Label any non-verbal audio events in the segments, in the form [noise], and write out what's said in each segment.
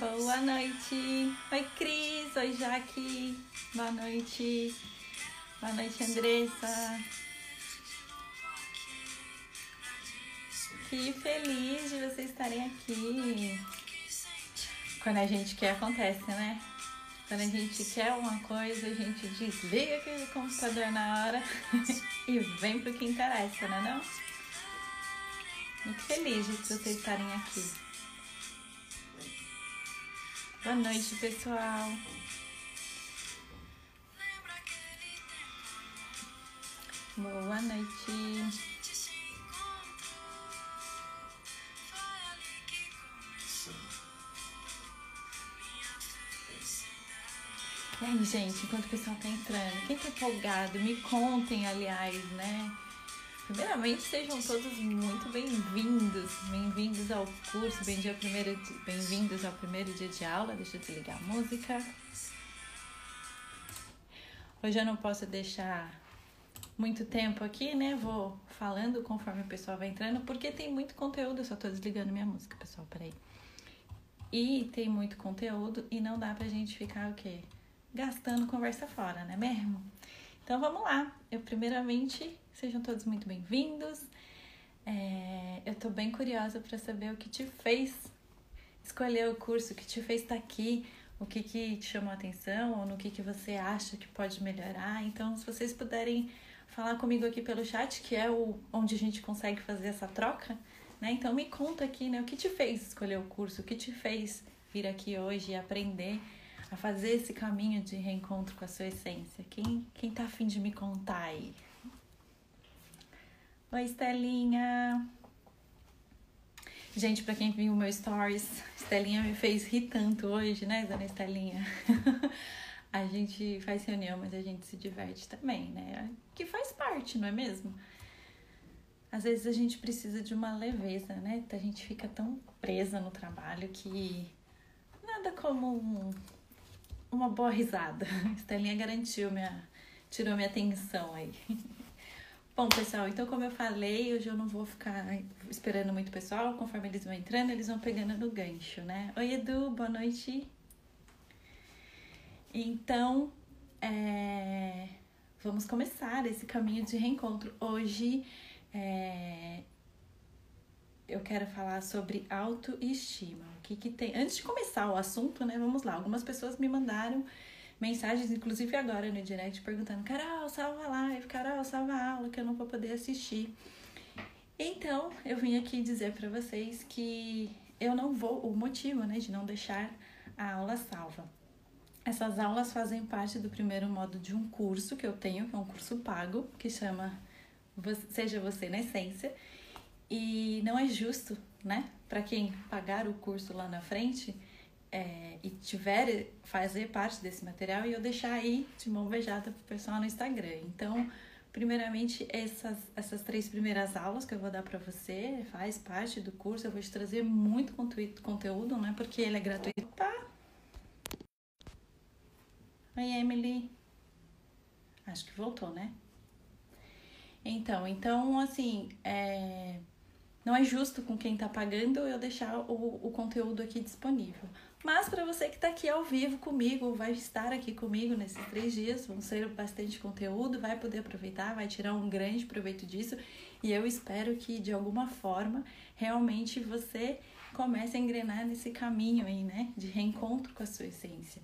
Boa noite. Oi, Cris. Oi, Jaque. Boa noite. Boa noite, Andressa. Que feliz de vocês estarem aqui. Quando a gente quer, acontece, né? Quando a gente quer uma coisa, a gente desliga aquele computador na hora [laughs] e vem pro que interessa, né não? Muito feliz de vocês estarem aqui. Boa noite, pessoal. Boa noite. E aí, gente, enquanto o pessoal tá entrando, quem tá empolgado, me contem, aliás, né? Primeiramente, sejam todos muito bem-vindos. Bem-vindos ao curso, bem-vindos ao primeiro dia de aula. Deixa eu desligar a música. Hoje eu não posso deixar muito tempo aqui, né? Vou falando conforme o pessoal vai entrando, porque tem muito conteúdo. Eu só tô desligando minha música, pessoal, peraí. E tem muito conteúdo e não dá pra gente ficar o quê? Gastando conversa fora, né mesmo? Então vamos lá. Eu primeiramente Sejam todos muito bem-vindos. É, eu estou bem curiosa para saber o que te fez escolher o curso, o que te fez estar tá aqui, o que, que te chamou a atenção ou no que, que você acha que pode melhorar. Então, se vocês puderem falar comigo aqui pelo chat, que é o onde a gente consegue fazer essa troca, né? Então me conta aqui, né, o que te fez escolher o curso, o que te fez vir aqui hoje e aprender a fazer esse caminho de reencontro com a sua essência. Quem quem tá afim de me contar aí? Oi, Estelinha. Gente, para quem viu meu stories, Estelinha me fez rir tanto hoje, né, dona Estelinha? [laughs] a gente faz reunião, mas a gente se diverte também, né? Que faz parte, não é mesmo? Às vezes a gente precisa de uma leveza, né? A gente fica tão presa no trabalho que nada como um, uma boa risada. [laughs] Estelinha garantiu minha, tirou minha atenção aí. [laughs] Bom, pessoal, então como eu falei, hoje eu não vou ficar esperando muito pessoal, conforme eles vão entrando, eles vão pegando no gancho, né? Oi, Edu, boa noite. Então, é... vamos começar esse caminho de reencontro. Hoje é... eu quero falar sobre autoestima. O que, que tem. Antes de começar o assunto, né? Vamos lá. Algumas pessoas me mandaram mensagens, inclusive agora no direct, perguntando: Carol, salva a live, Carol, salva a aula, que eu não vou poder assistir. Então, eu vim aqui dizer para vocês que eu não vou, o motivo, né, de não deixar a aula salva. Essas aulas fazem parte do primeiro modo de um curso que eu tenho, que é um curso pago, que chama Seja Você na Essência. E não é justo, né, para quem pagar o curso lá na frente, é, e tiver fazer parte desse material e eu deixar aí de mão beijada pro pessoal no Instagram. Então, primeiramente essas essas três primeiras aulas que eu vou dar para você faz parte do curso. Eu vou te trazer muito conteúdo, né? Porque ele é gratuito. Tá? Oi, Emily. Acho que voltou, né? Então, então assim, é, não é justo com quem tá pagando eu deixar o, o conteúdo aqui disponível. Mas para você que está aqui ao vivo comigo, vai estar aqui comigo nesses três dias, vão ser bastante conteúdo, vai poder aproveitar, vai tirar um grande proveito disso. E eu espero que de alguma forma realmente você comece a engrenar nesse caminho aí, né, de reencontro com a sua essência.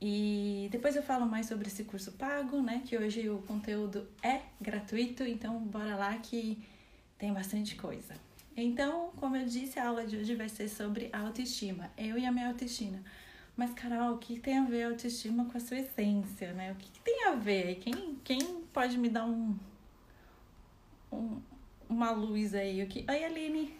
E depois eu falo mais sobre esse curso pago, né, que hoje o conteúdo é gratuito, então bora lá que tem bastante coisa. Então, como eu disse, a aula de hoje vai ser sobre autoestima. Eu e a minha autoestima. Mas, Carol, o que tem a ver a autoestima com a sua essência, né? O que, tem a ver? Quem, quem pode me dar um, um, uma luz aí? O que... Oi, Aline.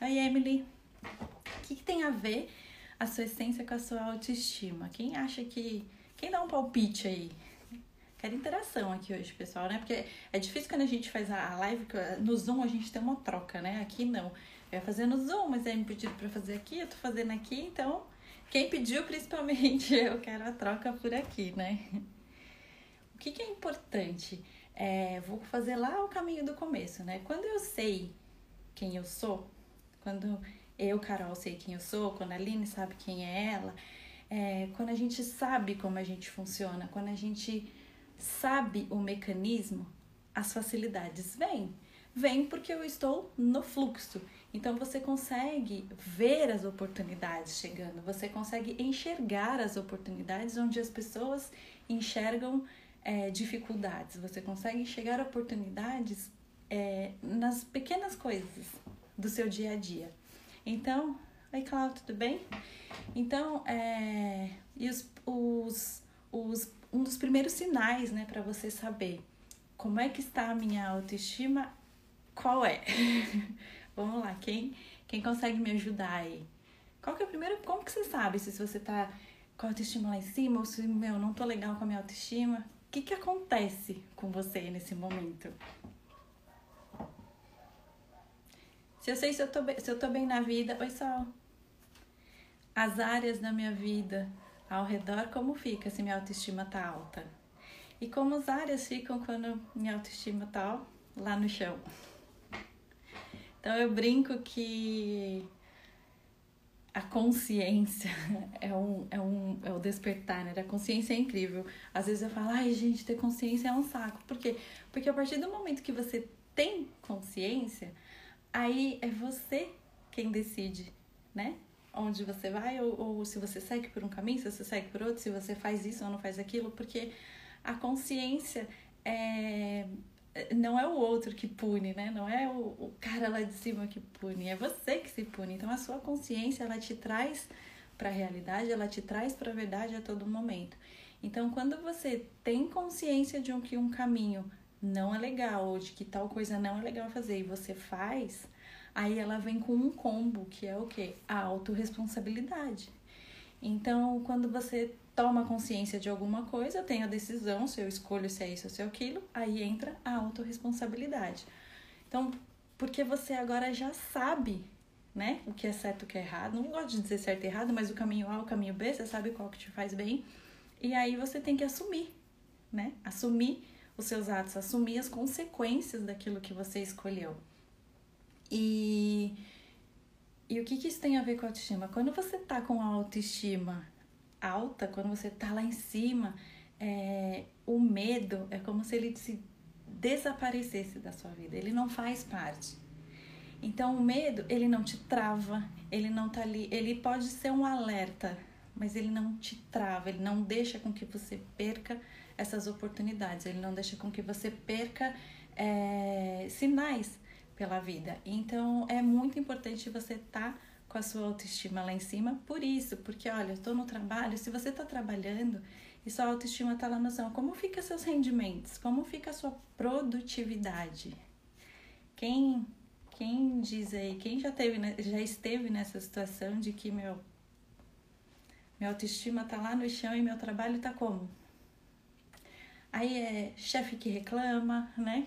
Oi, Emily. O que tem a ver a sua essência com a sua autoestima? Quem acha que... Quem dá um palpite aí? Quero interação aqui hoje, pessoal, né? Porque é difícil quando a gente faz a live, no Zoom a gente tem uma troca, né? Aqui não. Eu ia fazer no Zoom, mas aí me pediram pra fazer aqui, eu tô fazendo aqui, então quem pediu, principalmente, [laughs] eu quero a troca por aqui, né? O que, que é importante? É, vou fazer lá o caminho do começo, né? Quando eu sei quem eu sou, quando eu, Carol, sei quem eu sou, quando a Aline sabe quem é ela, é, quando a gente sabe como a gente funciona, quando a gente sabe o mecanismo, as facilidades vêm. Vêm porque eu estou no fluxo. Então você consegue ver as oportunidades chegando, você consegue enxergar as oportunidades onde as pessoas enxergam é, dificuldades, você consegue enxergar oportunidades é, nas pequenas coisas do seu dia a dia. Então, oi Cláudio, tudo bem? Então, é, e os, os, os, um dos primeiros sinais né, para você saber como é que está a minha autoestima, qual é? [laughs] Vamos lá, quem, quem consegue me ajudar aí? Qual que é o primeiro, como que você sabe se você tá com a autoestima lá em cima ou se, meu, não tô legal com a minha autoestima? O que que acontece com você nesse momento? Se eu sei se eu tô bem, se eu tô bem na vida, oi Sol. As áreas da minha vida ao redor, como fica se minha autoestima tá alta? E como as áreas ficam quando minha autoestima tá lá no chão? Então eu brinco que a consciência [laughs] é um, é um é o despertar, né? A consciência é incrível. Às vezes eu falo, ai gente, ter consciência é um saco. Por quê? Porque a partir do momento que você tem consciência, aí é você quem decide, né? Onde você vai, ou, ou se você segue por um caminho, se você segue por outro, se você faz isso ou não faz aquilo, porque a consciência é, não é o outro que pune, né? Não é o, o cara lá de cima que pune, é você que se pune. Então a sua consciência ela te traz para a realidade, ela te traz para a verdade a todo momento. Então quando você tem consciência de um que um caminho não é legal ou de que tal coisa não é legal fazer e você faz, aí ela vem com um combo que é o que? A autorresponsabilidade. Então, quando você toma consciência de alguma coisa, tem a decisão, se eu escolho se é isso ou se é aquilo, aí entra a autorresponsabilidade. Então, porque você agora já sabe, né, o que é certo e o que é errado. Não gosto de dizer certo e errado, mas o caminho A, o caminho B, você sabe qual que te faz bem. E aí você tem que assumir, né? Assumir os seus atos, assumir as consequências daquilo que você escolheu. E e o que, que isso tem a ver com a autoestima? Quando você tá com a autoestima alta, quando você tá lá em cima, é, o medo é como se ele se desaparecesse da sua vida. Ele não faz parte. Então o medo, ele não te trava, ele não tá ali, ele pode ser um alerta, mas ele não te trava, ele não deixa com que você perca essas oportunidades, ele não deixa com que você perca é, sinais pela vida. Então é muito importante você estar tá com a sua autoestima lá em cima por isso, porque olha, eu tô no trabalho, se você tá trabalhando e sua autoestima tá lá no chão, como fica seus rendimentos? Como fica a sua produtividade? Quem quem diz aí, quem já teve já esteve nessa situação de que meu minha autoestima tá lá no chão e meu trabalho tá como? Aí é chefe que reclama, né?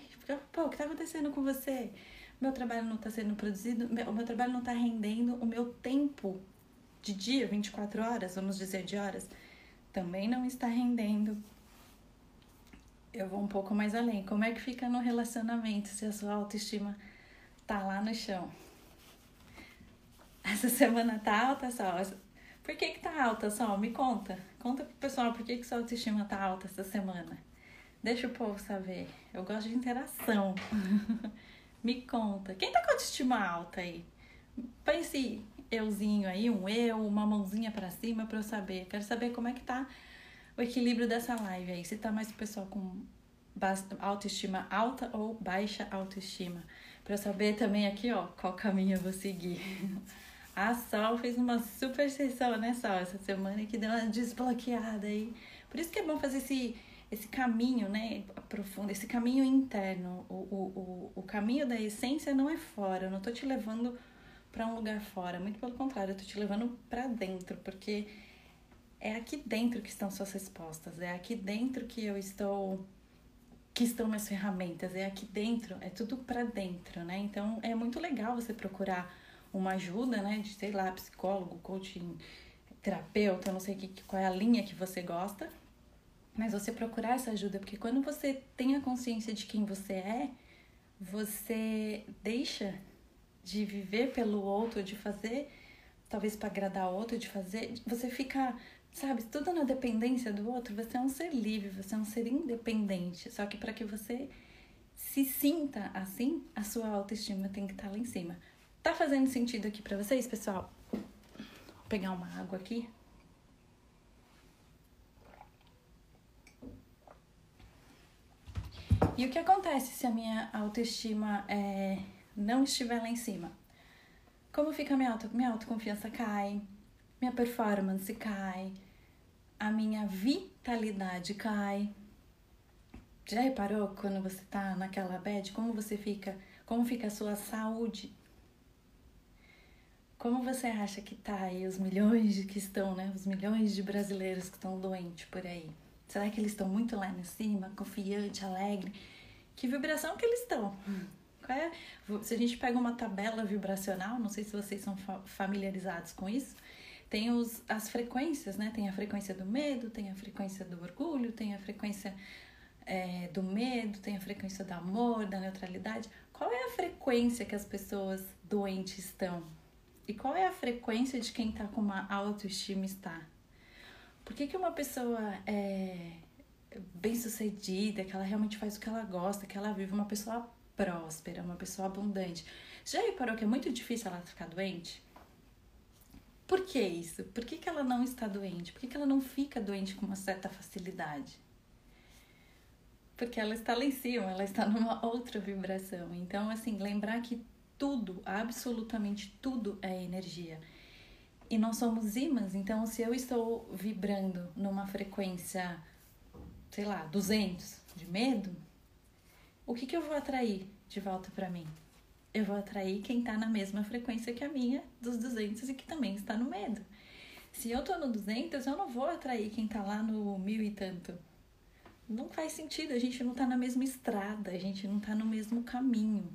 Pô, o que tá acontecendo com você? Meu trabalho não está sendo produzido, o meu trabalho não está rendendo, o meu tempo de dia, 24 horas, vamos dizer de horas, também não está rendendo. Eu vou um pouco mais além. Como é que fica no relacionamento se a sua autoestima tá lá no chão? Essa [laughs] semana tá alta, Sol? Por que que tá alta, Sol? Me conta. Conta pro pessoal por que que sua autoestima tá alta essa semana. Deixa o povo saber. Eu gosto de interação. [laughs] Me conta. Quem tá com autoestima alta aí? Põe esse euzinho aí, um eu, uma mãozinha para cima para eu saber. Quero saber como é que tá o equilíbrio dessa live aí. Se tá mais o pessoal com autoestima alta ou baixa autoestima. Para eu saber também aqui, ó, qual caminho eu vou seguir. [laughs] A Sol fez uma super sessão, né, Sol, essa semana que deu uma desbloqueada aí. Por isso que é bom fazer esse esse caminho, né, profundo, esse caminho interno, o, o, o, o caminho da essência não é fora, eu não tô te levando para um lugar fora, muito pelo contrário, eu tô te levando para dentro, porque é aqui dentro que estão suas respostas, é aqui dentro que eu estou que estão minhas ferramentas, é aqui dentro, é tudo para dentro, né? Então é muito legal você procurar uma ajuda, né, de sei lá, psicólogo, coaching, terapeuta, não sei que, qual é a linha que você gosta, mas você procurar essa ajuda, porque quando você tem a consciência de quem você é, você deixa de viver pelo outro, de fazer, talvez para agradar o outro, de fazer, você fica, sabe, tudo na dependência do outro. Você é um ser livre, você é um ser independente. Só que para que você se sinta assim, a sua autoestima tem que estar tá lá em cima. Tá fazendo sentido aqui para vocês, pessoal? Vou pegar uma água aqui. E o que acontece se a minha autoestima é, não estiver lá em cima? Como fica a minha, auto, minha autoconfiança cai, minha performance cai, a minha vitalidade cai. Já reparou quando você tá naquela bad, como você fica, como fica a sua saúde? Como você acha que tá aí os milhões que estão, né? Os milhões de brasileiros que estão doentes por aí? Será que eles estão muito lá em cima, confiante, alegre? Que vibração que eles estão? É? Se a gente pega uma tabela vibracional, não sei se vocês são familiarizados com isso, tem os, as frequências, né? Tem a frequência do medo, tem a frequência do orgulho, tem a frequência é, do medo, tem a frequência do amor, da neutralidade. Qual é a frequência que as pessoas doentes estão? E qual é a frequência de quem está com uma autoestima está? Por que, que uma pessoa é bem sucedida, que ela realmente faz o que ela gosta, que ela vive uma pessoa próspera, uma pessoa abundante, já reparou que é muito difícil ela ficar doente? Por que isso? Por que, que ela não está doente? Por que, que ela não fica doente com uma certa facilidade? Porque ela está lá em cima, ela está numa outra vibração. Então, assim, lembrar que tudo, absolutamente tudo é energia. E nós somos ímãs, então se eu estou vibrando numa frequência, sei lá, 200 de medo, o que, que eu vou atrair de volta para mim? Eu vou atrair quem está na mesma frequência que a minha dos 200 e que também está no medo. Se eu tô no 200, eu não vou atrair quem tá lá no mil e tanto. Não faz sentido, a gente não tá na mesma estrada, a gente não tá no mesmo caminho.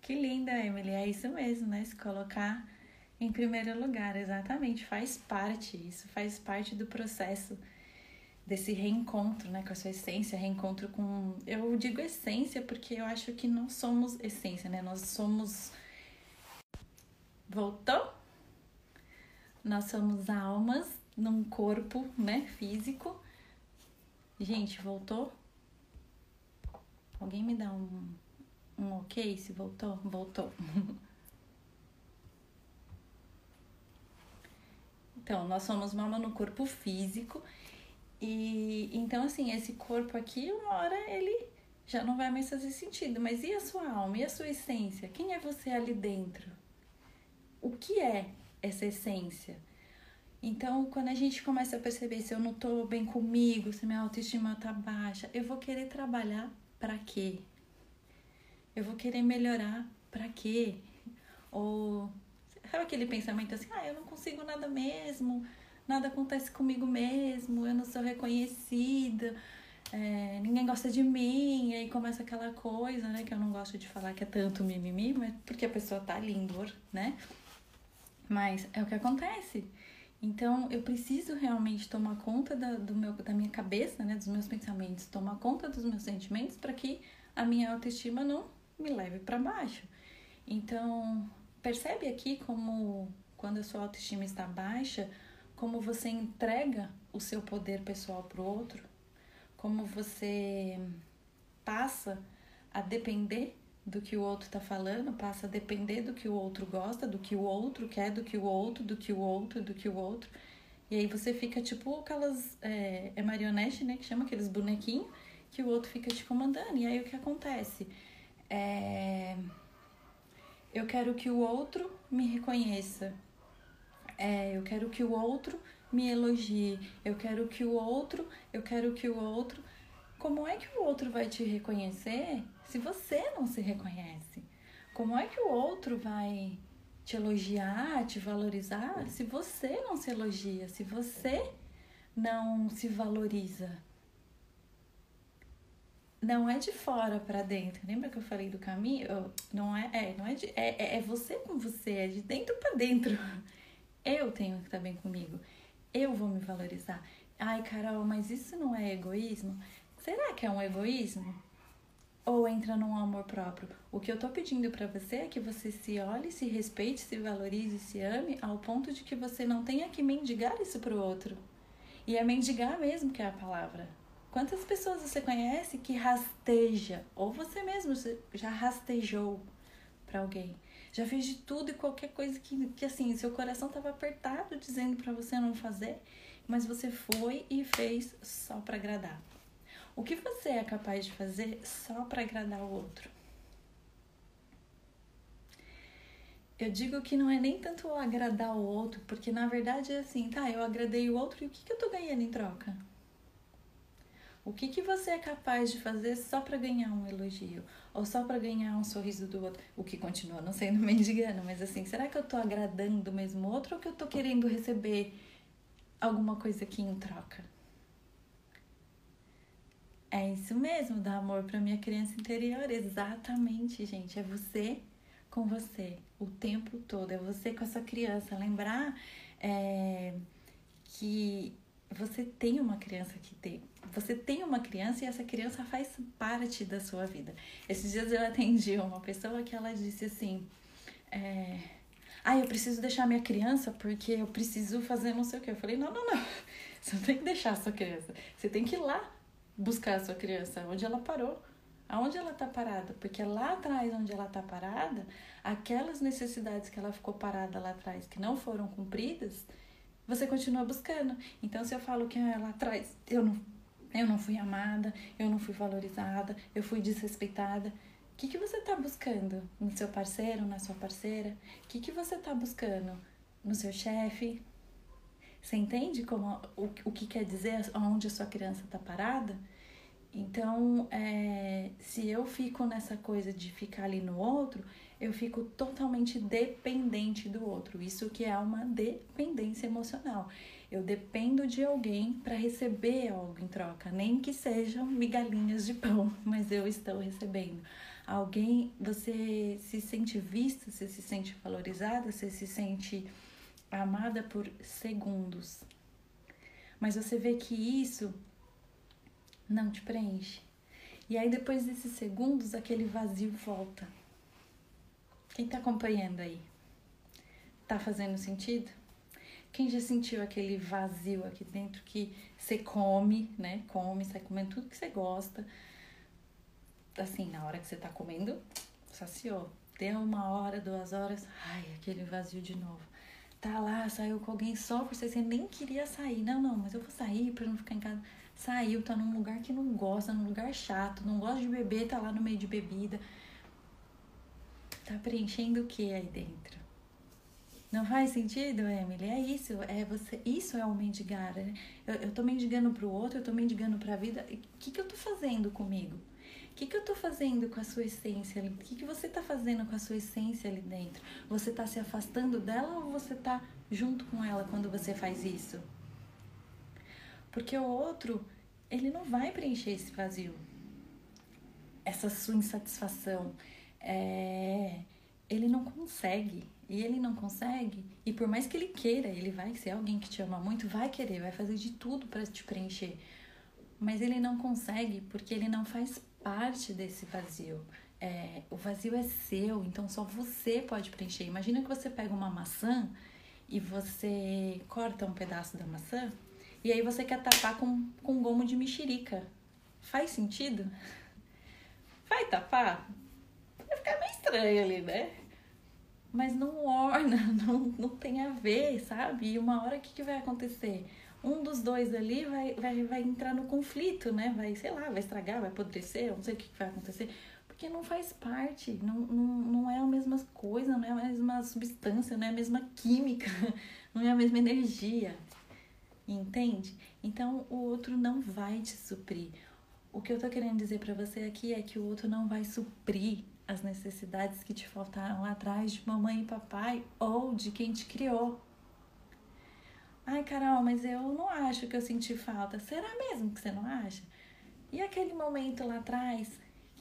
Que linda, Emily, é isso mesmo, né? Se colocar em primeiro lugar, exatamente, faz parte, isso faz parte do processo desse reencontro, né, com a sua essência, reencontro com, eu digo essência porque eu acho que não somos essência, né? Nós somos Voltou? Nós somos almas num corpo, né, físico. Gente, voltou? Alguém me dá um, um ok se voltou? Voltou. [laughs] Então, nós somos mama no corpo físico. E então, assim, esse corpo aqui, uma hora ele já não vai mais fazer sentido. Mas e a sua alma? E a sua essência? Quem é você ali dentro? O que é essa essência? Então, quando a gente começa a perceber se eu não tô bem comigo, se minha autoestima tá baixa, eu vou querer trabalhar para quê? Eu vou querer melhorar para quê? Ou Sabe aquele pensamento assim, ah, eu não consigo nada mesmo, nada acontece comigo mesmo, eu não sou reconhecida, é, ninguém gosta de mim, e aí começa aquela coisa, né, que eu não gosto de falar que é tanto mimimi, mas porque a pessoa tá dor, né? Mas é o que acontece. Então eu preciso realmente tomar conta da, do meu, da minha cabeça, né, dos meus pensamentos, tomar conta dos meus sentimentos para que a minha autoestima não me leve para baixo. Então, Percebe aqui como, quando a sua autoestima está baixa, como você entrega o seu poder pessoal para o outro, como você passa a depender do que o outro está falando, passa a depender do que o outro gosta, do que o outro quer, do que o outro, do que o outro, do que o outro. E aí você fica tipo aquelas. É, é marionete, né? Que chama aqueles bonequinhos que o outro fica te comandando. E aí o que acontece? É eu quero que o outro me reconheça. É, eu quero que o outro me elogie. Eu quero que o outro, eu quero que o outro. Como é que o outro vai te reconhecer se você não se reconhece? Como é que o outro vai te elogiar, te valorizar se você não se elogia, se você não se valoriza? Não é de fora para dentro. Lembra que eu falei do caminho? Não é, é não é, de, é, é, é você com você, é de dentro para dentro. Eu tenho que estar bem comigo. Eu vou me valorizar. Ai, Carol, mas isso não é egoísmo? Será que é um egoísmo? ou entra num amor próprio? O que eu tô pedindo para você é que você se olhe, se respeite, se valorize, se ame ao ponto de que você não tenha que mendigar isso pro outro. E é mendigar mesmo que é a palavra. Quantas pessoas você conhece que rasteja, ou você mesmo já rastejou para alguém? Já fez de tudo e qualquer coisa que, que assim, seu coração estava apertado dizendo para você não fazer, mas você foi e fez só para agradar. O que você é capaz de fazer só para agradar o outro? Eu digo que não é nem tanto agradar o outro, porque na verdade é assim, tá, eu agradei o outro e o que, que eu tô ganhando em troca? O que, que você é capaz de fazer só para ganhar um elogio? Ou só para ganhar um sorriso do outro? O que continua não sendo [laughs] mendigando, mas assim, será que eu tô agradando mesmo outro ou que eu tô querendo receber alguma coisa aqui em troca? É isso mesmo, dar amor para minha criança interior. Exatamente, gente. É você com você o tempo todo. É você com a sua criança. Lembrar é, que você tem uma criança que tem. Você tem uma criança e essa criança faz parte da sua vida. Esses dias eu atendi uma pessoa que ela disse assim. É, ah, eu preciso deixar minha criança porque eu preciso fazer não sei o que. Eu falei, não, não, não. [laughs] Você não tem que deixar a sua criança. Você tem que ir lá buscar a sua criança onde ela parou, aonde ela está parada, porque lá atrás, onde ela está parada, aquelas necessidades que ela ficou parada lá atrás, que não foram cumpridas, você continua buscando. Então, se eu falo que ah, lá atrás eu não, eu não fui amada, eu não fui valorizada, eu fui desrespeitada, o que, que você está buscando no seu parceiro, na sua parceira? O que, que você está buscando no seu chefe, você entende como, o, o que quer dizer onde a sua criança está parada? Então, é, se eu fico nessa coisa de ficar ali no outro, eu fico totalmente dependente do outro. Isso que é uma dependência emocional. Eu dependo de alguém para receber algo em troca, nem que sejam migalhinhas de pão, [laughs] mas eu estou recebendo. Alguém, você se sente vista, você se sente valorizada, você se sente amada por segundos. Mas você vê que isso não te preenche. E aí depois desses segundos aquele vazio volta. Quem tá acompanhando aí? Tá fazendo sentido? Quem já sentiu aquele vazio aqui dentro que você come, né? Come, sai comendo tudo que você gosta. Assim, na hora que você tá comendo, saciou. Deu uma hora, duas horas, ai, aquele vazio de novo tá lá, saiu com alguém só por você, você nem queria sair. Não, não, mas eu vou sair pra não ficar em casa. Saiu, tá num lugar que não gosta, num lugar chato, não gosta de beber, tá lá no meio de bebida. Tá preenchendo o que aí dentro? Não faz sentido, Emily? É isso, é você, isso é o mendigar. Né? Eu, eu tô mendigando pro outro, eu tô mendigando pra vida. O que, que eu tô fazendo comigo? O que, que eu estou fazendo com a sua essência? O que, que você está fazendo com a sua essência ali dentro? Você está se afastando dela ou você está junto com ela quando você faz isso? Porque o outro, ele não vai preencher esse vazio, essa sua insatisfação. É... Ele não consegue. E ele não consegue, e por mais que ele queira, ele vai ser alguém que te ama muito, vai querer, vai fazer de tudo para te preencher. Mas ele não consegue porque ele não faz parte desse vazio. É, o vazio é seu, então só você pode preencher. Imagina que você pega uma maçã e você corta um pedaço da maçã e aí você quer tapar com, com gomo de mexerica. Faz sentido? [laughs] Vai tapar? Vai ficar meio estranho ali, né? Mas não orna, [laughs] não, não tem a ver, sabe? E uma hora o que, que vai acontecer? um dos dois ali vai, vai, vai entrar no conflito, né? Vai, sei lá, vai estragar, vai apodrecer, não sei o que vai acontecer. Porque não faz parte, não, não, não é a mesma coisa, não é a mesma substância, não é a mesma química, [laughs] não é a mesma energia. Entende? Então o outro não vai te suprir. O que eu tô querendo dizer para você aqui é que o outro não vai suprir as necessidades que te faltaram lá atrás de mamãe e papai ou de quem te criou. Ai, Carol, mas eu não acho que eu senti falta. Será mesmo que você não acha? E aquele momento lá atrás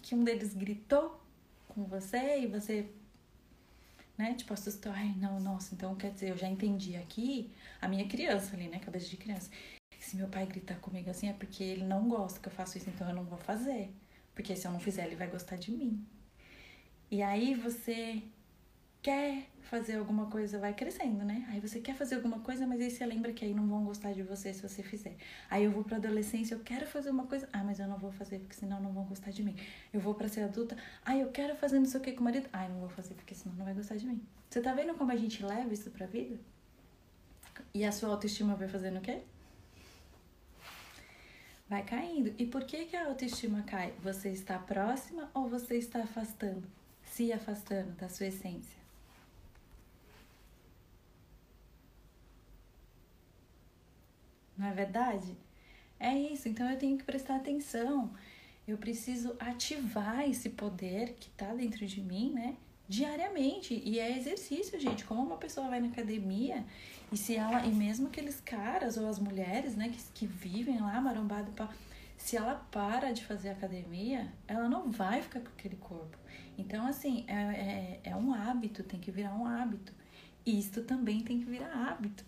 que um deles gritou com você e você, né, tipo, assustou. Ai, não, nossa, então quer dizer, eu já entendi aqui a minha criança ali, né, cabeça de criança. Se meu pai gritar comigo assim é porque ele não gosta que eu faça isso, então eu não vou fazer. Porque se eu não fizer, ele vai gostar de mim. E aí você quer fazer alguma coisa, vai crescendo, né? Aí você quer fazer alguma coisa, mas aí você lembra que aí não vão gostar de você se você fizer. Aí eu vou pra adolescência, eu quero fazer uma coisa, ah, mas eu não vou fazer porque senão não vão gostar de mim. Eu vou pra ser adulta, ah, eu quero fazer não sei o que com o marido, ah, não vou fazer porque senão não vai gostar de mim. Você tá vendo como a gente leva isso pra vida? E a sua autoestima vai fazendo o quê? Vai caindo. E por que, que a autoestima cai? Você está próxima ou você está afastando? Se afastando da sua essência? Não é verdade? É isso, então eu tenho que prestar atenção. Eu preciso ativar esse poder que está dentro de mim, né? Diariamente. E é exercício, gente. Como uma pessoa vai na academia e se ela, e mesmo aqueles caras ou as mulheres, né, que, que vivem lá marombado, se ela para de fazer academia, ela não vai ficar com aquele corpo. Então, assim, é, é, é um hábito, tem que virar um hábito. Isto também tem que virar hábito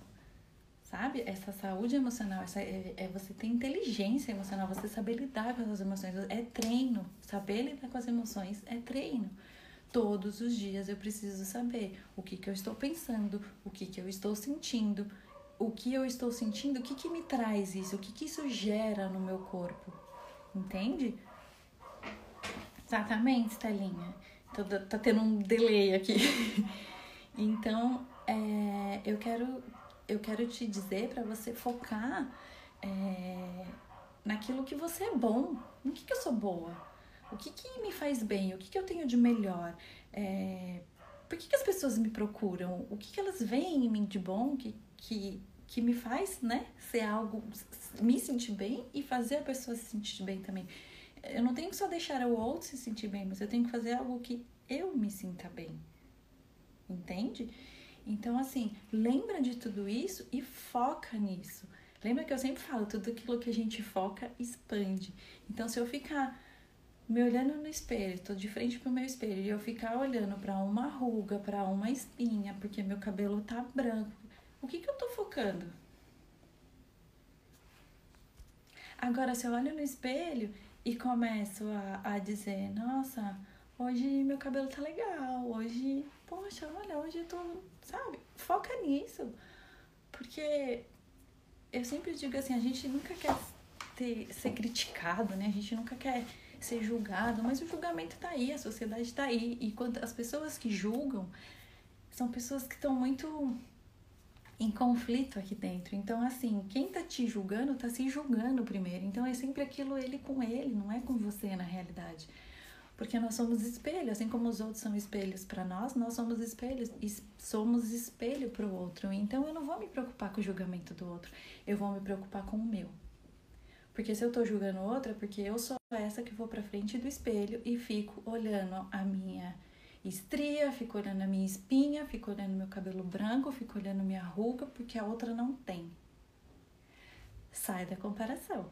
sabe? Essa saúde emocional, essa, é, é, você ter inteligência emocional, você saber lidar com as emoções. É treino. Saber lidar com as emoções é treino. Todos os dias eu preciso saber o que, que eu estou pensando, o que, que eu estou sentindo, o que eu estou sentindo, o que, que me traz isso, o que, que isso gera no meu corpo. Entende? Exatamente, Telinha. Tá, tá tendo um delay aqui. [laughs] então, é, eu quero eu quero te dizer para você focar é, naquilo que você é bom. No que, que eu sou boa? O que, que me faz bem? O que, que eu tenho de melhor? É, por que, que as pessoas me procuram? O que, que elas veem em mim de bom que, que, que me faz né, ser algo, me sentir bem e fazer a pessoa se sentir bem também? Eu não tenho que só deixar o outro se sentir bem, mas eu tenho que fazer algo que eu me sinta bem. Entende? Então, assim, lembra de tudo isso e foca nisso. Lembra que eu sempre falo, tudo aquilo que a gente foca expande. Então, se eu ficar me olhando no espelho, tô de frente pro meu espelho e eu ficar olhando para uma ruga, para uma espinha, porque meu cabelo tá branco, o que que eu tô focando? Agora, se eu olho no espelho e começo a, a dizer, nossa, hoje meu cabelo tá legal, hoje, poxa, olha, hoje eu tô sabe? Foca nisso. Porque eu sempre digo assim, a gente nunca quer ter, ser criticado, né? A gente nunca quer ser julgado, mas o julgamento tá aí, a sociedade tá aí. E quando as pessoas que julgam são pessoas que estão muito em conflito aqui dentro. Então, assim, quem tá te julgando tá se julgando primeiro. Então, é sempre aquilo ele com ele, não é com você na realidade. Porque nós somos espelho, assim como os outros são espelhos para nós, nós somos espelhos e somos espelho para o outro. Então eu não vou me preocupar com o julgamento do outro, eu vou me preocupar com o meu. Porque se eu tô julgando o outro, é porque eu sou essa que vou para frente do espelho e fico olhando a minha estria, fico olhando a minha espinha, fico olhando meu cabelo branco, fico olhando minha ruga, porque a outra não tem. Sai da comparação.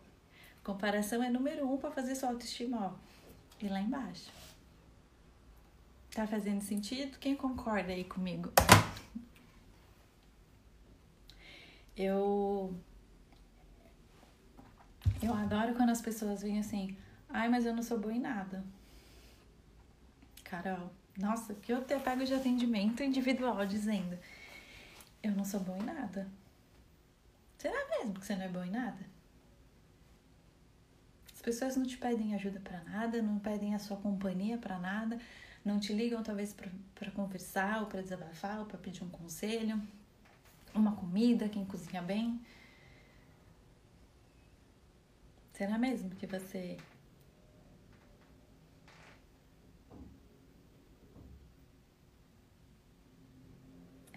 Comparação é número um para fazer sua autoestima, ó e lá embaixo. Tá fazendo sentido? Quem concorda aí comigo? Eu. Eu adoro quando as pessoas vêm assim, ai, mas eu não sou boa em nada. Carol, nossa, que eu até pego de atendimento individual dizendo, eu não sou boa em nada. Será mesmo que você não é boa em nada? pessoas não te pedem ajuda para nada, não pedem a sua companhia para nada, não te ligam talvez para conversar ou para desabafar ou para pedir um conselho, uma comida, quem cozinha bem. Será mesmo que você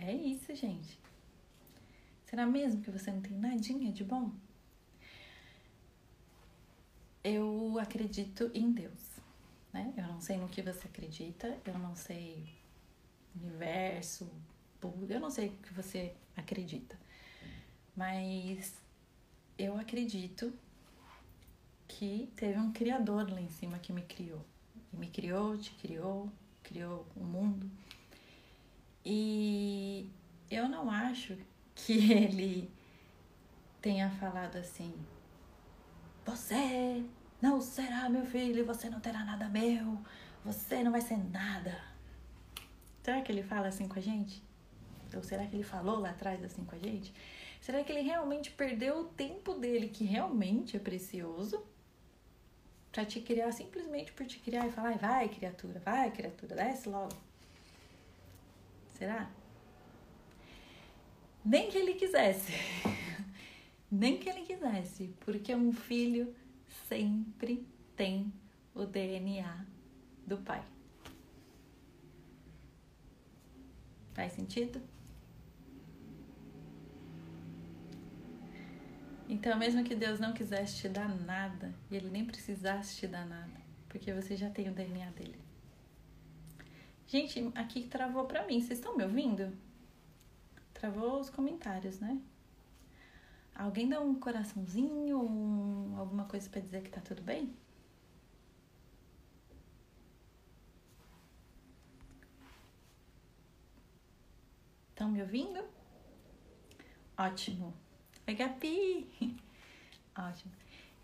É isso, gente. Será mesmo que você não tem nadinha de bom? eu acredito em Deus, né? Eu não sei no que você acredita, eu não sei universo, eu não sei o que você acredita. Mas eu acredito que teve um criador lá em cima que me criou. E me criou, te criou, criou o mundo. E eu não acho que [laughs] ele tenha falado assim: você Não será meu filho, você não terá nada meu, você não vai ser nada. Será que ele fala assim com a gente? Ou será que ele falou lá atrás assim com a gente? Será que ele realmente perdeu o tempo dele, que realmente é precioso, para te criar simplesmente por te criar e falar, vai criatura, vai criatura, desce logo. Será? Nem que ele quisesse. [laughs] Nem que ele quisesse, porque um filho sempre tem o DNA do pai. Faz sentido? Então, mesmo que Deus não quisesse te dar nada, e Ele nem precisasse te dar nada, porque você já tem o DNA dele. Gente, aqui travou pra mim. Vocês estão me ouvindo? Travou os comentários, né? Alguém dá um coraçãozinho, um, alguma coisa para dizer que tá tudo bem? Estão me ouvindo? Ótimo. Oi, Gabi! [laughs] Ótimo.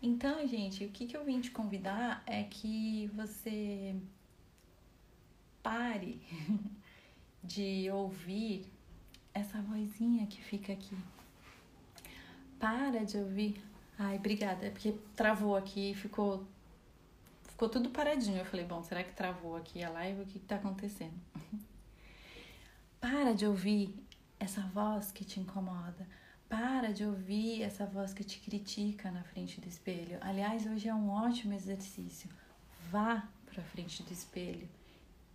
Então, gente, o que, que eu vim te convidar é que você pare [laughs] de ouvir essa vozinha que fica aqui. Para de ouvir. Ai, obrigada. É porque travou aqui e ficou. Ficou tudo paradinho. Eu falei, bom, será que travou aqui a live? O que, que tá acontecendo? [laughs] Para de ouvir essa voz que te incomoda para de ouvir essa voz que te critica na frente do espelho. Aliás, hoje é um ótimo exercício. Vá para frente do espelho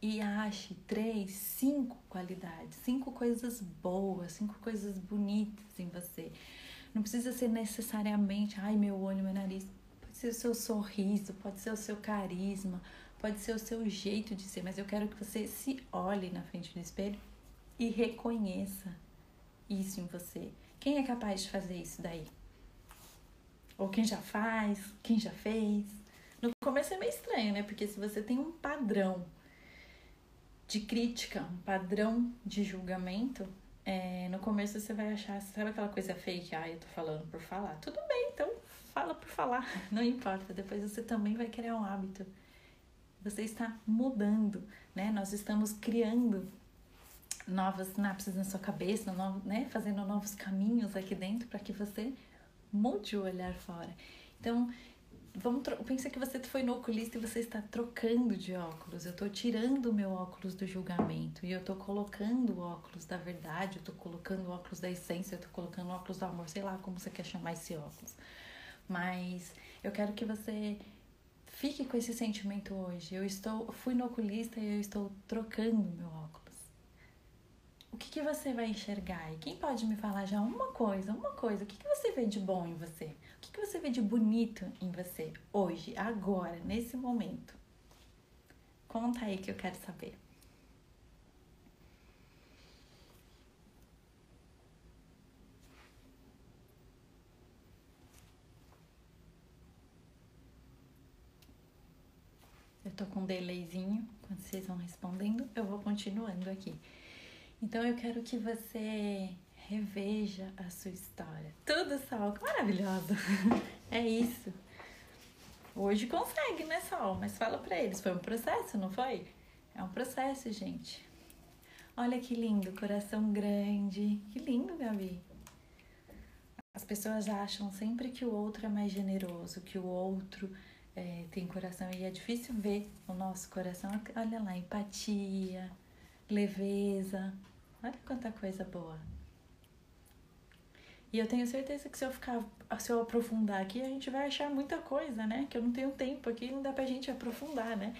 e ache três, cinco qualidades, cinco coisas boas, cinco coisas bonitas em você. Não precisa ser necessariamente, ai, meu olho, meu nariz. Pode ser o seu sorriso, pode ser o seu carisma, pode ser o seu jeito de ser, mas eu quero que você se olhe na frente do espelho e reconheça isso em você. Quem é capaz de fazer isso daí? Ou quem já faz, quem já fez? No começo é meio estranho, né? Porque se você tem um padrão de crítica, um padrão de julgamento, é, no começo você vai achar, sabe aquela coisa fake? Ah, eu tô falando por falar. Tudo bem, então fala por falar, [laughs] não importa. Depois você também vai criar um hábito. Você está mudando, né? Nós estamos criando novas sinapses na sua cabeça, no, né? fazendo novos caminhos aqui dentro para que você mude o olhar fora. Então, vamos pensa que você foi no oculista e você está trocando de óculos. Eu estou tirando o meu óculos do julgamento e eu estou colocando o óculos da verdade, eu estou colocando o óculos da essência, eu estou colocando o óculos do amor, sei lá como você quer chamar esse óculos. Mas eu quero que você fique com esse sentimento hoje. Eu estou, fui no oculista e eu estou trocando o meu óculos o que, que você vai enxergar? E quem pode me falar já uma coisa, uma coisa, o que, que você vê de bom em você? O que, que você vê de bonito em você hoje, agora, nesse momento? Conta aí que eu quero saber. Eu tô com um delayzinho, quando vocês vão respondendo, eu vou continuando aqui. Então eu quero que você reveja a sua história. Tudo, Sol, maravilhoso. [laughs] É isso. Hoje consegue, né, Sol? Mas fala pra eles, foi um processo, não foi? É um processo, gente. Olha que lindo, coração grande. Que lindo, Gabi. As pessoas acham sempre que o outro é mais generoso, que o outro é, tem coração. E é difícil ver o nosso coração. Olha lá, empatia, leveza. Olha quanta coisa boa. E eu tenho certeza que se eu ficar, se eu aprofundar aqui, a gente vai achar muita coisa, né? Que eu não tenho tempo aqui, não dá pra gente aprofundar, né?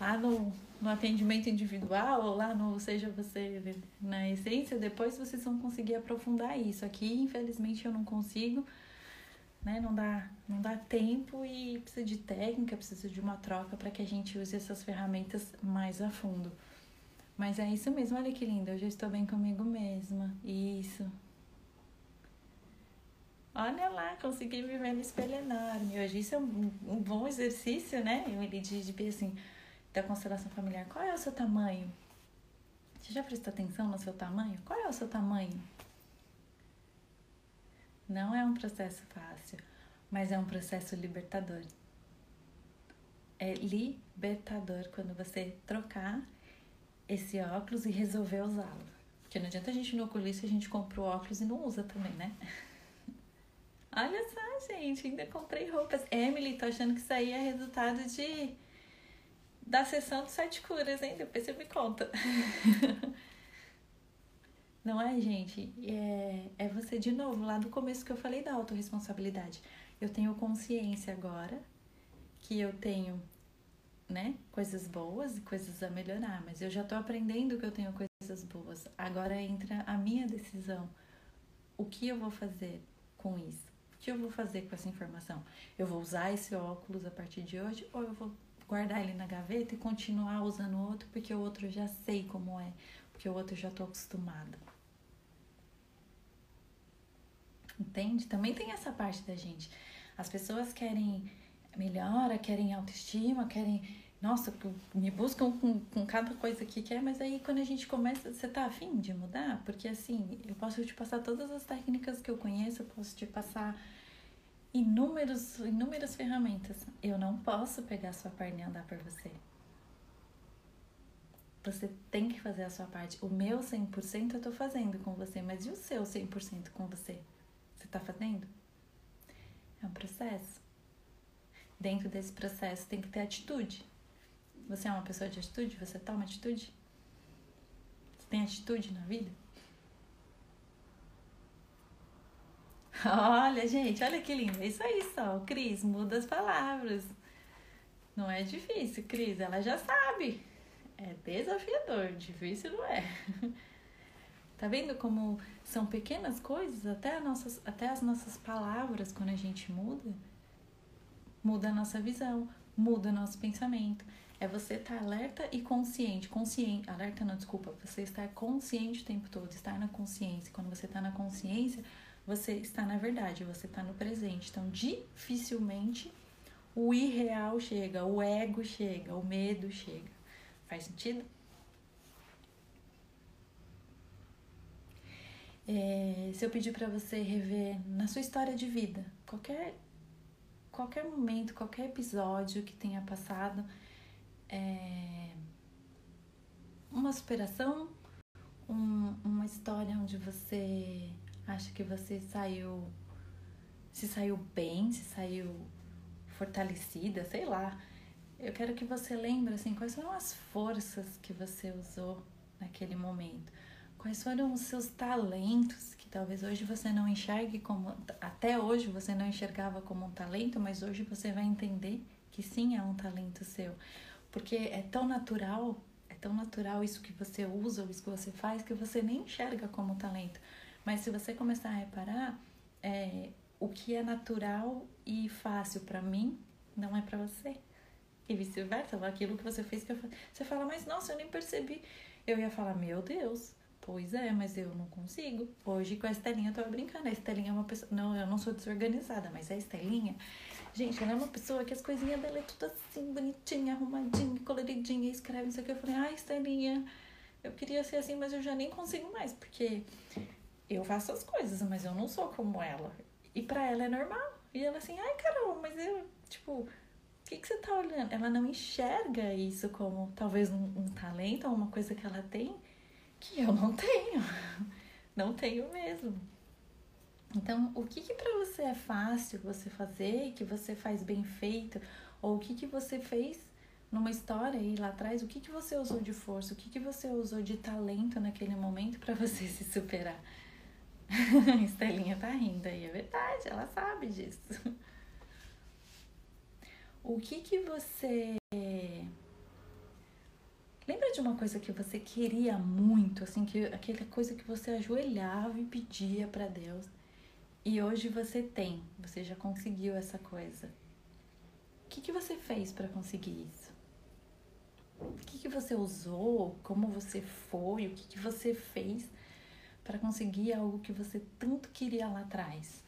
Lá no, no atendimento individual, ou lá no Seja Você na Essência, depois vocês vão conseguir aprofundar isso. Aqui, infelizmente, eu não consigo, né? Não dá, não dá tempo e precisa de técnica, precisa de uma troca para que a gente use essas ferramentas mais a fundo. Mas é isso mesmo, olha que lindo, eu já estou bem comigo mesma. Isso. Olha lá, consegui me ver no espelho enorme. Hoje isso é um, um bom exercício, né? Eu de, de assim, da constelação familiar. Qual é o seu tamanho? Você já prestou atenção no seu tamanho? Qual é o seu tamanho? Não é um processo fácil, mas é um processo libertador. é libertador quando você trocar esse óculos e resolver usá-lo. Porque não adianta a gente no oculista, a gente compra o óculos e não usa também, né? Olha só, gente, ainda comprei roupas. Emily, tô achando que isso aí é resultado de da sessão de sete curas, hein? Depois você me conta. [laughs] Não é, gente? É, é você de novo, lá do começo que eu falei da autorresponsabilidade. Eu tenho consciência agora que eu tenho, né, coisas boas e coisas a melhorar, mas eu já tô aprendendo que eu tenho coisas boas. Agora entra a minha decisão. O que eu vou fazer com isso? Que eu vou fazer com essa informação? Eu vou usar esse óculos a partir de hoje ou eu vou guardar ele na gaveta e continuar usando o outro porque o outro eu já sei como é, porque o outro eu já tô acostumada. Entende? Também tem essa parte da gente. As pessoas querem melhora, querem autoestima, querem. Nossa, me buscam com, com cada coisa que quer, mas aí quando a gente começa, você tá afim de mudar? Porque assim, eu posso te passar todas as técnicas que eu conheço, eu posso te passar inúmeros, inúmeras ferramentas. Eu não posso pegar sua perna e andar por você. Você tem que fazer a sua parte. O meu 100% eu tô fazendo com você, mas e o seu 100% com você? Você está fazendo? É um processo. Dentro desse processo tem que ter atitude. Você é uma pessoa de atitude? Você toma atitude? Você tem atitude na vida? Olha, gente, olha que lindo. É isso aí só. Cris muda as palavras. Não é difícil, Cris. Ela já sabe. É desafiador. Difícil não é. [laughs] Tá vendo como são pequenas coisas, até, nossas, até as nossas palavras, quando a gente muda, muda a nossa visão, muda o nosso pensamento. É você estar tá alerta e consciente. Consciente, alerta não, desculpa, você estar consciente o tempo todo, estar na consciência. Quando você está na consciência, você está na verdade, você está no presente. Então, dificilmente o irreal chega, o ego chega, o medo chega. Faz sentido? É, se eu pedir para você rever na sua história de vida, qualquer, qualquer momento, qualquer episódio que tenha passado, é, uma superação, um, uma história onde você acha que você saiu, se saiu bem, se saiu fortalecida, sei lá. Eu quero que você lembre assim, quais foram as forças que você usou naquele momento Quais foram os seus talentos que talvez hoje você não enxergue como. Até hoje você não enxergava como um talento, mas hoje você vai entender que sim é um talento seu. Porque é tão natural, é tão natural isso que você usa, isso que você faz, que você nem enxerga como talento. Mas se você começar a reparar, é, o que é natural e fácil para mim não é para você. E vice-versa, aquilo que você fez que eu, você fala, mas nossa, eu nem percebi. Eu ia falar, meu Deus, Pois é, mas eu não consigo. Hoje com a Estelinha eu tava brincando. A Estelinha é uma pessoa. Não, eu não sou desorganizada, mas a Estelinha. Gente, ela é uma pessoa que as coisinhas dela é tudo assim, bonitinha, arrumadinha, coloridinha, escreve isso aqui. Eu falei, ai, Estelinha, eu queria ser assim, mas eu já nem consigo mais, porque eu faço as coisas, mas eu não sou como ela. E pra ela é normal. E ela assim, ai, Carol, mas eu, tipo, o que, que você tá olhando? Ela não enxerga isso como talvez um, um talento ou uma coisa que ela tem que eu não tenho. [laughs] Não tenho mesmo. Então, o que, que para você é fácil você fazer, que você faz bem feito, ou o que, que você fez numa história aí lá atrás, o que, que você usou de força, o que, que você usou de talento naquele momento para você [laughs] se superar? Estelinha tá rindo aí, é verdade, ela sabe disso. O que que você Lembra de uma coisa que você queria muito, assim, que aquela coisa que você ajoelhava e pedia para Deus. E hoje você tem, você já conseguiu essa coisa. O que, que você fez para conseguir isso? O que, que você usou? Como você foi? O que, que você fez para conseguir algo que você tanto queria lá atrás?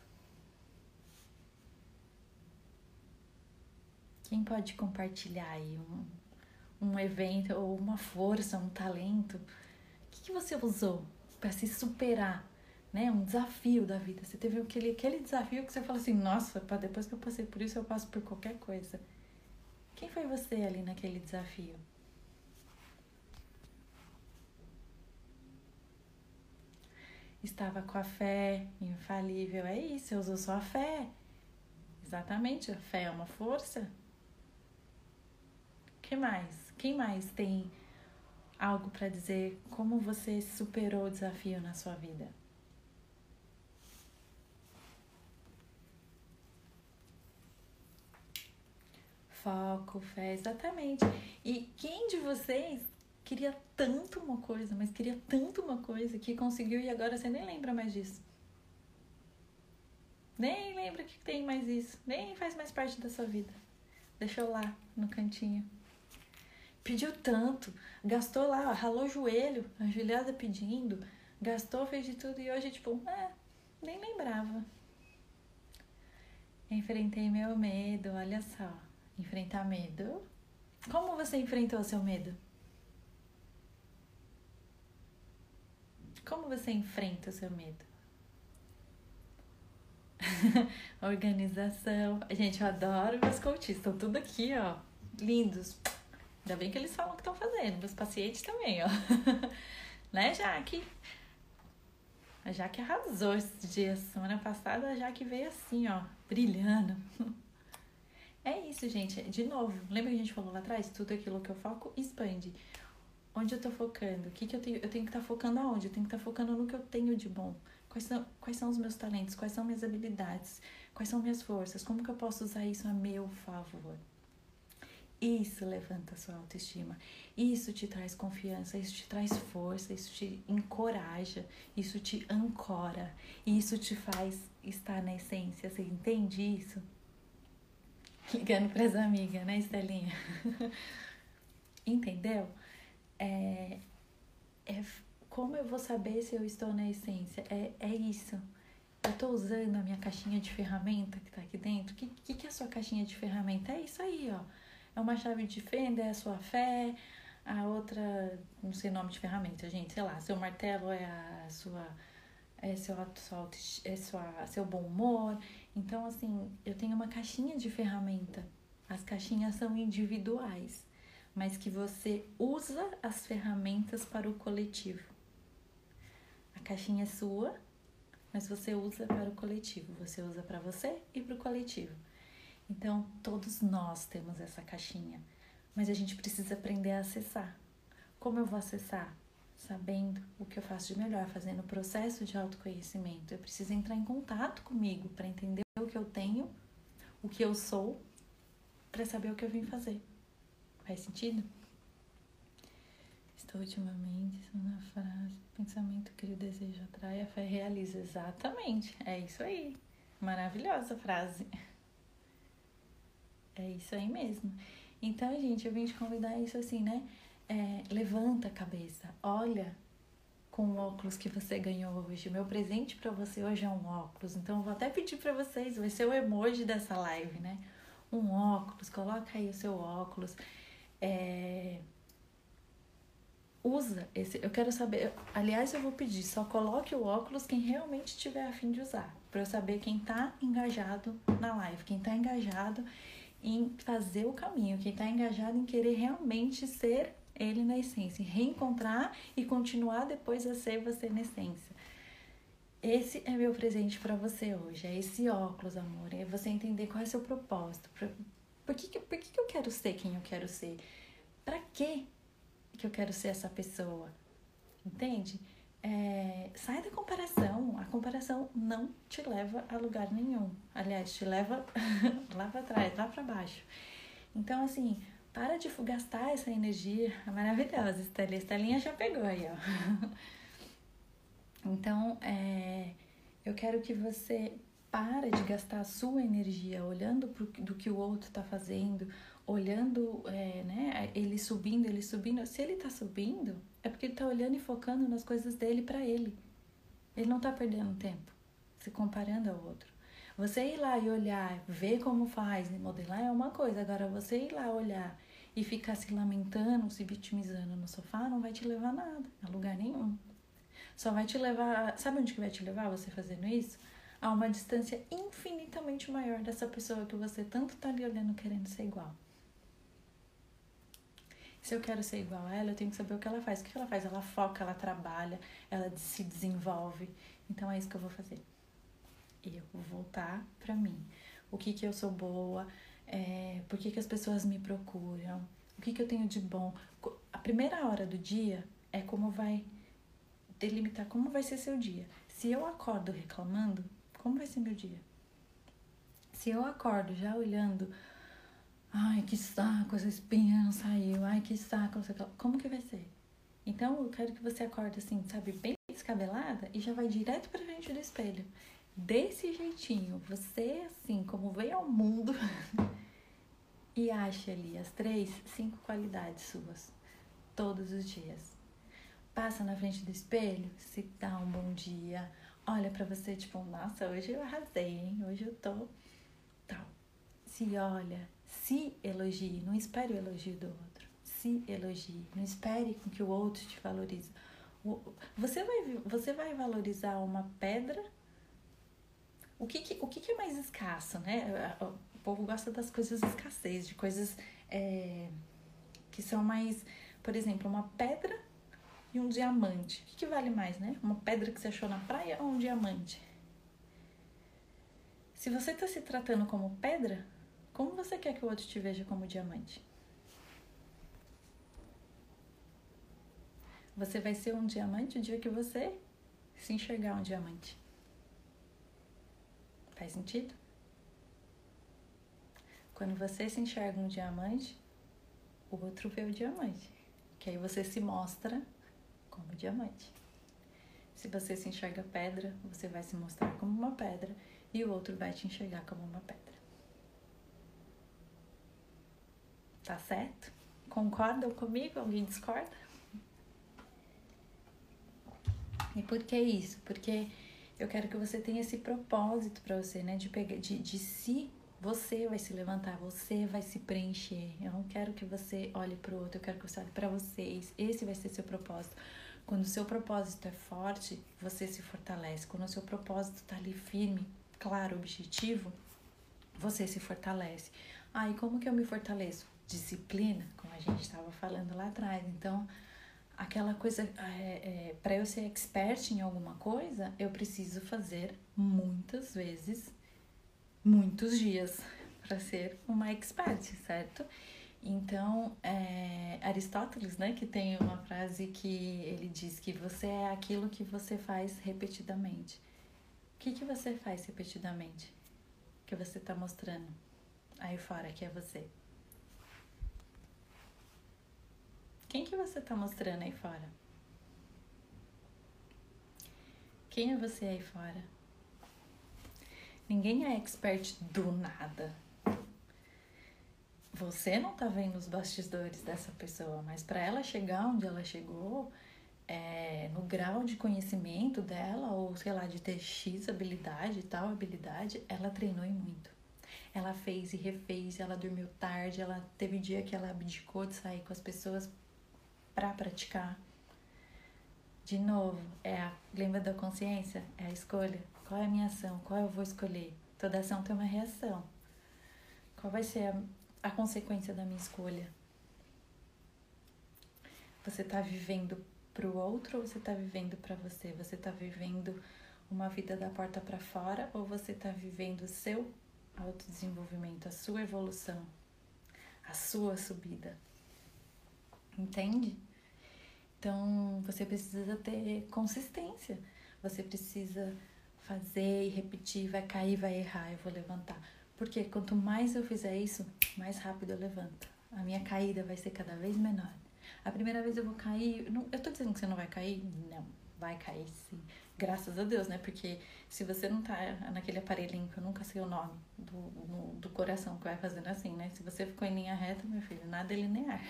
Quem pode compartilhar aí um, um evento ou uma força, um talento? O que, que você usou para se superar? Né? Um desafio da vida. Você teve aquele, aquele desafio que você fala assim: nossa, depois que eu passei por isso, eu passo por qualquer coisa. Quem foi você ali naquele desafio? Estava com a fé infalível, é isso, usou sua fé. Exatamente, a fé é uma força. que mais? Quem mais tem algo para dizer como você superou o desafio na sua vida? Foco, fé, exatamente. E quem de vocês queria tanto uma coisa, mas queria tanto uma coisa que conseguiu e agora você nem lembra mais disso? Nem lembra que tem mais isso, nem faz mais parte da sua vida. Deixou lá no cantinho. Pediu tanto, gastou lá, ralou o joelho, ajoelhada pedindo, gastou, fez de tudo e hoje, tipo, é, nem lembrava. Enfrentei meu medo, olha só. Enfrentar medo. Como você enfrentou o seu medo? Como você enfrenta o seu medo? [laughs] Organização. Gente, eu adoro meus coaches. Estão tudo aqui, ó. Lindos. Ainda bem que eles falam o que estão fazendo. Meus pacientes também, ó. [laughs] né, Jaque? A Jaque arrasou esses dias. Semana passada a Jaque veio assim, ó, brilhando. [laughs] É isso, gente. De novo, lembra que a gente falou lá atrás? Tudo aquilo que eu foco expande. Onde eu tô focando? O que, que eu tenho? Eu tenho que estar tá focando aonde? Eu tenho que estar tá focando no que eu tenho de bom. Quais são, quais são os meus talentos? Quais são minhas habilidades? Quais são minhas forças? Como que eu posso usar isso a meu favor? Isso levanta a sua autoestima. Isso te traz confiança, isso te traz força, isso te encoraja, isso te ancora, isso te faz estar na essência. Você entende isso? Ligando para as amigas, né, Estelinha? [laughs] Entendeu? É, é, como eu vou saber se eu estou na essência? É, é isso. Eu estou usando a minha caixinha de ferramenta que está aqui dentro. O que, que, que é a sua caixinha de ferramenta? É isso aí, ó. É uma chave de fenda, é a sua fé, a outra, não sei nome de ferramenta, gente, sei lá, seu martelo é a sua é seu, sua, é sua, seu bom humor. Então, assim, eu tenho uma caixinha de ferramenta. As caixinhas são individuais, mas que você usa as ferramentas para o coletivo. A caixinha é sua, mas você usa para o coletivo. Você usa para você e para o coletivo. Então, todos nós temos essa caixinha, mas a gente precisa aprender a acessar. Como eu vou acessar? Sabendo o que eu faço de melhor, fazendo o processo de autoconhecimento. Eu preciso entrar em contato comigo para entender o que eu tenho, o que eu sou, para saber o que eu vim fazer. Faz sentido? Estou ultimamente na frase: pensamento que o desejo atrai, a fé realiza. Exatamente, é isso aí. Maravilhosa frase. É isso aí mesmo. Então, gente, eu vim te convidar isso assim, né? É, levanta a cabeça, olha com o óculos que você ganhou hoje. Meu presente para você hoje é um óculos. Então, vou até pedir para vocês, vai ser o emoji dessa live, né? Um óculos, coloca aí o seu óculos. É... Usa esse. Eu quero saber. Aliás, eu vou pedir, só coloque o óculos quem realmente tiver a fim de usar. Para eu saber quem tá engajado na live, quem tá engajado em fazer o caminho, quem tá engajado em querer realmente ser ele na essência, reencontrar e continuar depois a ser você na essência. Esse é meu presente para você hoje, é esse óculos, amor, é você entender qual é seu propósito, por, que, por que, que eu quero ser quem eu quero ser, para que que eu quero ser essa pessoa, entende? É, sai da comparação, a comparação não te leva a lugar nenhum, aliás, te leva [laughs] lá para trás, lá para baixo. Então, assim, para de gastar essa energia maravilhosa, Estelinha. Estelinha já pegou aí, ó. [laughs] Então, é, eu quero que você para de gastar a sua energia olhando pro, do que o outro está fazendo, olhando, é, né, ele subindo, ele subindo. Se ele está subindo, é porque ele está olhando e focando nas coisas dele para ele. Ele não está perdendo tempo se comparando ao outro. Você ir lá e olhar, ver como faz e modelar é uma coisa. Agora, você ir lá olhar e ficar se lamentando, se vitimizando no sofá não vai te levar a nada, a lugar nenhum. Só vai te levar. Sabe onde que vai te levar você fazendo isso? A uma distância infinitamente maior dessa pessoa que você tanto tá ali olhando querendo ser igual. Se eu quero ser igual a ela, eu tenho que saber o que ela faz. O que ela faz? Ela foca, ela trabalha, ela se desenvolve. Então é isso que eu vou fazer. Eu vou voltar pra mim. O que que eu sou boa? É, por que, que as pessoas me procuram? O que, que eu tenho de bom? A primeira hora do dia é como vai delimitar como vai ser seu dia. Se eu acordo reclamando, como vai ser meu dia? Se eu acordo já olhando Ai, que saco, essa espinha não saiu. Ai, que saco, não sei. Como que vai ser? Então, eu quero que você acorde assim, sabe, bem descabelada e já vai direto pra frente do espelho. Desse jeitinho, você, assim, como veio ao mundo, [laughs] e ache ali as três, cinco qualidades suas, todos os dias. Passa na frente do espelho, se dá um bom dia, olha para você, tipo, nossa, hoje eu arrasei, hein? Hoje eu tô tal. Se olha, se elogie, não espere o elogio do outro. Se elogie, não espere com que o outro te valorize. Você vai, você vai valorizar uma pedra? O que, que o que, que, é mais escasso, né? Povo gosta das coisas escassez, de coisas é, que são mais, por exemplo, uma pedra e um diamante. O que, que vale mais, né? Uma pedra que você achou na praia ou um diamante? Se você está se tratando como pedra, como você quer que o outro te veja como diamante? Você vai ser um diamante o dia que você se enxergar um diamante. Faz sentido? Quando você se enxerga um diamante, o outro vê o diamante. Que aí você se mostra como diamante. Se você se enxerga pedra, você vai se mostrar como uma pedra e o outro vai te enxergar como uma pedra. Tá certo? Concordam comigo? Alguém discorda? E por que isso? Porque eu quero que você tenha esse propósito para você, né? De, pegar, de, de si, você vai se levantar, você vai se preencher. Eu não quero que você olhe para o outro, eu quero que você olhe para vocês. Esse vai ser seu propósito. Quando o seu propósito é forte, você se fortalece. Quando o seu propósito está ali firme, claro, objetivo, você se fortalece. Ah, e como que eu me fortaleço? disciplina, como a gente estava falando lá atrás. Então, aquela coisa, é, é, para eu ser expert em alguma coisa, eu preciso fazer muitas vezes, muitos dias, para ser uma expert, certo? Então, é, Aristóteles, né, que tem uma frase que ele diz que você é aquilo que você faz repetidamente. O que, que você faz repetidamente? Que você está mostrando aí fora que é você. Quem que você tá mostrando aí fora? Quem é você aí fora? Ninguém é expert do nada. Você não tá vendo os bastidores dessa pessoa, mas para ela chegar onde ela chegou, é, no grau de conhecimento dela, ou sei lá, de ter X habilidade, tal habilidade, ela treinou e muito. Ela fez e refez, ela dormiu tarde, ela teve dia que ela abdicou de sair com as pessoas para praticar. De novo, é a lembra da consciência, é a escolha. Qual é a minha ação? Qual eu vou escolher? Toda ação tem uma reação. Qual vai ser a, a consequência da minha escolha? Você está vivendo para o outro ou você está vivendo para você? Você está vivendo uma vida da porta para fora ou você está vivendo o seu autodesenvolvimento, a sua evolução, a sua subida? Entende? Então você precisa ter consistência. Você precisa fazer e repetir, vai cair, vai errar, eu vou levantar. Porque quanto mais eu fizer isso, mais rápido eu levanto. A minha caída vai ser cada vez menor. A primeira vez eu vou cair, não, eu tô dizendo que você não vai cair? Não, vai cair sim. Graças a Deus, né? Porque se você não tá naquele aparelhinho que eu nunca sei o nome do, no, do coração que vai fazendo assim, né? Se você ficou em linha reta, meu filho, nada é linear.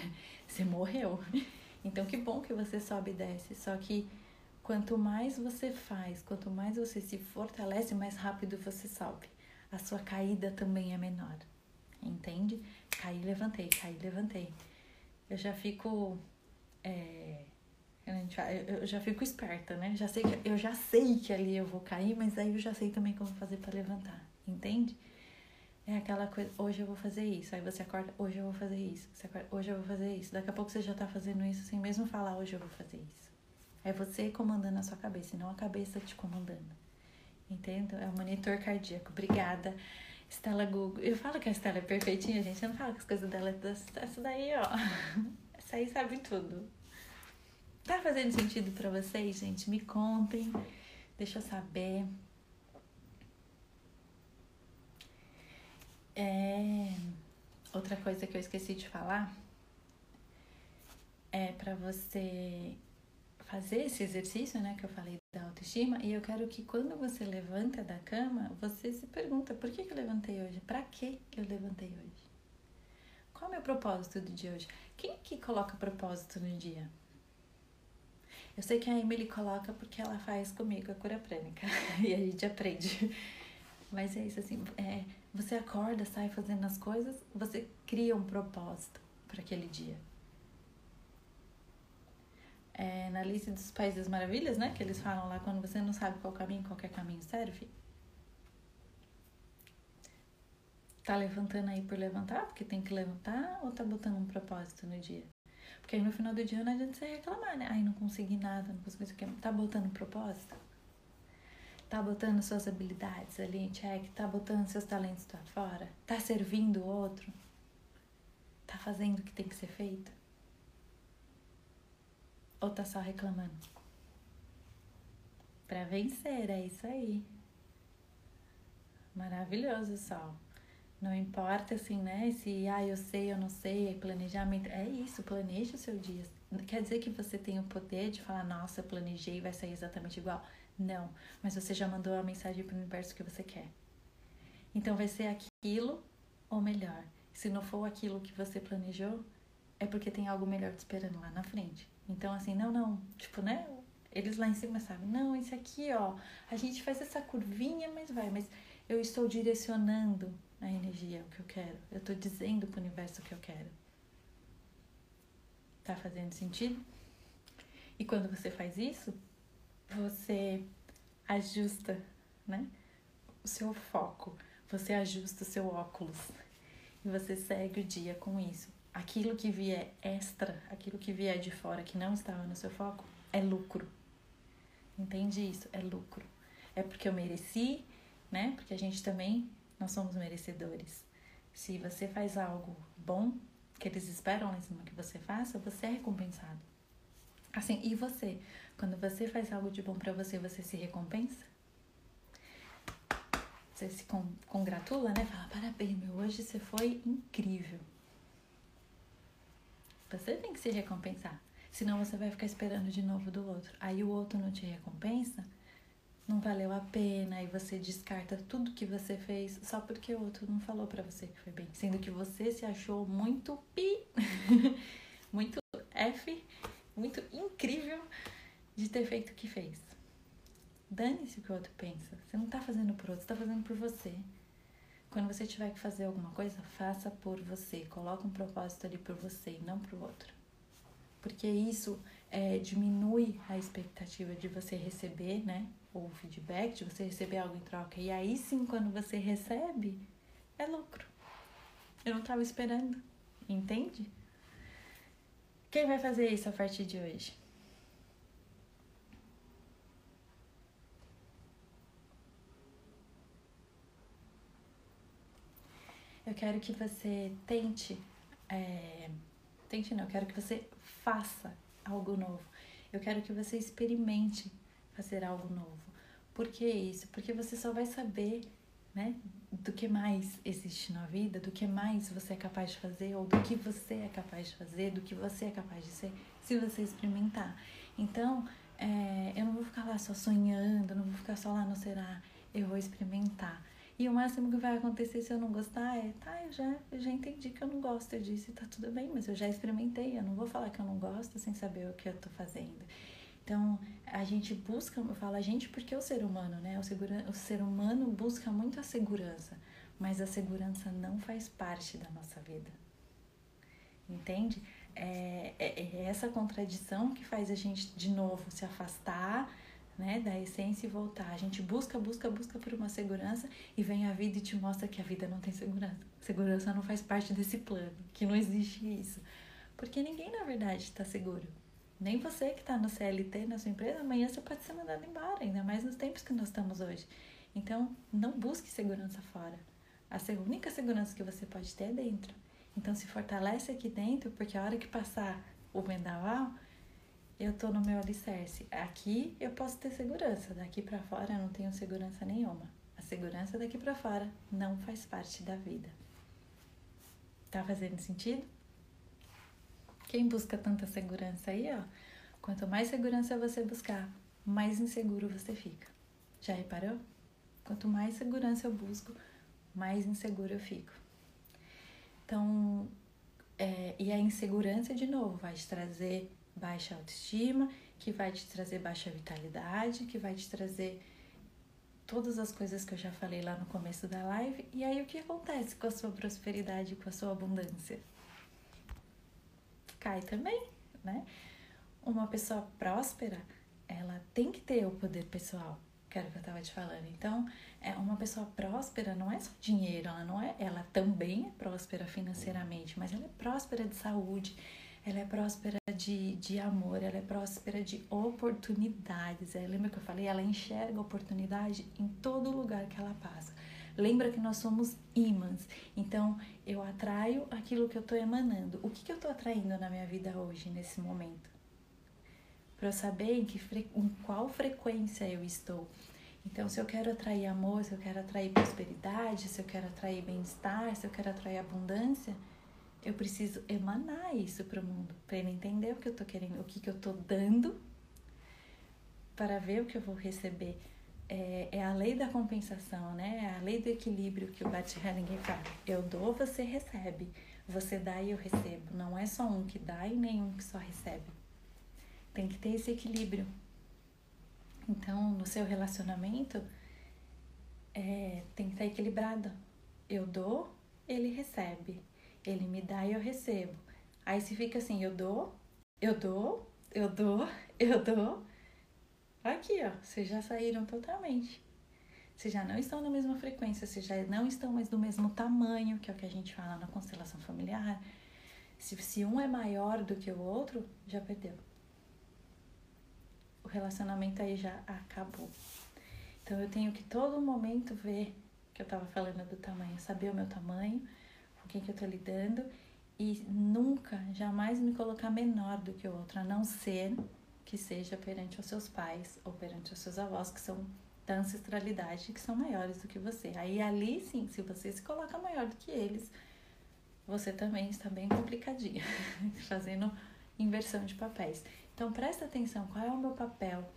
Você morreu. [laughs] Então, que bom que você sobe e desce. Só que quanto mais você faz, quanto mais você se fortalece, mais rápido você sobe. A sua caída também é menor. Entende? Caí, levantei, caí, levantei. Eu já fico. É, eu já fico esperta, né? Já sei que, eu já sei que ali eu vou cair, mas aí eu já sei também como fazer para levantar, entende? É aquela coisa, hoje eu vou fazer isso. Aí você acorda, hoje eu vou fazer isso. Você acorda, hoje eu vou fazer isso. Daqui a pouco você já tá fazendo isso sem mesmo falar, hoje eu vou fazer isso. É você comandando a sua cabeça, e não a cabeça te comandando. Entende? É o monitor cardíaco. Obrigada, Estela Google. Eu falo que a Estela é perfeitinha, gente. Eu não falo que as coisas dela é essa daí, ó. [laughs] Essa aí sabe tudo. Tá fazendo sentido para vocês, gente? Me contem. Deixa eu saber. É... Outra coisa que eu esqueci de falar é para você fazer esse exercício, né, que eu falei da autoestima, e eu quero que quando você levanta da cama, você se pergunta: por que, eu levantei hoje? Para que eu levantei hoje? Qual é o meu propósito do dia hoje? Quem que coloca propósito no dia? Eu sei que a Emily coloca porque ela faz comigo a cura prânica [laughs] e a gente aprende. Mas é isso assim, é, você acorda, sai fazendo as coisas, você cria um propósito para aquele dia. É, na lista dos Países Maravilhas, né? Que eles falam lá quando você não sabe qual caminho, qualquer caminho serve. Tá levantando aí por levantar, porque tem que levantar, ou tá botando um propósito no dia? Porque aí no final do dia não adianta você reclamar, né? Ai, não consegui nada, não consegui isso aqui. Tá botando um propósito? Tá botando suas habilidades ali em check? Tá botando seus talentos pra fora? Tá servindo o outro? Tá fazendo o que tem que ser feito? Ou tá só reclamando? Pra vencer, é isso aí. Maravilhoso, Sol. Não importa assim, né? Se ah, eu sei, eu não sei, planejamento. É isso, planeje o seu dia. Quer dizer que você tem o poder de falar, nossa, eu planejei, vai sair exatamente igual. Não, mas você já mandou a mensagem para o universo que você quer. Então vai ser aquilo ou melhor. Se não for aquilo que você planejou, é porque tem algo melhor te esperando lá na frente. Então, assim, não, não, tipo, né? Eles lá em cima sabem, não, esse aqui, ó, a gente faz essa curvinha, mas vai, mas eu estou direcionando a energia, o que eu quero. Eu estou dizendo para o universo o que eu quero. Tá fazendo sentido? E quando você faz isso, você ajusta, né? O seu foco, você ajusta o seu óculos e você segue o dia com isso. Aquilo que vier extra, aquilo que vier de fora que não estava no seu foco, é lucro. Entende isso? É lucro. É porque eu mereci, né? Porque a gente também nós somos merecedores. Se você faz algo bom, que eles esperam lá em cima que você faça, você é recompensado. Assim, e você? Quando você faz algo de bom para você, você se recompensa? Você se congratula, né? Fala, parabéns, meu, hoje você foi incrível. Você tem que se recompensar. Senão você vai ficar esperando de novo do outro. Aí o outro não te recompensa, não valeu a pena e você descarta tudo que você fez só porque o outro não falou para você que foi bem, sendo que você se achou muito pi, [laughs] muito F, muito incrível de ter feito o que fez. Dane-se o que o outro pensa. Você não tá fazendo por outro, você tá fazendo por você. Quando você tiver que fazer alguma coisa, faça por você. Coloque um propósito ali por você e não pro outro. Porque isso é, diminui a expectativa de você receber, né? ou feedback, de você receber algo em troca. E aí sim, quando você recebe, é lucro. Eu não estava esperando, entende? Quem vai fazer isso a partir de hoje? Eu quero que você tente, é, tente não, eu quero que você faça algo novo. Eu quero que você experimente fazer algo novo. Por que isso? Porque você só vai saber, né, do que mais existe na vida, do que mais você é capaz de fazer, ou do que você é capaz de fazer, do que você é capaz de ser, se você experimentar. Então, é, eu não vou ficar lá só sonhando, não vou ficar só lá no será, eu vou experimentar. E o máximo que vai acontecer se eu não gostar é, tá, eu já, eu já entendi que eu não gosto eu disse tá tudo bem, mas eu já experimentei, eu não vou falar que eu não gosto sem saber o que eu tô fazendo. Então, a gente busca, eu falo a gente porque é o ser humano, né? O, segura, o ser humano busca muito a segurança, mas a segurança não faz parte da nossa vida. Entende? É, é, é essa contradição que faz a gente, de novo, se afastar né, da essência e voltar. A gente busca, busca, busca por uma segurança e vem a vida e te mostra que a vida não tem segurança. Segurança não faz parte desse plano, que não existe isso. Porque ninguém, na verdade, está seguro. Nem você que está no CLT, na sua empresa, amanhã você pode ser mandado embora, ainda mais nos tempos que nós estamos hoje. Então, não busque segurança fora. A única segurança que você pode ter é dentro. Então, se fortalece aqui dentro, porque a hora que passar o vendaval, eu tô no meu alicerce. Aqui eu posso ter segurança, daqui para fora eu não tenho segurança nenhuma. A segurança daqui para fora não faz parte da vida. Tá fazendo sentido? Quem busca tanta segurança aí, ó, quanto mais segurança você buscar, mais inseguro você fica. Já reparou? Quanto mais segurança eu busco, mais inseguro eu fico. Então, é, e a insegurança, de novo, vai te trazer baixa autoestima, que vai te trazer baixa vitalidade, que vai te trazer todas as coisas que eu já falei lá no começo da live. E aí o que acontece com a sua prosperidade, com a sua abundância? Cai também, né? Uma pessoa próspera, ela tem que ter o poder pessoal, que era o que eu estava te falando. Então, é uma pessoa próspera não é só dinheiro, ela não é, ela também é próspera financeiramente, mas ela é próspera de saúde, ela é próspera de, de amor, ela é próspera de oportunidades. É, lembra que eu falei? Ela enxerga oportunidade em todo lugar que ela passa. Lembra que nós somos ímãs, então eu atraio aquilo que eu estou emanando. O que, que eu estou atraindo na minha vida hoje, nesse momento? Para eu saber em, que, em qual frequência eu estou. Então, se eu quero atrair amor, se eu quero atrair prosperidade, se eu quero atrair bem-estar, se eu quero atrair abundância, eu preciso emanar isso para o mundo, para ele entender o que eu tô querendo, o que, que eu tô dando, para ver o que eu vou receber. É, é a lei da compensação, né? É a lei do equilíbrio que o Bart Hellinger fala. Eu dou, você recebe. Você dá e eu recebo. Não é só um que dá e nenhum que só recebe. Tem que ter esse equilíbrio. Então, no seu relacionamento, é, tem que estar equilibrado. Eu dou, ele recebe. Ele me dá e eu recebo. Aí se fica assim, eu dou, eu dou, eu dou, [laughs] eu dou. Aqui, ó, vocês já saíram totalmente. Vocês já não estão na mesma frequência, vocês já não estão mais do mesmo tamanho, que é o que a gente fala na constelação familiar. Se, se um é maior do que o outro, já perdeu. O relacionamento aí já acabou. Então eu tenho que todo momento ver que eu tava falando do tamanho, saber o meu tamanho com quem que eu tô lidando e nunca, jamais me colocar menor do que o outro, a não ser que seja perante os seus pais ou perante os seus avós, que são da ancestralidade, que são maiores do que você. Aí ali sim, se você se coloca maior do que eles, você também está bem complicadinha, [laughs] fazendo inversão de papéis. Então presta atenção, qual é o meu papel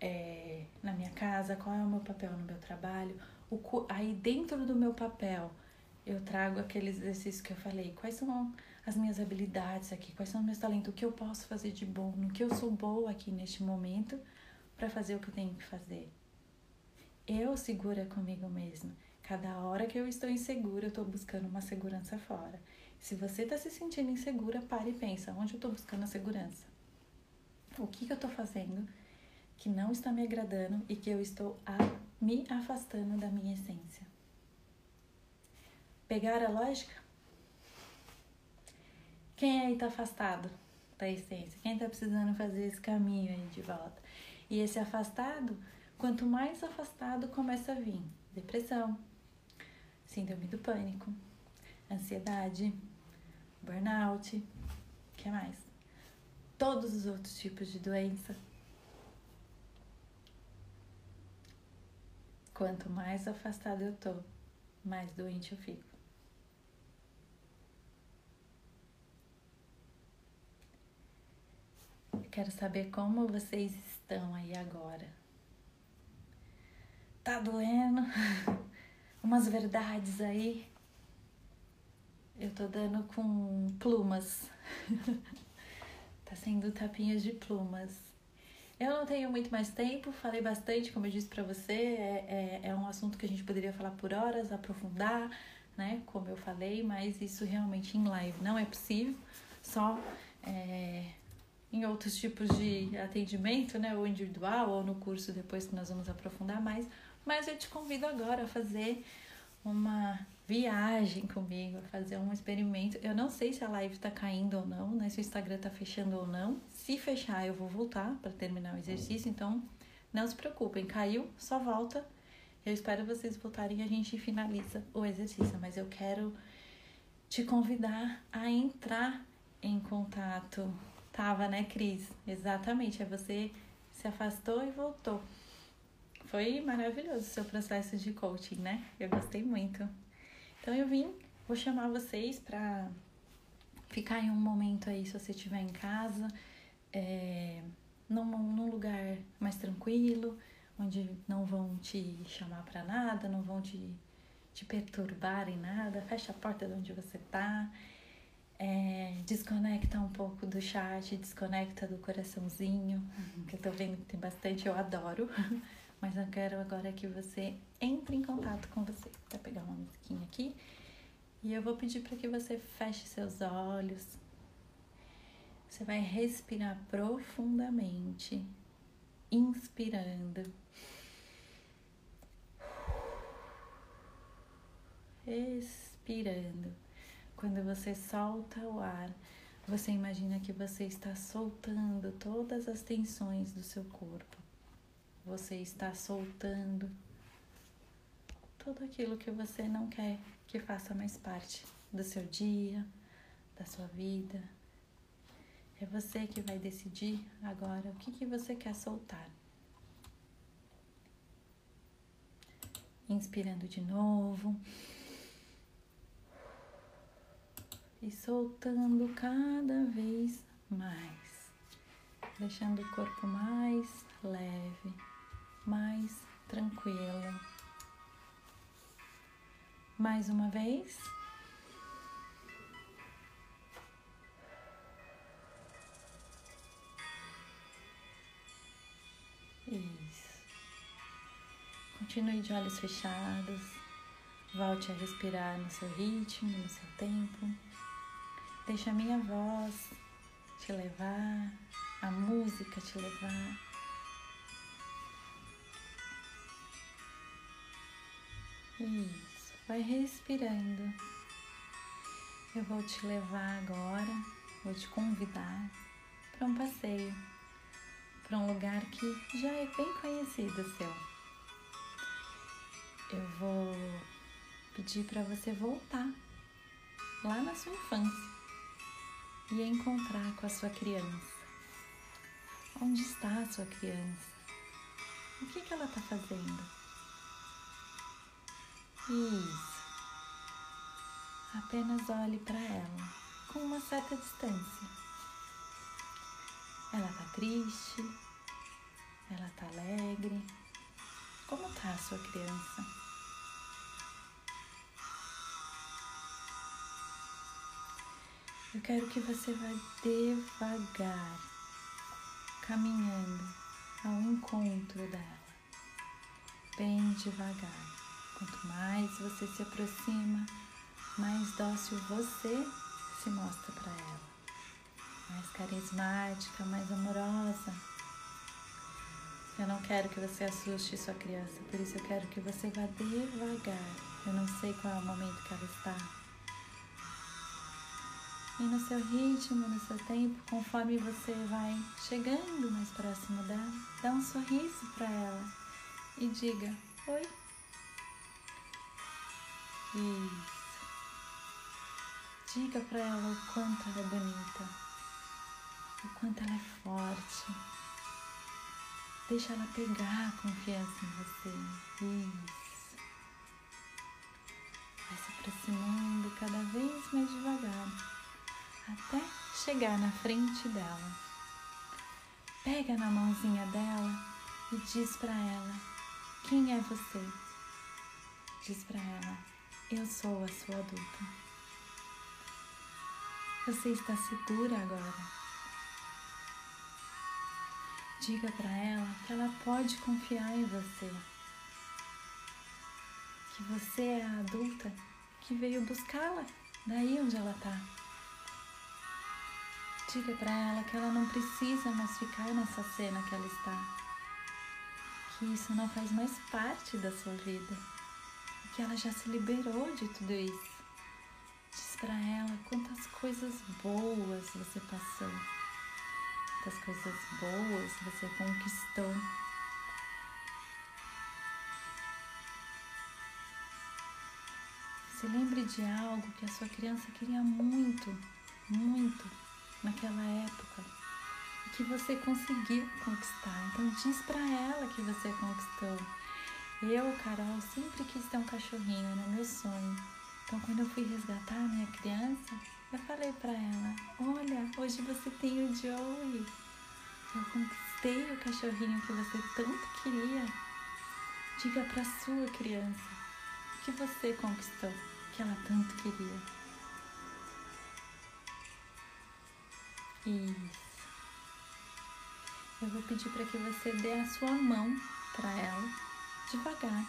é, na minha casa, qual é o meu papel no meu trabalho, o, aí dentro do meu papel, eu trago aqueles exercícios que eu falei. Quais são as minhas habilidades aqui? Quais são os meus talentos? O que eu posso fazer de bom? No que eu sou boa aqui neste momento para fazer o que eu tenho que fazer? Eu segura comigo mesma. Cada hora que eu estou insegura, eu estou buscando uma segurança fora. Se você está se sentindo insegura, pare e pensa: onde eu estou buscando a segurança? O que, que eu estou fazendo que não está me agradando e que eu estou a, me afastando da minha essência? Pegar a lógica? Quem aí tá afastado da essência? Quem tá precisando fazer esse caminho aí de volta? E esse afastado, quanto mais afastado começa a vir depressão, síndrome do pânico, ansiedade, burnout, que mais? Todos os outros tipos de doença. Quanto mais afastado eu tô, mais doente eu fico. Quero saber como vocês estão aí agora. Tá doendo? [laughs] Umas verdades aí. Eu tô dando com plumas. [laughs] tá sendo tapinhas de plumas. Eu não tenho muito mais tempo, falei bastante, como eu disse para você, é, é, é, um assunto que a gente poderia falar por horas, aprofundar, né? Como eu falei, mas isso realmente em live não é possível. Só é, em outros tipos de atendimento, né? Ou individual, ou no curso depois que nós vamos aprofundar mais. Mas eu te convido agora a fazer uma viagem comigo, a fazer um experimento. Eu não sei se a live tá caindo ou não, né? Se o Instagram tá fechando ou não. Se fechar, eu vou voltar para terminar o exercício, então não se preocupem. Caiu, só volta. Eu espero vocês voltarem e a gente finaliza o exercício, mas eu quero te convidar a entrar em contato. Tava, né, Cris? Exatamente, é você se afastou e voltou. Foi maravilhoso o seu processo de coaching, né? Eu gostei muito. Então eu vim, vou chamar vocês para ficar em um momento aí, se você estiver em casa, é, num, num lugar mais tranquilo, onde não vão te chamar para nada, não vão te, te perturbar em nada. Fecha a porta de onde você tá. É, desconecta um pouco do chat, desconecta do coraçãozinho, que eu tô vendo que tem bastante, eu adoro. [laughs] Mas eu quero agora que você entre em contato com você. Vou pegar uma musiquinha aqui. E eu vou pedir para que você feche seus olhos. Você vai respirar profundamente, inspirando. Expirando. Quando você solta o ar, você imagina que você está soltando todas as tensões do seu corpo você está soltando tudo aquilo que você não quer que faça mais parte do seu dia, da sua vida. É você que vai decidir agora o que, que você quer soltar. Inspirando de novo. E soltando cada vez mais, deixando o corpo mais leve mais tranquila. Mais uma vez. Isso. Continue de olhos fechados. Volte a respirar no seu ritmo, no seu tempo. Deixa a minha voz te levar, a música te levar. Isso, vai respirando. Eu vou te levar agora, vou te convidar para um passeio, para um lugar que já é bem conhecido seu. Eu vou pedir para você voltar lá na sua infância e encontrar com a sua criança. Onde está a sua criança? O que, que ela está fazendo? Isso. Apenas olhe para ela com uma certa distância. Ela tá triste? Ela tá alegre? Como tá a sua criança? Eu quero que você vá devagar, caminhando ao encontro dela, bem devagar. Quanto mais você se aproxima, mais dócil você se mostra para ela. Mais carismática, mais amorosa. Eu não quero que você assuste sua criança, por isso eu quero que você vá devagar. Eu não sei qual é o momento que ela está. E no seu ritmo, no seu tempo, conforme você vai chegando mais próximo dela, dá um sorriso para ela e diga: Oi. Isso. Diga para ela o quanto ela é bonita, o quanto ela é forte. Deixa ela pegar confiança em você. Isso. Vai se aproximando cada vez mais devagar, até chegar na frente dela. Pega na mãozinha dela e diz para ela: Quem é você? Diz para ela: eu sou a sua adulta. Você está segura agora. Diga para ela que ela pode confiar em você. Que você é a adulta que veio buscá-la daí onde ela está. Diga para ela que ela não precisa mais ficar nessa cena que ela está. Que isso não faz mais parte da sua vida. Que ela já se liberou de tudo isso. Diz para ela quantas coisas boas você passou. Quantas coisas boas você conquistou. Se lembre de algo que a sua criança queria muito, muito naquela época que você conseguiu conquistar. Então diz para ela que você conquistou. Eu, Carol, sempre quis ter um cachorrinho, era meu sonho. Então quando eu fui resgatar a minha criança, eu falei para ela: "Olha, hoje você tem o Joey. Eu conquistei o cachorrinho que você tanto queria. Diga para sua criança que você conquistou, que ela tanto queria." Isso. Eu vou pedir para que você dê a sua mão para ela devagar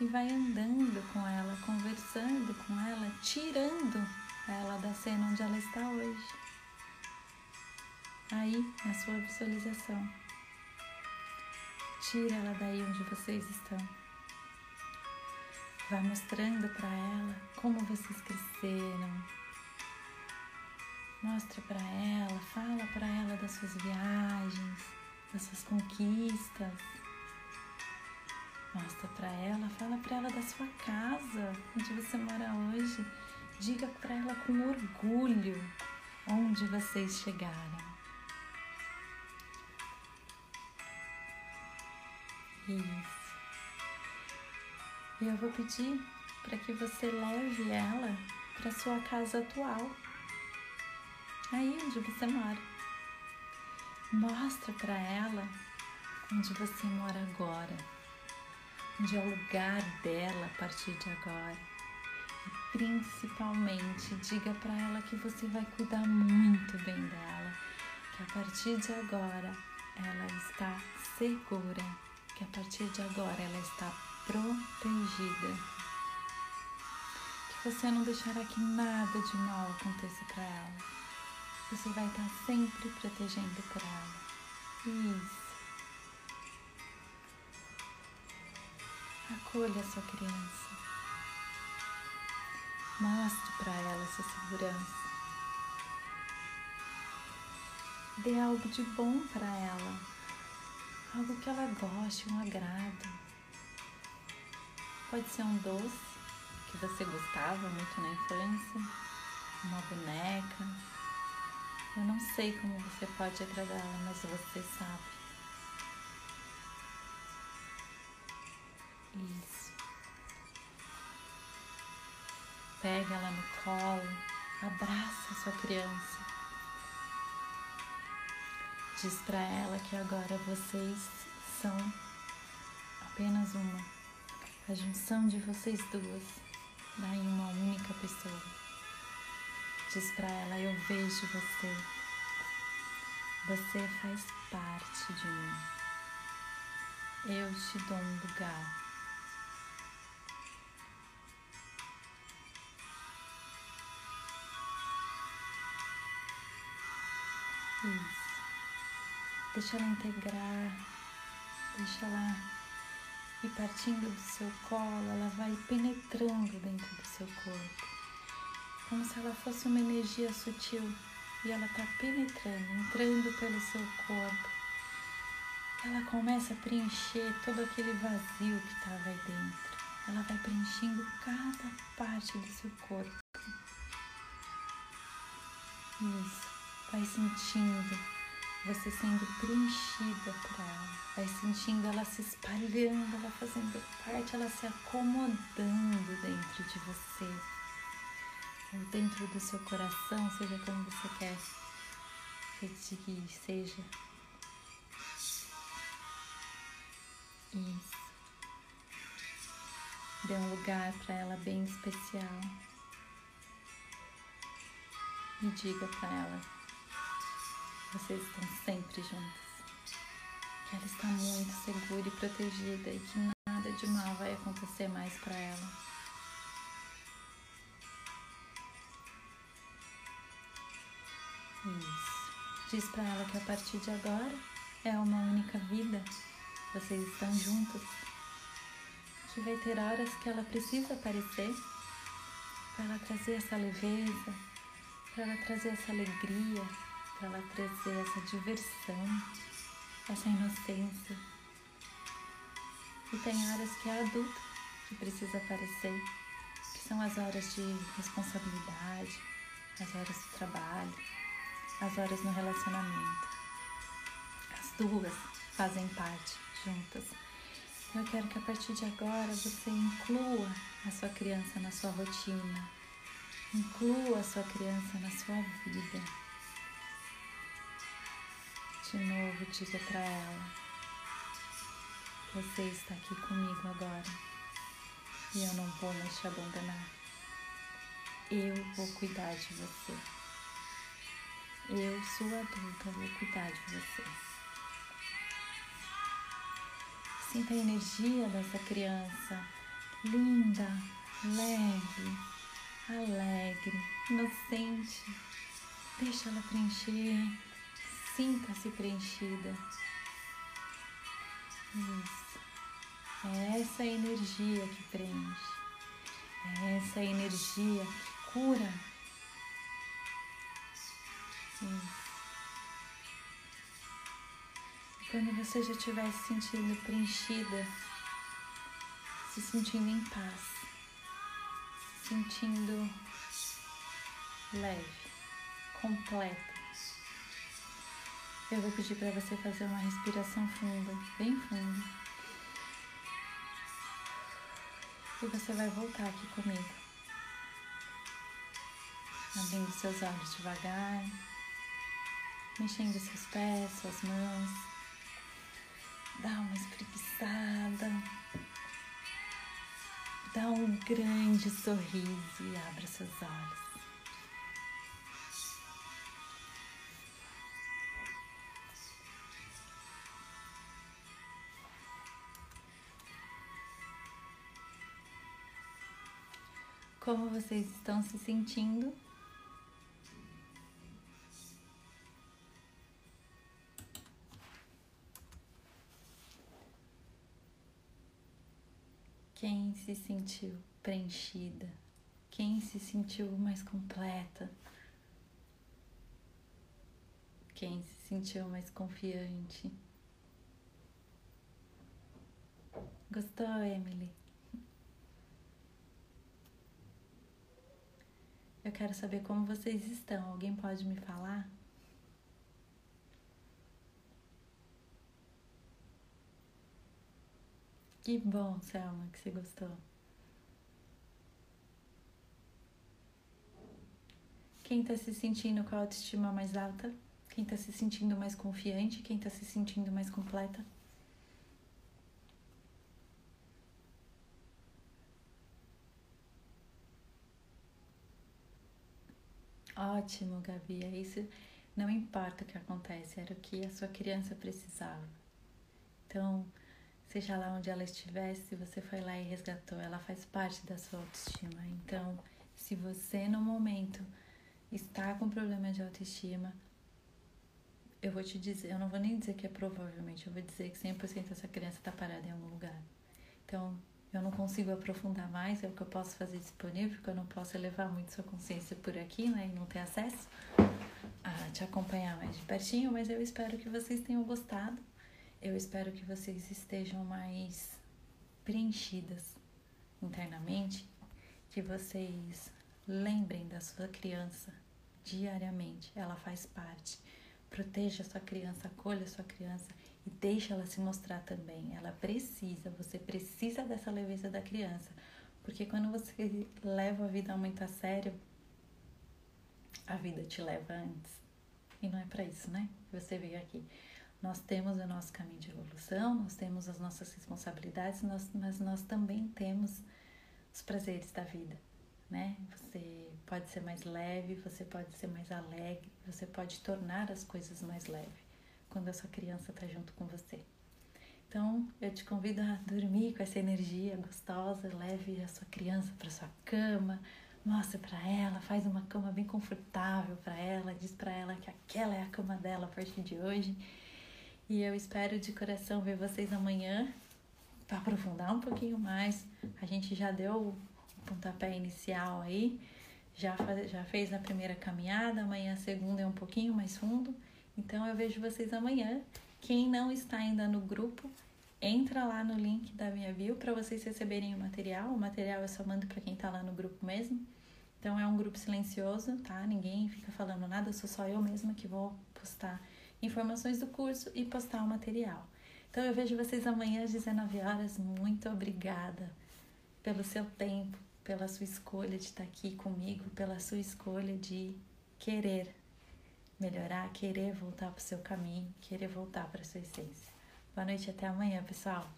e vai andando com ela, conversando com ela, tirando ela da cena onde ela está hoje. Aí, na sua visualização, tira ela daí onde vocês estão. Vai mostrando para ela como vocês cresceram, Mostra para ela, fala para ela das suas viagens, das suas conquistas. Mostra para ela, fala para ela da sua casa, onde você mora hoje. Diga para ela com orgulho onde vocês chegaram. Isso. E eu vou pedir para que você leve ela para sua casa atual aí onde você mora. Mostra para ela onde você mora agora, onde é o lugar dela a partir de agora. E principalmente diga para ela que você vai cuidar muito bem dela, que a partir de agora ela está segura, que a partir de agora ela está protegida. Que você não deixará que nada de mal aconteça para ela você vai estar sempre protegendo por ela. Isso. Acolha a sua criança. Mostre para ela essa segurança. Dê algo de bom para ela. Algo que ela goste, um agrado. Pode ser um doce que você gostava muito na infância, uma boneca, eu não sei como você pode agradá-la, mas você sabe. Isso. Pega ela no colo, abraça a sua criança. Diz para ela que agora vocês são apenas uma. A junção de vocês duas dá em uma única pessoa. Diz para ela: Eu vejo você. Você faz parte de mim. Eu te dou um lugar. Isso. Deixa ela integrar, deixa ela ir partindo do seu colo, ela vai penetrando dentro do seu corpo como se ela fosse uma energia sutil e ela está penetrando, entrando pelo seu corpo. Ela começa a preencher todo aquele vazio que estava aí dentro. Ela vai preenchendo cada parte do seu corpo. Isso. Vai sentindo você sendo preenchida por ela. Vai sentindo ela se espalhando, ela fazendo parte, ela se acomodando dentro de você dentro do seu coração, seja como você quer que seja. Isso. Dê um lugar para ela bem especial. E diga para ela: vocês estão sempre juntas. Que ela está muito segura e protegida e que nada de mal vai acontecer mais para ela. Isso. Diz para ela que a partir de agora é uma única vida. Vocês estão juntos. Que vai ter horas que ela precisa aparecer para ela trazer essa leveza, para ela trazer essa alegria, para ela trazer essa diversão, essa inocência. E tem horas que é adulto que precisa aparecer, que são as horas de responsabilidade, as horas do trabalho, as horas no relacionamento. As duas fazem parte juntas. Eu quero que a partir de agora você inclua a sua criança na sua rotina, inclua a sua criança na sua vida. De novo, diga para ela: Você está aqui comigo agora e eu não vou mais te abandonar. Eu vou cuidar de você. Eu sou adulta, vou cuidar de você. Sinta a energia dessa criança linda, leve, alegre, inocente. Deixa ela preencher. Sinta-se preenchida. Isso. É essa energia que preenche. É essa energia que cura e quando você já estiver se sentindo preenchida, se sentindo em paz, se sentindo leve, completa, eu vou pedir para você fazer uma respiração funda, bem funda. E você vai voltar aqui comigo. Abrindo seus olhos devagar mexendo seus pés, suas mãos. Dá uma espreguiçada. Dá um grande sorriso e abra seus olhos. Como vocês estão se sentindo? Quem se sentiu preenchida? Quem se sentiu mais completa? Quem se sentiu mais confiante? Gostou, Emily? Eu quero saber como vocês estão. Alguém pode me falar? Que bom, Selma, que você gostou. Quem está se sentindo com a autoestima mais alta? Quem está se sentindo mais confiante? Quem está se sentindo mais completa? Ótimo, Gabi. É isso. Não importa o que acontece, era o que a sua criança precisava. Então, seja lá onde ela estivesse, se você foi lá e resgatou, ela faz parte da sua autoestima. Então, se você no momento está com problema de autoestima, eu vou te dizer, eu não vou nem dizer que é provavelmente, eu vou dizer que 100% essa criança está parada em algum lugar. Então, eu não consigo aprofundar mais, é o que eu posso fazer disponível, porque eu não posso elevar muito sua consciência por aqui, né, e não ter acesso a te acompanhar mais de pertinho, mas eu espero que vocês tenham gostado. Eu espero que vocês estejam mais preenchidas internamente, que vocês lembrem da sua criança diariamente, ela faz parte. Proteja a sua criança, acolha a sua criança e deixe ela se mostrar também. Ela precisa, você precisa dessa leveza da criança, porque quando você leva a vida muito a sério, a vida te leva antes. E não é para isso, né? Você veio aqui. Nós temos o nosso caminho de evolução, nós temos as nossas responsabilidades, nós, mas nós também temos os prazeres da vida, né? Você pode ser mais leve, você pode ser mais alegre, você pode tornar as coisas mais leves quando a sua criança está junto com você. Então, eu te convido a dormir com essa energia gostosa, leve a sua criança para sua cama, mostra para ela, faz uma cama bem confortável para ela, diz para ela que aquela é a cama dela a partir de hoje. E eu espero de coração ver vocês amanhã para aprofundar um pouquinho mais. A gente já deu o pontapé inicial aí, já, faz, já fez a primeira caminhada, amanhã a segunda é um pouquinho mais fundo. Então eu vejo vocês amanhã. Quem não está ainda no grupo, entra lá no link da minha bio para vocês receberem o material. O material eu só mando para quem está lá no grupo mesmo. Então é um grupo silencioso, tá? Ninguém fica falando nada, sou só eu mesma que vou postar informações do curso e postar o material. Então eu vejo vocês amanhã às 19 horas. Muito obrigada pelo seu tempo, pela sua escolha de estar aqui comigo, pela sua escolha de querer melhorar, querer voltar para o seu caminho, querer voltar para a sua essência. Boa noite, até amanhã, pessoal.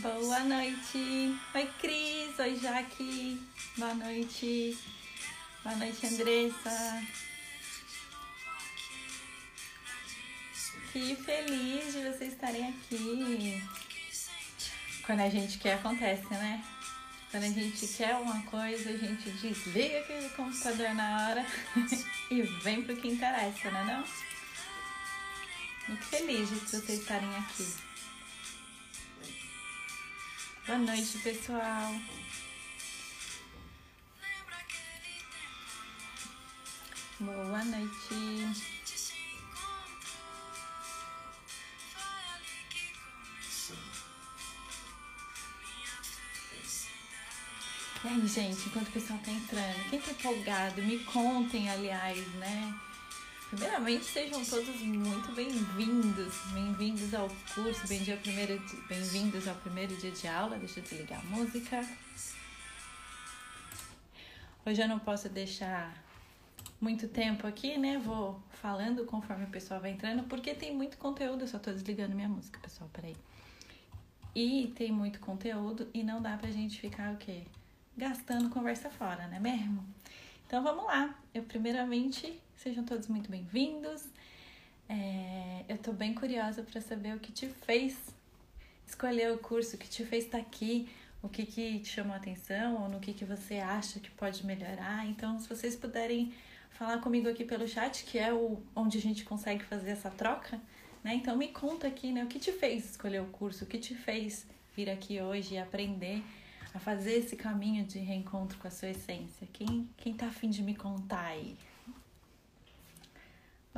Boa noite. Oi, Cris. Oi, Jaque. Boa noite. Boa noite, Andressa. Que feliz de vocês estarem aqui. Quando a gente quer, acontece, né? Quando a gente quer uma coisa, a gente desliga aquele computador na hora [laughs] e vem pro que interessa, né? Não? Muito feliz de vocês estarem aqui. Boa noite, pessoal. Boa noite. E aí, gente, enquanto o pessoal tá entrando, quem tá empolgado, me contem, aliás, né? Primeiramente, sejam todos muito bem-vindos. Bem-vindos ao curso, bem-vindos ao primeiro dia de aula. Deixa eu desligar a música. Hoje eu não posso deixar muito tempo aqui, né? Vou falando conforme o pessoal vai entrando, porque tem muito conteúdo. Eu só tô desligando minha música, pessoal, peraí. E tem muito conteúdo e não dá pra gente ficar o quê? Gastando conversa fora, né mesmo? Então vamos lá. Eu primeiramente Sejam todos muito bem-vindos. É, eu tô bem curiosa para saber o que te fez escolher o curso, o que te fez estar tá aqui, o que, que te chamou a atenção, ou no que, que você acha que pode melhorar. Então, se vocês puderem falar comigo aqui pelo chat, que é o, onde a gente consegue fazer essa troca, né? Então me conta aqui, né? O que te fez escolher o curso, o que te fez vir aqui hoje e aprender a fazer esse caminho de reencontro com a sua essência. Quem, quem tá afim de me contar aí?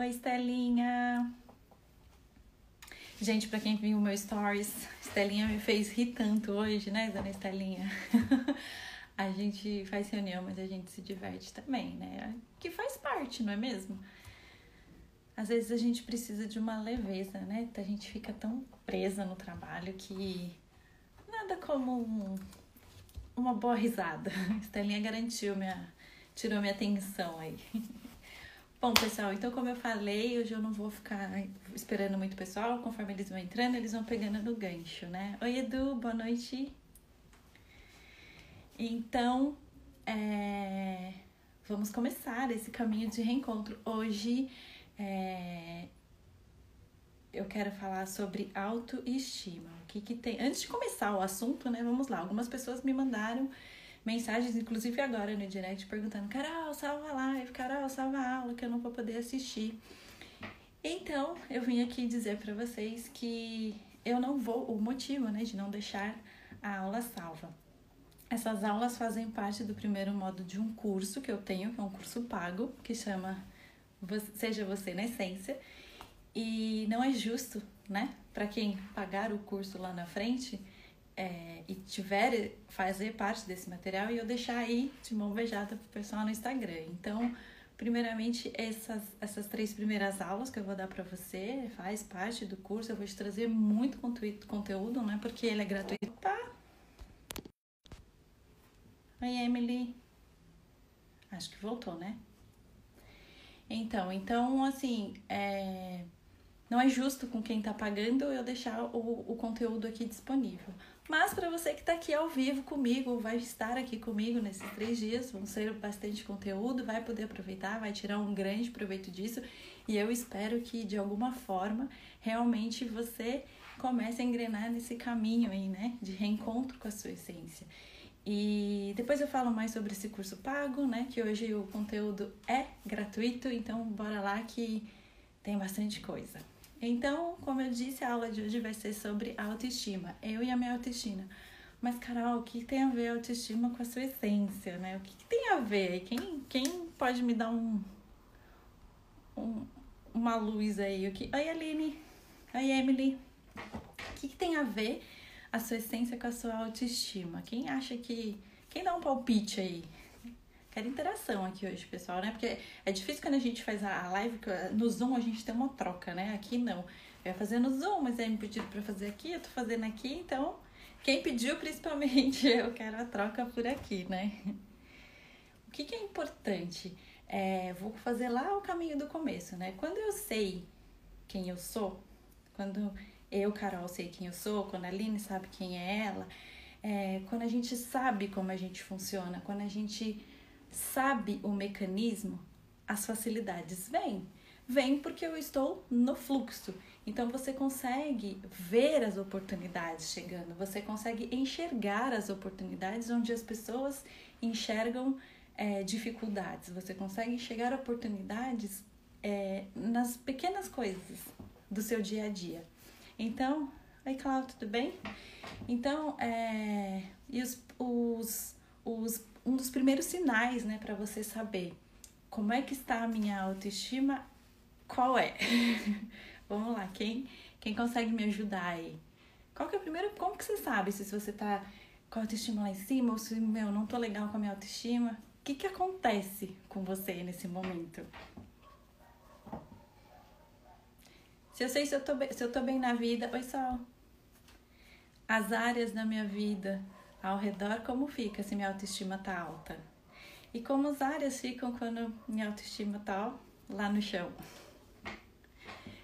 Oi, Estelinha. Gente, para quem viu meu stories, Estelinha me fez rir tanto hoje, né, dona Estelinha? [laughs] a gente faz reunião, mas a gente se diverte também, né? Que faz parte, não é mesmo? Às vezes a gente precisa de uma leveza, né? A gente fica tão presa no trabalho que nada como um, uma boa risada. [laughs] Estelinha garantiu minha, tirou minha atenção aí. [laughs] Bom, pessoal, então como eu falei, hoje eu não vou ficar esperando muito pessoal, conforme eles vão entrando, eles vão pegando no gancho, né? Oi, Edu, boa noite. Então, é... vamos começar esse caminho de reencontro. Hoje é... eu quero falar sobre autoestima. O que, que tem? Antes de começar o assunto, né? Vamos lá. Algumas pessoas me mandaram mensagens, inclusive agora no direct, perguntando: Carol, salva a live, Carol, salva a aula, que eu não vou poder assistir. Então, eu vim aqui dizer para vocês que eu não vou, o motivo, né, de não deixar a aula salva. Essas aulas fazem parte do primeiro modo de um curso que eu tenho, que é um curso pago, que chama Seja Você na Essência. E não é justo, né, para quem pagar o curso lá na frente, é, e tiver fazer parte desse material e eu deixar aí de mão beijada pro pessoal no Instagram. Então, Primeiramente, essas, essas três primeiras aulas que eu vou dar para você, faz parte do curso. Eu vou te trazer muito conteúdo, né? Porque ele é gratuito. Tá? Oi, Emily. Acho que voltou, né? Então, então assim, é... não é justo com quem tá pagando eu deixar o, o conteúdo aqui disponível. Mas para você que está aqui ao vivo comigo, vai estar aqui comigo nesses três dias, vão ser bastante conteúdo, vai poder aproveitar, vai tirar um grande proveito disso. E eu espero que de alguma forma realmente você comece a engrenar nesse caminho aí, né, de reencontro com a sua essência. E depois eu falo mais sobre esse curso pago, né, que hoje o conteúdo é gratuito, então bora lá que tem bastante coisa. Então, como eu disse, a aula de hoje vai ser sobre autoestima, eu e a minha autoestima. Mas, Carol, o que tem a ver a autoestima com a sua essência, né? O que, que tem a ver? Quem, quem pode me dar um, um, uma luz aí? O que... Oi, Aline. Oi, Emily. O que, que tem a ver a sua essência com a sua autoestima? Quem acha que... Quem dá um palpite aí? Quero interação aqui hoje, pessoal, né? Porque é difícil quando a gente faz a live, no Zoom a gente tem uma troca, né? Aqui não. Eu ia fazer no Zoom, mas aí me pediram pra fazer aqui, eu tô fazendo aqui, então quem pediu principalmente, [laughs] eu quero a troca por aqui, né? O que, que é importante? É, vou fazer lá o caminho do começo, né? Quando eu sei quem eu sou, quando eu, Carol, sei quem eu sou, quando a Aline sabe quem é ela, é, quando a gente sabe como a gente funciona, quando a gente sabe o mecanismo, as facilidades vêm. Vêm porque eu estou no fluxo. Então você consegue ver as oportunidades chegando, você consegue enxergar as oportunidades onde as pessoas enxergam é, dificuldades, você consegue enxergar oportunidades é, nas pequenas coisas do seu dia a dia. Então, oi Cláudio, tudo bem? Então, é, e os, os, os um dos primeiros sinais, né, para você saber como é que está a minha autoestima, qual é? [laughs] Vamos lá, quem quem consegue me ajudar aí? Qual que é o primeiro, como que você sabe se você tá com a autoestima lá em cima ou se, meu, não tô legal com a minha autoestima? O que que acontece com você nesse momento? Se eu sei se eu tô bem, se eu tô bem na vida, oi Sol. As áreas da minha vida ao redor, como fica se minha autoestima tá alta? E como as áreas ficam quando minha autoestima tá lá no chão?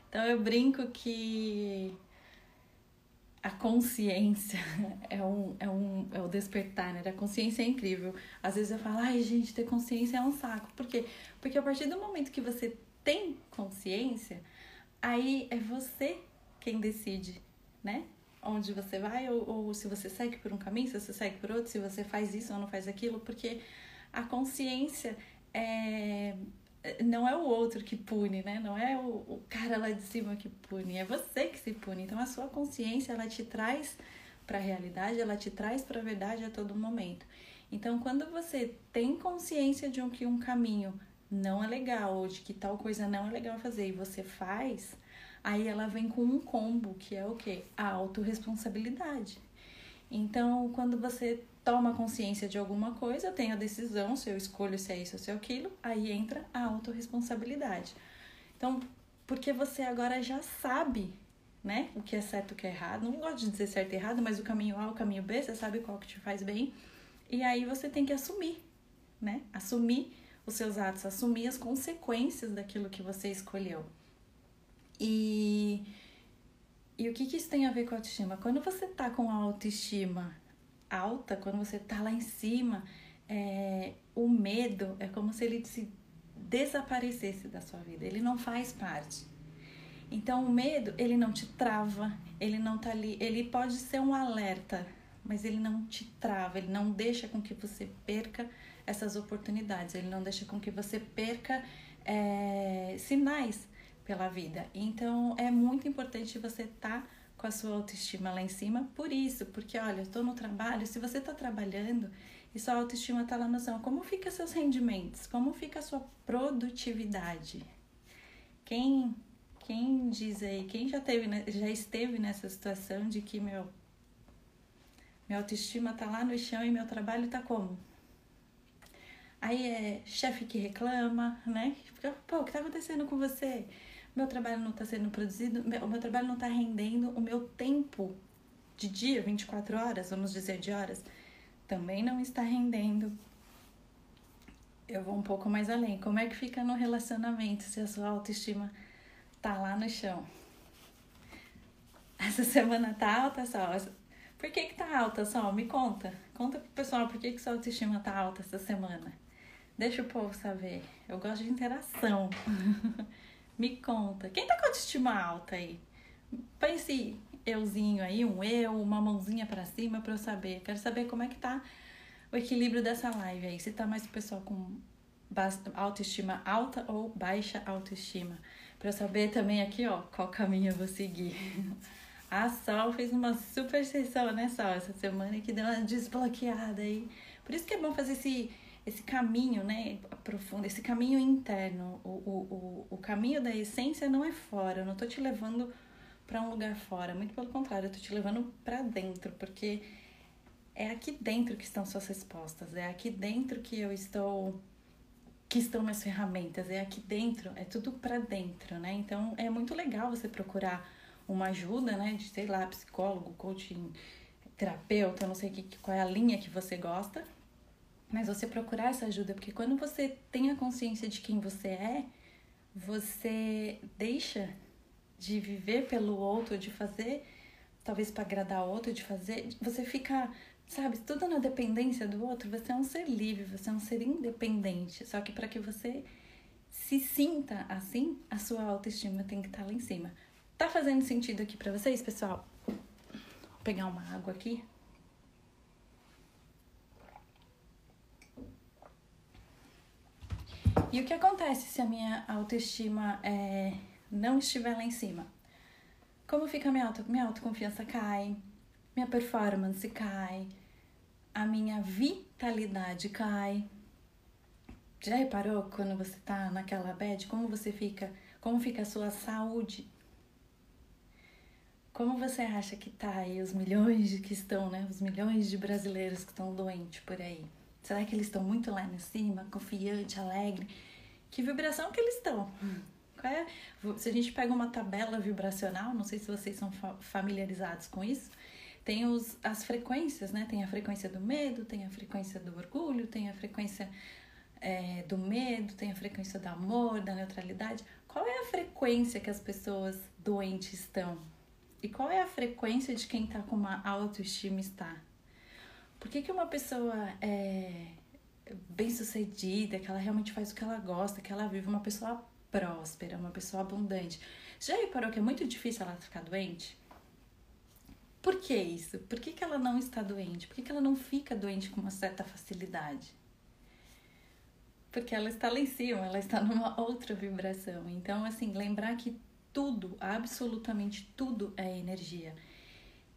Então eu brinco que a consciência [laughs] é um, é um é o despertar, né? A consciência é incrível. Às vezes eu falo, ai gente, ter consciência é um saco. Por quê? Porque a partir do momento que você tem consciência, aí é você quem decide, né? Onde você vai, ou, ou se você segue por um caminho, se você segue por outro, se você faz isso ou não faz aquilo, porque a consciência é, não é o outro que pune, né? Não é o, o cara lá de cima que pune, é você que se pune. Então a sua consciência ela te traz para a realidade, ela te traz para a verdade a todo momento. Então quando você tem consciência de um que um caminho não é legal ou de que tal coisa não é legal fazer e você faz, Aí ela vem com um combo, que é o quê? A autorresponsabilidade. Então, quando você toma consciência de alguma coisa, tem a decisão, se eu escolho se é isso ou se é aquilo, aí entra a autorresponsabilidade. Então, porque você agora já sabe, né, o que é certo e o que é errado. Não gosto de dizer certo e errado, mas o caminho A, o caminho B, você sabe qual que te faz bem. E aí você tem que assumir, né? Assumir os seus atos, assumir as consequências daquilo que você escolheu. E, e o que, que isso tem a ver com autoestima? Quando você tá com a autoestima alta, quando você tá lá em cima, é, o medo é como se ele se desaparecesse da sua vida, ele não faz parte. Então o medo, ele não te trava, ele não tá ali, ele pode ser um alerta, mas ele não te trava, ele não deixa com que você perca essas oportunidades, ele não deixa com que você perca é, sinais pela vida. Então é muito importante você estar tá com a sua autoestima lá em cima por isso, porque olha, eu tô no trabalho, se você tá trabalhando e sua autoestima tá lá no chão, como fica seus rendimentos? Como fica a sua produtividade? Quem quem diz aí, quem já teve já esteve nessa situação de que meu minha autoestima tá lá no chão e meu trabalho tá como? Aí é chefe que reclama, né? Fica, pô, o que tá acontecendo com você? Meu trabalho não tá sendo produzido, o meu trabalho não tá rendendo, o meu tempo de dia, 24 horas, vamos dizer de horas, também não está rendendo. Eu vou um pouco mais além. Como é que fica no relacionamento se a sua autoestima tá lá no chão? Essa semana tá alta, Sol? Por que que tá alta, Sol? Me conta. Conta pro pessoal por que que sua autoestima tá alta essa semana. Deixa o povo saber. Eu gosto de interação. [laughs] Me conta. Quem tá com autoestima alta aí? Pense euzinho aí, um eu, uma mãozinha para cima para eu saber. Quero saber como é que tá o equilíbrio dessa live aí. Se tá mais o pessoal com autoestima alta ou baixa autoestima. Para saber também aqui, ó, qual caminho eu vou seguir. [laughs] A Sol fez uma super sessão, né, Sol, essa semana que deu uma desbloqueada aí. Por isso que é bom fazer esse, esse caminho, né, profundo, esse caminho interno. O, o, o, o caminho da essência não é fora, eu não tô te levando para um lugar fora, muito pelo contrário, eu te levando para dentro, porque é aqui dentro que estão suas respostas, é aqui dentro que eu estou que estão minhas ferramentas, é aqui dentro, é tudo para dentro, né? Então é muito legal você procurar uma ajuda, né, de sei lá, psicólogo, coaching, terapeuta, não sei que, qual é a linha que você gosta, mas você procurar essa ajuda, porque quando você tem a consciência de quem você é, você deixa de viver pelo outro, de fazer, talvez para agradar o outro, de fazer, você fica, sabe, tudo na dependência do outro, você é um ser livre, você é um ser independente. Só que para que você se sinta assim, a sua autoestima tem que estar tá lá em cima. Tá fazendo sentido aqui para vocês, pessoal? Vou pegar uma água aqui. E o que acontece se a minha autoestima é não estiver lá em cima, como fica minha, auto, minha autoconfiança cai, minha performance cai, a minha vitalidade cai. Já reparou quando você tá naquela bad, como você fica, como fica a sua saúde? Como você acha que tá aí os milhões que estão, né? Os milhões de brasileiros que estão doentes por aí? Será que eles estão muito lá em cima, confiante, alegre? Que vibração que eles estão? é. Se a gente pega uma tabela vibracional, não sei se vocês são familiarizados com isso, tem os, as frequências, né? Tem a frequência do medo, tem a frequência do orgulho, tem a frequência é, do medo, tem a frequência do amor, da neutralidade. Qual é a frequência que as pessoas doentes estão? E qual é a frequência de quem está com uma autoestima está? Por que, que uma pessoa é bem sucedida, que ela realmente faz o que ela gosta, que ela vive, uma pessoa próspera, uma pessoa abundante. Já reparou que é muito difícil ela ficar doente? Por que isso? Por que, que ela não está doente? Por que, que ela não fica doente com uma certa facilidade? Porque ela está lá em cima, ela está numa outra vibração. Então, assim, lembrar que tudo, absolutamente tudo é energia.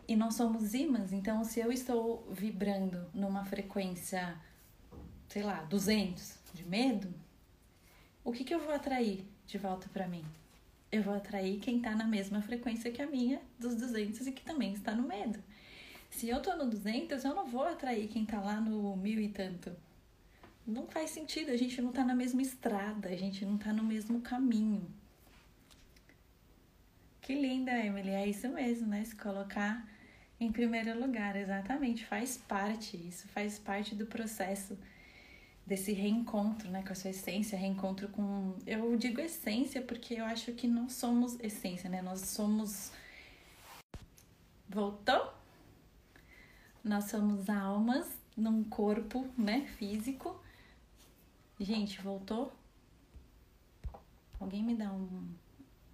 E nós somos ímãs, então se eu estou vibrando numa frequência, sei lá, 200 de medo, o que, que eu vou atrair de volta para mim? Eu vou atrair quem tá na mesma frequência que a minha dos 200 e que também está no medo. Se eu tô no 200, eu não vou atrair quem tá lá no mil e tanto. Não faz sentido, a gente não tá na mesma estrada, a gente não tá no mesmo caminho. Que linda, Emily, é isso mesmo, né? Se colocar em primeiro lugar, exatamente, faz parte, isso faz parte do processo desse reencontro, né, com a sua essência, reencontro com, eu digo essência porque eu acho que não somos essência, né? Nós somos voltou? Nós somos almas num corpo, né, físico. Gente, voltou? Alguém me dá um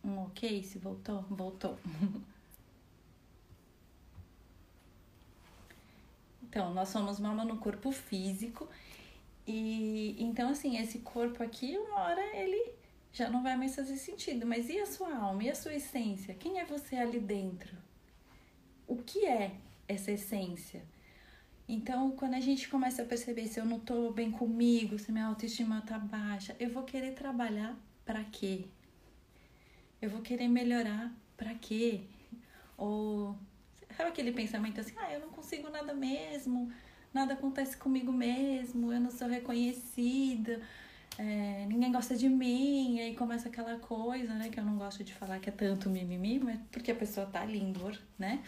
um ok se voltou? Voltou. [laughs] então, nós somos uma alma no corpo físico e então, assim, esse corpo aqui, uma hora ele já não vai mais fazer sentido. Mas e a sua alma? E a sua essência? Quem é você ali dentro? O que é essa essência? Então, quando a gente começa a perceber se eu não tô bem comigo, se minha autoestima tá baixa, eu vou querer trabalhar para quê? Eu vou querer melhorar para quê? Ou sabe aquele pensamento assim: "Ah, eu não consigo nada mesmo, nada acontece comigo mesmo, eu não sou reconhecida, é, ninguém gosta de mim, e aí começa aquela coisa, né, que eu não gosto de falar que é tanto mimimi, mas porque a pessoa tá linda, né?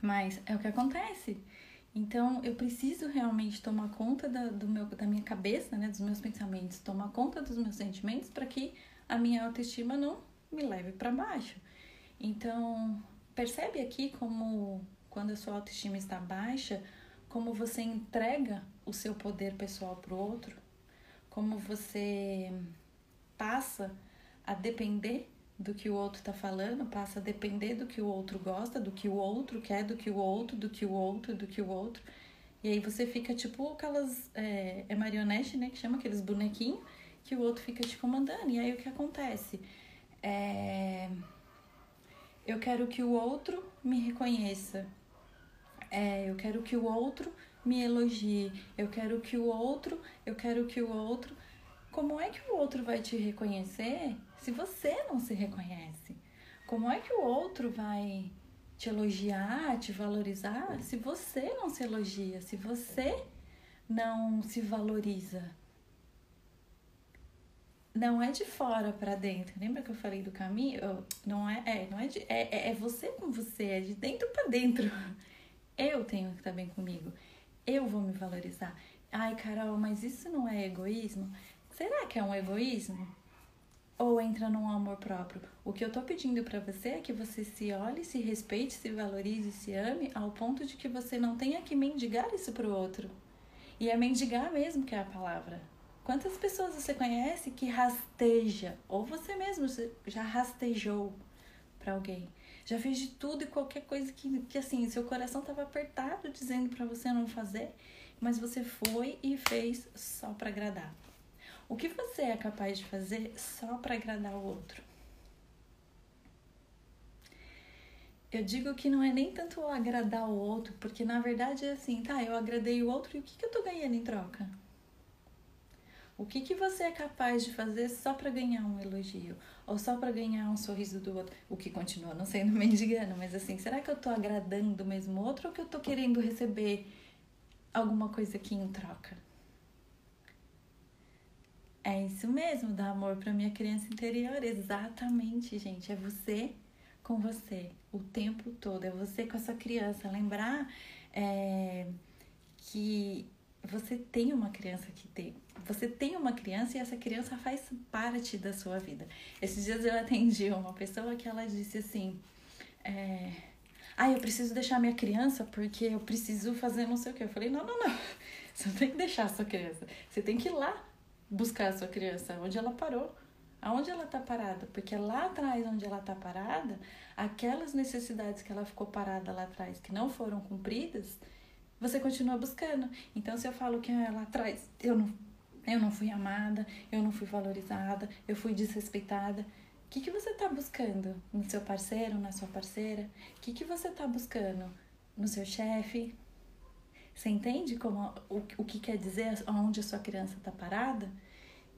Mas é o que acontece. Então eu preciso realmente tomar conta da, do meu, da minha cabeça, né, dos meus pensamentos, tomar conta dos meus sentimentos para que a minha autoestima não me leve para baixo. Então percebe aqui como quando a sua autoestima está baixa, como você entrega o seu poder pessoal para o outro, como você passa a depender do que o outro está falando, passa a depender do que o outro gosta, do que o outro quer, do que o outro, do que o outro, do que o outro. E aí você fica tipo aquelas. É, é marionete, né? Que chama aqueles bonequinhos que o outro fica te comandando. E aí o que acontece? É, eu quero que o outro me reconheça. É, eu quero que o outro me elogie. Eu quero que o outro, eu quero que o outro. Como é que o outro vai te reconhecer se você não se reconhece? Como é que o outro vai te elogiar, te valorizar, se você não se elogia, se você não se valoriza? Não é de fora para dentro. Lembra que eu falei do caminho? Não é, é não é, de, é, é você com você, é de dentro para dentro. [laughs] Eu tenho que estar bem comigo. Eu vou me valorizar. Ai, Carol, mas isso não é egoísmo? Será que é um egoísmo? Ou entra num amor próprio? O que eu tô pedindo para você é que você se olhe, se respeite, se valorize, se ame ao ponto de que você não tenha que mendigar isso pro outro. E é mendigar mesmo que é a palavra. Quantas pessoas você conhece que rasteja, ou você mesmo já rastejou para alguém? Já fez de tudo e qualquer coisa que, que assim, seu coração tava apertado dizendo para você não fazer, mas você foi e fez só para agradar. O que você é capaz de fazer só para agradar o outro? Eu digo que não é nem tanto agradar o outro, porque na verdade é assim, tá, eu agradei o outro e o que, que eu tô ganhando em troca? O que, que você é capaz de fazer só para ganhar um elogio? Ou só para ganhar um sorriso do outro? O que continua não sendo mendigando, mas assim, será que eu tô agradando mesmo o outro ou que eu tô querendo receber alguma coisa aqui em troca? É isso mesmo, dar amor para minha criança interior. Exatamente, gente. É você com você o tempo todo. É você com essa criança. Lembrar é, que você tem uma criança que tem. Você tem uma criança e essa criança faz parte da sua vida. Esses dias eu atendi uma pessoa que ela disse assim: é, Ah, eu preciso deixar minha criança porque eu preciso fazer não sei o que. Eu falei: Não, não, não. [laughs] Você não tem que deixar a sua criança. Você tem que ir lá buscar a sua criança onde ela parou. Aonde ela está parada? Porque lá atrás, onde ela está parada, aquelas necessidades que ela ficou parada lá atrás, que não foram cumpridas, você continua buscando. Então, se eu falo que ah, lá atrás eu não, eu não fui amada, eu não fui valorizada, eu fui desrespeitada, o que, que você está buscando no seu parceiro, na sua parceira? O que, que você está buscando no seu chefe? Você entende como, o, o que quer dizer onde a sua criança está parada?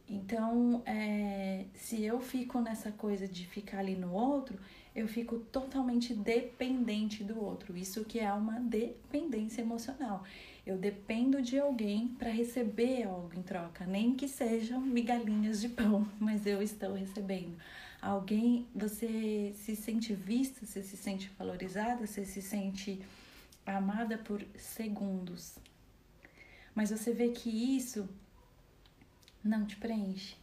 Então, é, se eu fico nessa coisa de ficar ali no outro, eu fico totalmente dependente do outro. Isso que é uma dependência emocional. Eu dependo de alguém para receber algo em troca, nem que sejam migalhinhas de pão, [laughs] mas eu estou recebendo. Alguém, você se sente vista, você se sente valorizada, você se sente amada por segundos. Mas você vê que isso não te preenche.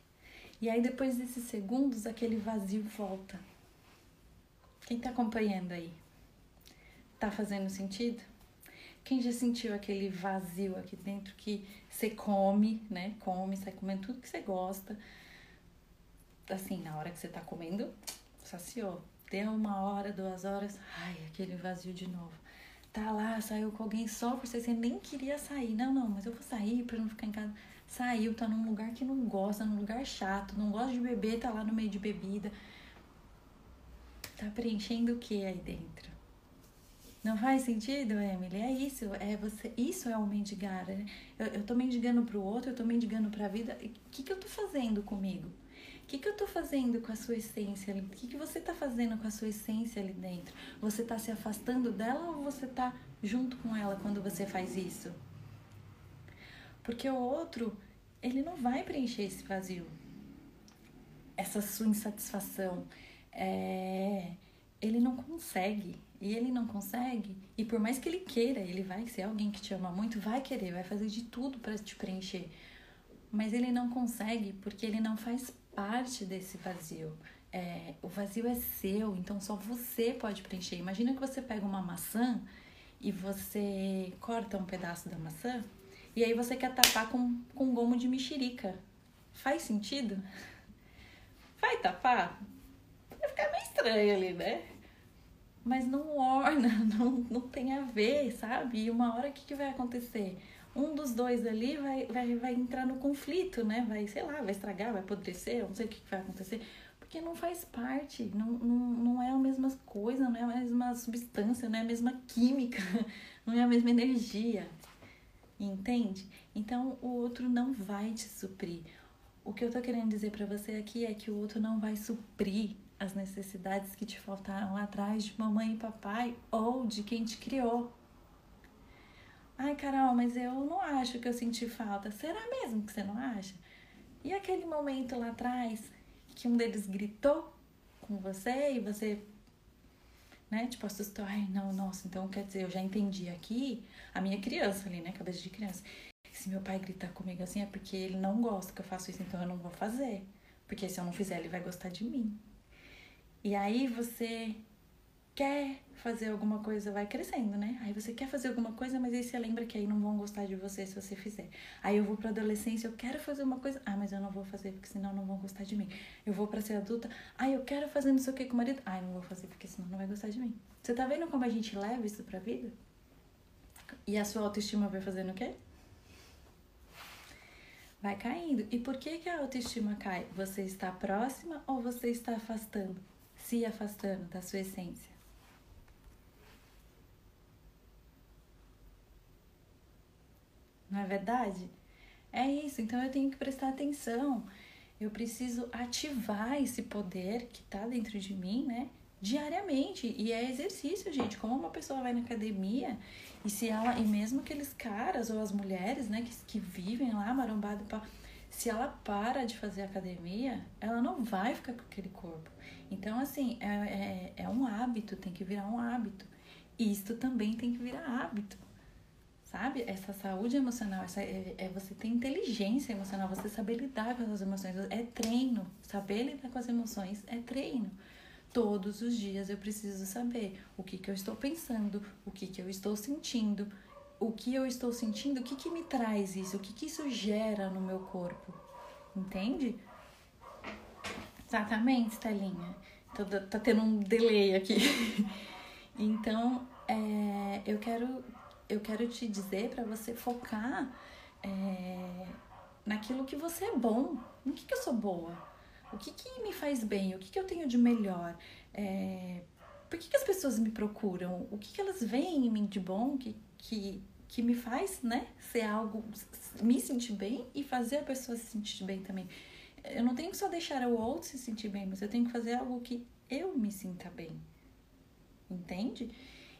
E aí depois desses segundos aquele vazio volta. Quem está acompanhando aí? Tá fazendo sentido? Quem já sentiu aquele vazio aqui dentro que você come, né? Come, sai comendo tudo que você gosta. Assim, na hora que você tá comendo, saciou. Deu uma hora, duas horas, ai, aquele vazio de novo. Tá lá, saiu com alguém só por você, você nem queria sair. Não, não, mas eu vou sair pra não ficar em casa. Saiu, tá num lugar que não gosta, num lugar chato, não gosta de beber, tá lá no meio de bebida Tá preenchendo o que aí dentro? Não faz sentido, Emily? É isso, é você, isso é o mendigar. Né? Eu, eu tô mendigando pro outro, eu tô mendigando pra vida. O que, que eu tô fazendo comigo? O que, que eu tô fazendo com a sua essência? O que, que você tá fazendo com a sua essência ali dentro? Você tá se afastando dela ou você tá junto com ela quando você faz isso? Porque o outro, ele não vai preencher esse vazio. Essa sua insatisfação. É... Ele não consegue. E ele não consegue. E por mais que ele queira, ele vai ser alguém que te ama muito, vai querer, vai fazer de tudo para te preencher. Mas ele não consegue porque ele não faz parte desse vazio. É, o vazio é seu, então só você pode preencher. Imagina que você pega uma maçã e você corta um pedaço da maçã e aí você quer tapar com, com gomo de mexerica. Faz sentido? [laughs] Vai tapar? Vai ficar meio estranho ali, né? Mas não orna, [laughs] não, não tem a ver, sabe? E uma hora o que, que vai acontecer? Um dos dois ali vai, vai, vai entrar no conflito, né? Vai, sei lá, vai estragar, vai apodrecer, não sei o que, que vai acontecer porque não faz parte, não, não, não é a mesma coisa, não é a mesma substância, não é a mesma química, [laughs] não é a mesma energia. Entende? Então o outro não vai te suprir. O que eu tô querendo dizer para você aqui é que o outro não vai suprir as necessidades que te faltaram lá atrás de mamãe e papai ou de quem te criou. Ai, Carol, mas eu não acho que eu senti falta. Será mesmo que você não acha? E aquele momento lá atrás que um deles gritou com você e você, né, tipo, assustou. Ai, não, nossa, então quer dizer, eu já entendi aqui a minha criança ali, né, cabeça de criança. Se meu pai gritar comigo assim é porque ele não gosta que eu faça isso, então eu não vou fazer. Porque se eu não fizer, ele vai gostar de mim. E aí você quer fazer alguma coisa, vai crescendo, né? Aí você quer fazer alguma coisa, mas aí você lembra que aí não vão gostar de você se você fizer. Aí eu vou pra adolescência, eu quero fazer uma coisa, ah, mas eu não vou fazer porque senão não vão gostar de mim. Eu vou para ser adulta, ah, eu quero fazer não sei o que com o marido, ah, não vou fazer porque senão não vai gostar de mim. Você tá vendo como a gente leva isso pra vida? E a sua autoestima vai fazendo o quê? Vai caindo. E por que, que a autoestima cai? Você está próxima ou você está afastando? Se afastando da sua essência? não é verdade? É isso, então eu tenho que prestar atenção. Eu preciso ativar esse poder que tá dentro de mim, né? Diariamente. E é exercício, gente. Como uma pessoa vai na academia e se ela, e mesmo aqueles caras ou as mulheres, né, que, que vivem lá marombado, se ela para de fazer academia, ela não vai ficar com aquele corpo. Então, assim, é, é, é um hábito, tem que virar um hábito. Isto também tem que virar hábito sabe? Essa saúde emocional, essa, é, é, você ter inteligência emocional, você saber lidar com as emoções. É treino. Saber lidar com as emoções é treino. Todos os dias eu preciso saber o que, que eu estou pensando, o que, que eu estou sentindo, o que eu estou sentindo, o que, que me traz isso, o que, que isso gera no meu corpo. Entende? Exatamente, Stelinha. Tô, tá tendo um delay aqui. [laughs] então, é, eu quero eu quero te dizer para você focar é, naquilo que você é bom. No que, que eu sou boa? O que, que me faz bem? O que, que eu tenho de melhor? É, por que, que as pessoas me procuram? O que, que elas veem em mim de bom que, que, que me faz né, ser algo, me sentir bem e fazer a pessoa se sentir bem também? Eu não tenho que só deixar o outro se sentir bem, mas eu tenho que fazer algo que eu me sinta bem. Entende?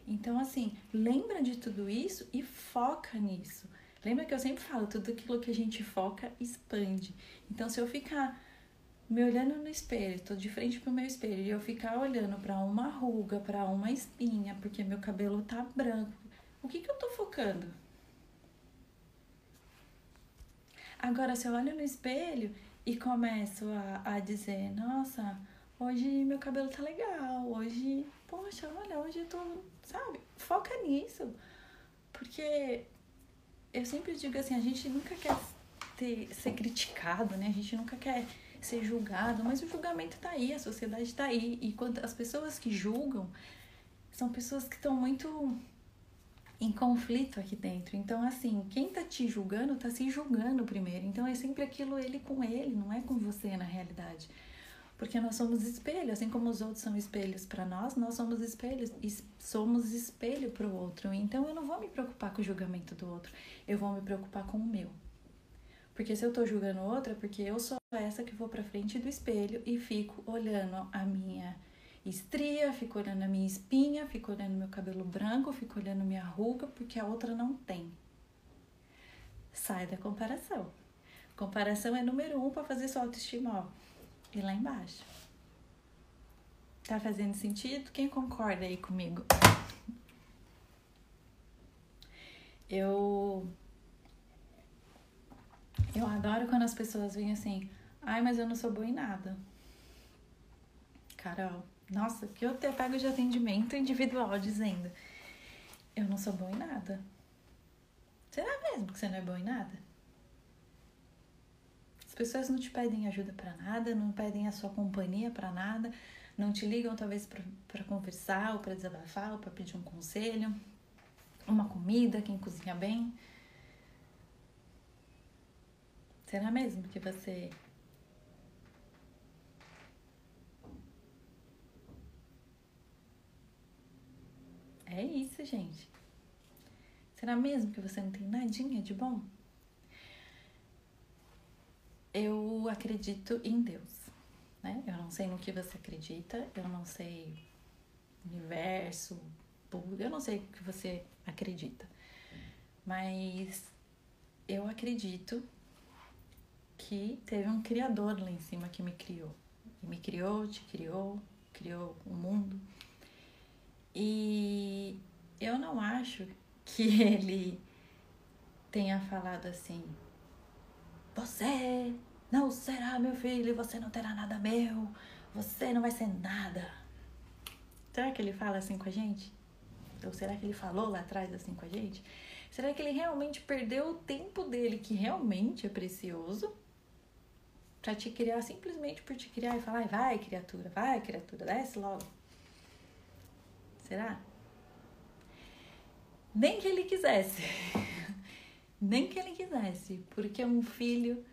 Então, assim, lembra de tudo isso e foca nisso. Lembra que eu sempre falo, tudo aquilo que a gente foca expande. Então, se eu ficar me olhando no espelho, tô de frente pro meu espelho, e eu ficar olhando para uma ruga, para uma espinha, porque meu cabelo tá branco, o que que eu tô focando? Agora, se eu olho no espelho e começo a, a dizer, nossa, hoje meu cabelo tá legal, hoje, poxa, olha, hoje eu tô sabe? Foca nisso. Porque eu sempre digo assim, a gente nunca quer ter, ser criticado, né? A gente nunca quer ser julgado, mas o julgamento tá aí, a sociedade tá aí. E quando as pessoas que julgam são pessoas que estão muito em conflito aqui dentro. Então, assim, quem tá te julgando tá se julgando primeiro. Então é sempre aquilo ele com ele, não é com você na realidade. Porque nós somos espelho, assim como os outros são espelhos para nós, nós somos espelhos e somos espelho para o outro. Então eu não vou me preocupar com o julgamento do outro, eu vou me preocupar com o meu. Porque se eu tô julgando o outro, é porque eu sou essa que vou para frente do espelho e fico olhando a minha estria, fico olhando a minha espinha, fico olhando meu cabelo branco, fico olhando minha ruga, porque a outra não tem. sai da comparação. Comparação é número um para fazer sua autoestima, ó. E lá embaixo. Tá fazendo sentido? Quem concorda aí comigo? Eu. Eu adoro quando as pessoas vêm assim, ai, mas eu não sou boa em nada. Carol, nossa, que eu te pego de atendimento individual dizendo, eu não sou boa em nada. Será mesmo que você não é boa em nada? As pessoas não te pedem ajuda para nada, não pedem a sua companhia para nada, não te ligam talvez para conversar ou para desabafar ou para pedir um conselho uma comida, quem cozinha bem. Será mesmo que você É isso, gente. Será mesmo que você não tem nadinha de bom? Eu acredito em Deus, né? Eu não sei no que você acredita, eu não sei universo, eu não sei o que você acredita, mas eu acredito que teve um criador lá em cima que me criou. E me criou, te criou, criou o mundo. E eu não acho que [laughs] ele tenha falado assim: Você não será meu filho, você não terá nada meu, você não vai ser nada. Será que ele fala assim com a gente? Ou será que ele falou lá atrás assim com a gente? Será que ele realmente perdeu o tempo dele, que realmente é precioso, para te criar simplesmente por te criar e falar, vai criatura, vai criatura, desce logo? Será? Nem que ele quisesse. [laughs] Nem que ele quisesse, porque um filho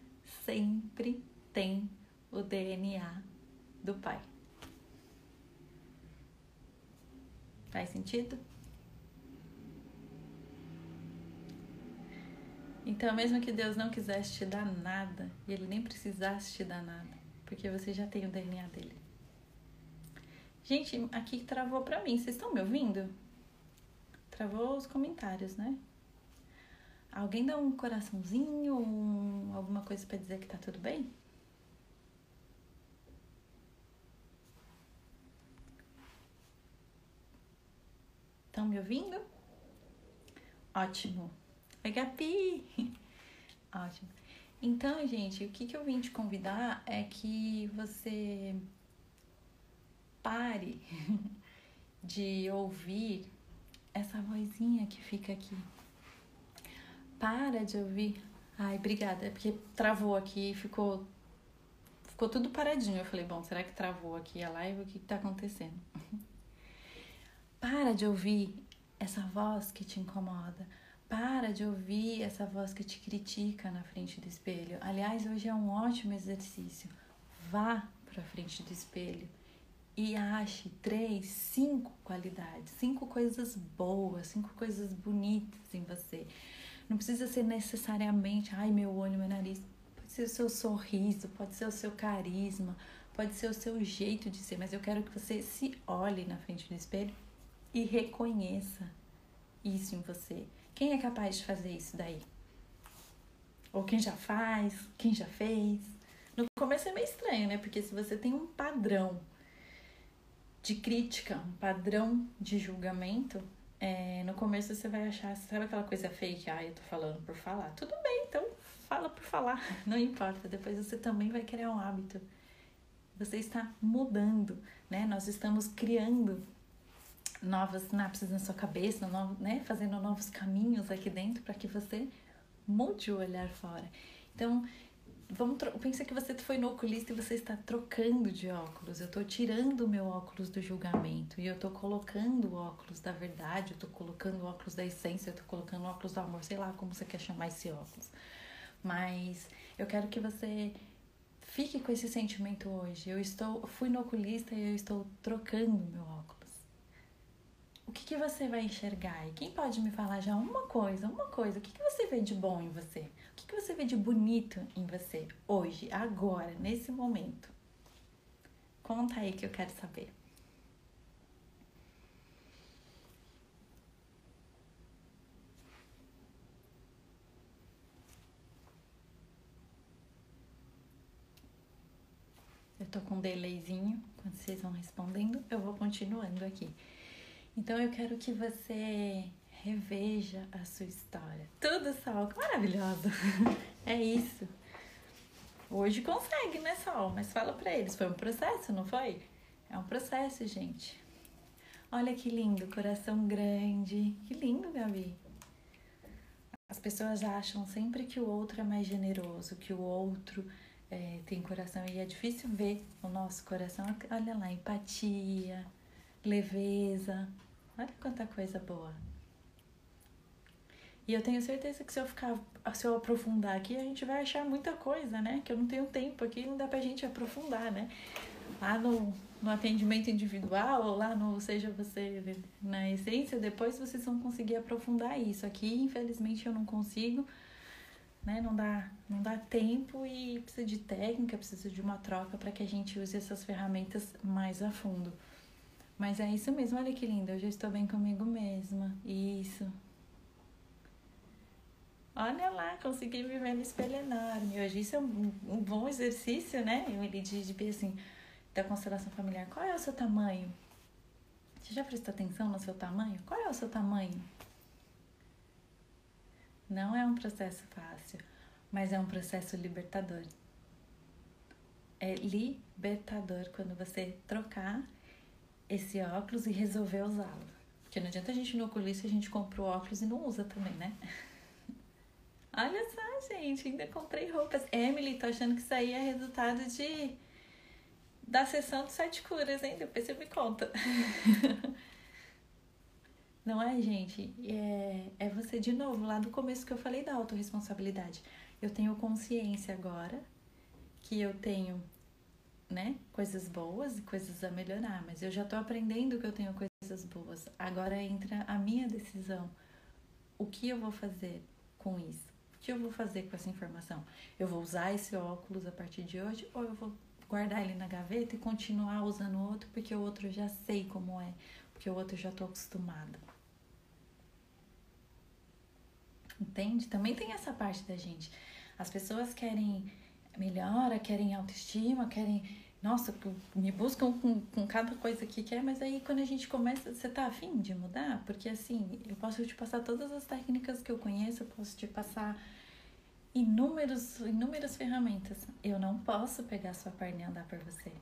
sempre tem o DNA do pai. Faz sentido? Então, mesmo que Deus não quisesse te dar nada, e Ele nem precisasse te dar nada, porque você já tem o DNA dele. Gente, aqui travou pra mim. Vocês estão me ouvindo? Travou os comentários, né? Alguém dá um coraçãozinho, um, alguma coisa para dizer que tá tudo bem? Estão me ouvindo? Ótimo. Oi, Gabi! [laughs] Ótimo. Então, gente, o que, que eu vim te convidar é que você pare [laughs] de ouvir essa vozinha que fica aqui. Para de ouvir. Ai, obrigada. É porque travou aqui e ficou. Ficou tudo paradinho. Eu falei, bom, será que travou aqui a live? O que, que tá acontecendo? [laughs] Para de ouvir essa voz que te incomoda para de ouvir essa voz que te critica na frente do espelho. Aliás, hoje é um ótimo exercício. Vá para frente do espelho e ache três, cinco qualidades, cinco coisas boas, cinco coisas bonitas em você. Não precisa ser necessariamente, ai, meu olho, meu nariz. Pode ser o seu sorriso, pode ser o seu carisma, pode ser o seu jeito de ser, mas eu quero que você se olhe na frente do espelho e reconheça isso em você quem é capaz de fazer isso daí? Ou quem já faz, quem já fez? No começo é meio estranho, né? Porque se você tem um padrão de crítica, um padrão de julgamento, é, no começo você vai achar, sabe aquela coisa fake? Ah, eu tô falando por falar. Tudo bem, então fala por falar, [laughs] não importa. Depois você também vai criar um hábito. Você está mudando, né? Nós estamos criando novas sinapses na sua cabeça, no, né? fazendo novos caminhos aqui dentro para que você mude o olhar fora. Então, vamos pensa que você foi no oculista e você está trocando de óculos. Eu estou tirando o meu óculos do julgamento e eu estou colocando o óculos da verdade, eu estou colocando o óculos da essência, eu estou colocando o óculos do amor, sei lá como você quer chamar esse óculos. Mas eu quero que você fique com esse sentimento hoje. Eu estou fui no oculista e eu estou trocando meu óculos o que, que você vai enxergar? E quem pode me falar já uma coisa, uma coisa, o que, que você vê de bom em você? que, que você vê de bonito em você hoje, agora, nesse momento? Conta aí que eu quero saber. Eu tô com um delayzinho, quando vocês vão respondendo, eu vou continuando aqui. Então eu quero que você reveja a sua história. Tudo, Sol, maravilhoso! [laughs] É isso. Hoje consegue, né, Sol? Mas fala pra eles, foi um processo, não foi? É um processo, gente. Olha que lindo, coração grande. Que lindo, Gabi. As pessoas acham sempre que o outro é mais generoso, que o outro é, tem coração. E é difícil ver o nosso coração. Olha lá, empatia, leveza. Olha quanta coisa boa. E eu tenho certeza que se eu ficar, se eu aprofundar aqui, a gente vai achar muita coisa, né? Que eu não tenho tempo aqui, não dá pra gente aprofundar, né? Lá no, no atendimento individual, ou lá no Seja Você na Essência, depois vocês vão conseguir aprofundar isso. Aqui, infelizmente, eu não consigo, né? Não dá, não dá tempo e precisa de técnica, precisa de uma troca para que a gente use essas ferramentas mais a fundo. Mas é isso mesmo, olha que lindo, eu já estou bem comigo mesma. Isso. Olha lá, consegui me ver no espelho enorme. Hoje isso é um, um bom exercício, né? Eu me de, ver assim, da constelação familiar. Qual é o seu tamanho? Você já prestou atenção no seu tamanho? Qual é o seu tamanho? Não é um processo fácil, mas é um processo libertador. É libertador quando você trocar esse óculos e resolver usá-lo. Porque não adianta a gente no oculista a gente compra o óculos e não usa também, né? Olha só, gente, ainda comprei roupas. Emily, tô achando que isso aí é resultado de da sessão de sete curas, hein? Depois você me conta. [laughs] Não é, gente? É, é você de novo, lá do começo que eu falei da autorresponsabilidade. Eu tenho consciência agora que eu tenho, né, coisas boas e coisas a melhorar, mas eu já tô aprendendo que eu tenho coisas boas. Agora entra a minha decisão. O que eu vou fazer com isso? Que eu vou fazer com essa informação? Eu vou usar esse óculos a partir de hoje ou eu vou guardar ele na gaveta e continuar usando o outro porque o outro eu já sei como é, porque o outro eu já tô acostumada. Entende? Também tem essa parte da gente. As pessoas querem melhora, querem autoestima, querem. Nossa, me buscam com, com cada coisa que quer, mas aí quando a gente começa, você tá afim de mudar? Porque assim, eu posso te passar todas as técnicas que eu conheço, eu posso te passar inúmeros, inúmeras ferramentas. Eu não posso pegar a sua perna e andar por você.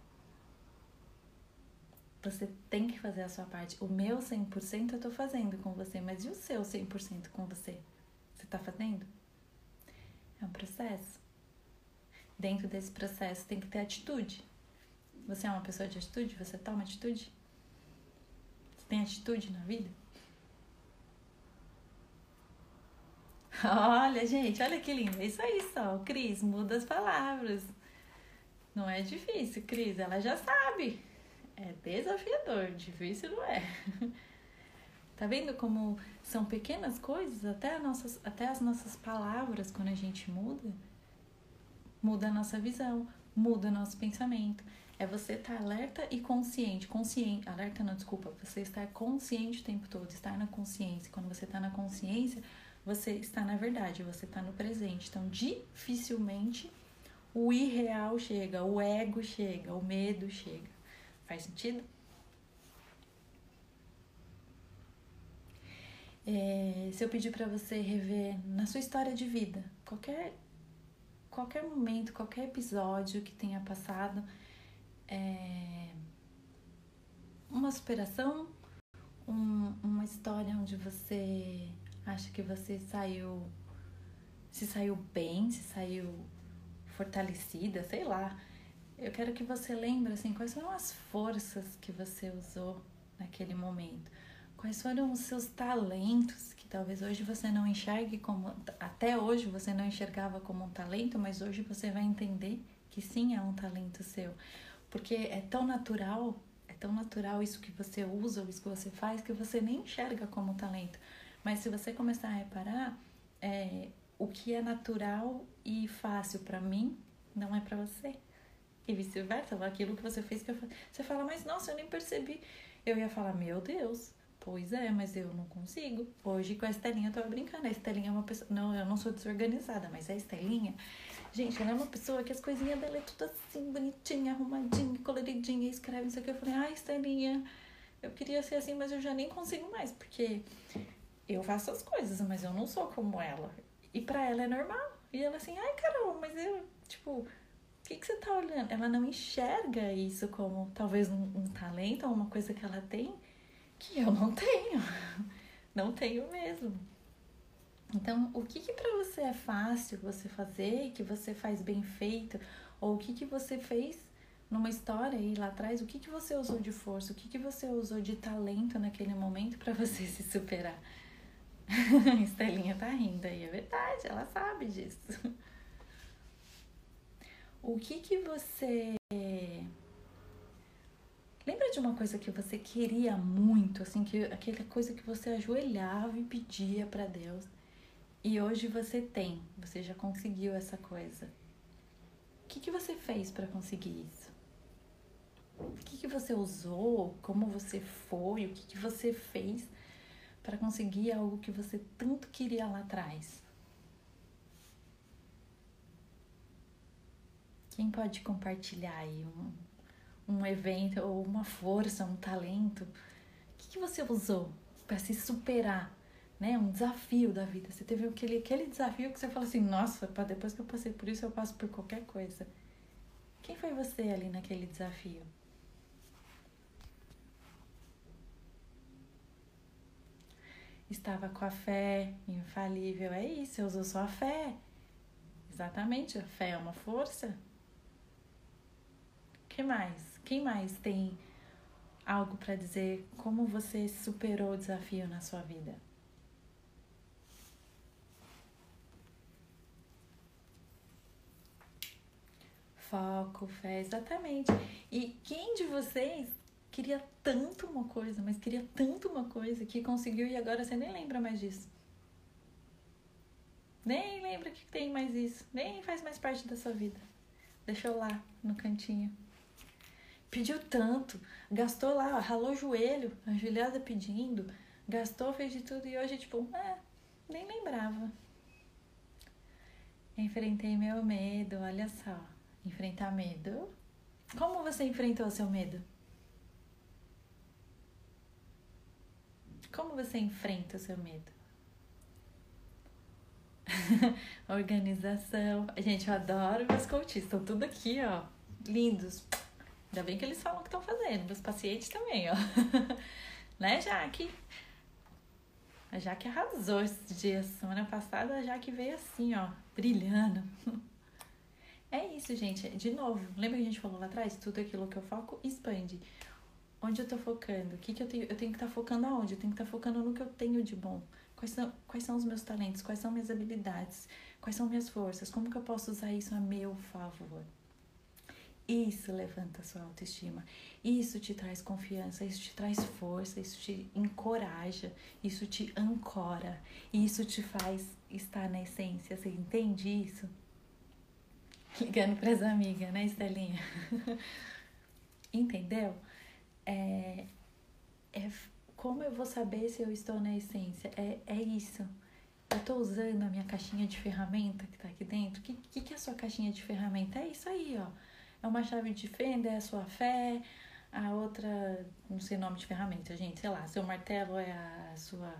Você tem que fazer a sua parte. O meu 100% eu tô fazendo com você, mas e o seu 100% com você? Você tá fazendo? É um processo. Dentro desse processo tem que ter atitude. Você é uma pessoa de atitude? Você toma atitude? Você tem atitude na vida? Olha, gente, olha que lindo. É isso aí só. Cris, muda as palavras. Não é difícil, Cris. Ela já sabe. É desafiador. Difícil não é. Tá vendo como são pequenas coisas? Até, nossas, até as nossas palavras, quando a gente muda, muda a nossa visão, muda o nosso pensamento. É você estar tá alerta e consciente. Consciente, alerta não, desculpa. Você estar consciente o tempo todo, estar na consciência. Quando você está na consciência, você está na verdade, você está no presente. Então, dificilmente o irreal chega, o ego chega, o medo chega. Faz sentido? É, se eu pedir para você rever na sua história de vida, qualquer, qualquer momento, qualquer episódio que tenha passado, é, uma superação, um, uma história onde você acha que você saiu, se saiu bem, se saiu fortalecida, sei lá. Eu quero que você lembre assim, quais foram as forças que você usou naquele momento. Quais foram os seus talentos que talvez hoje você não enxergue como até hoje você não enxergava como um talento, mas hoje você vai entender que sim é um talento seu. Porque é tão natural, é tão natural isso que você usa, isso que você faz, que você nem enxerga como talento. Mas se você começar a reparar, é, o que é natural e fácil para mim não é para você. E vice-versa, aquilo que você fez que eu, você fala, mas nossa, eu nem percebi. Eu ia falar, meu Deus, Pois é, mas eu não consigo. Hoje com a Estelinha eu tava brincando. A Estelinha é uma pessoa. Não, eu não sou desorganizada, mas a Estelinha. Gente, ela é uma pessoa que as coisinhas dela é tudo assim, bonitinha, arrumadinha, coloridinha, escreve isso aqui. Eu falei, ai, Estelinha, eu queria ser assim, mas eu já nem consigo mais, porque eu faço as coisas, mas eu não sou como ela. E pra ela é normal. E ela assim, ai, Carol, mas eu, tipo, o que, que você tá olhando? Ela não enxerga isso como talvez um, um talento ou uma coisa que ela tem que eu não tenho. [laughs] Não tenho mesmo. Então, o que que para você é fácil você fazer, que você faz bem feito, ou o que que você fez numa história aí lá atrás, o que que você usou de força, o que que você usou de talento naquele momento para [laughs] você se superar? [laughs] Estelinha tá rindo aí, é verdade, ela sabe disso. O que que você Lembra de uma coisa que você queria muito, assim, que aquela coisa que você ajoelhava e pedia para Deus e hoje você tem, você já conseguiu essa coisa. O que, que você fez para conseguir isso? O que, que você usou? Como você foi? O que, que você fez para conseguir algo que você tanto queria lá atrás? Quem pode compartilhar aí um, um evento ou uma força, um talento? O que, que você usou para se superar? Né? Um desafio da vida. Você teve aquele, aquele desafio que você fala assim: nossa, depois que eu passei por isso, eu passo por qualquer coisa. Quem foi você ali naquele desafio? Estava com a fé infalível. É isso, eu usou só a fé. Exatamente, a fé é uma força. que mais? Quem mais tem algo para dizer como você superou o desafio na sua vida? Foco, fé, exatamente. E quem de vocês queria tanto uma coisa, mas queria tanto uma coisa que conseguiu e agora você nem lembra mais disso? Nem lembra que tem mais isso, nem faz mais parte da sua vida. Deixou lá no cantinho pediu tanto, gastou lá, ralou o joelho, ajoelhada pedindo, gastou, fez de tudo e hoje, tipo, é, nem lembrava. Enfrentei meu medo, olha só. Enfrentar medo. Como você enfrentou seu medo? Como você enfrenta o seu medo? [laughs] Organização. Gente, eu adoro meus coaches. Estão tudo aqui, ó. Lindos. Ainda bem que eles falam o que estão fazendo. Meus pacientes também, ó. [laughs] né, Jaque? A Jaque arrasou esses dias. Semana passada a Jaque veio assim, ó, brilhando. [laughs] É isso, gente. De novo, lembra que a gente falou lá atrás? Tudo aquilo que eu foco expande. Onde eu tô focando? O que, que eu tenho? Eu tenho que estar tá focando aonde? Eu tenho que estar tá focando no que eu tenho de bom. Quais são, quais são os meus talentos? Quais são minhas habilidades? Quais são minhas forças? Como que eu posso usar isso a meu favor? Isso levanta a sua autoestima. Isso te traz confiança, isso te traz força, isso te encoraja, isso te ancora, isso te faz estar na essência. Você entende isso? [laughs] Ligando para as amigas, né, Estelinha? [laughs] Entendeu? É, é, como eu vou saber se eu estou na essência? É, é isso. Eu estou usando a minha caixinha de ferramenta que está aqui dentro. O que, que, que é a sua caixinha de ferramenta? É isso aí, ó é uma chave de fenda, é a sua fé, a outra, não sei o nome de ferramenta, gente, sei lá, seu martelo é a sua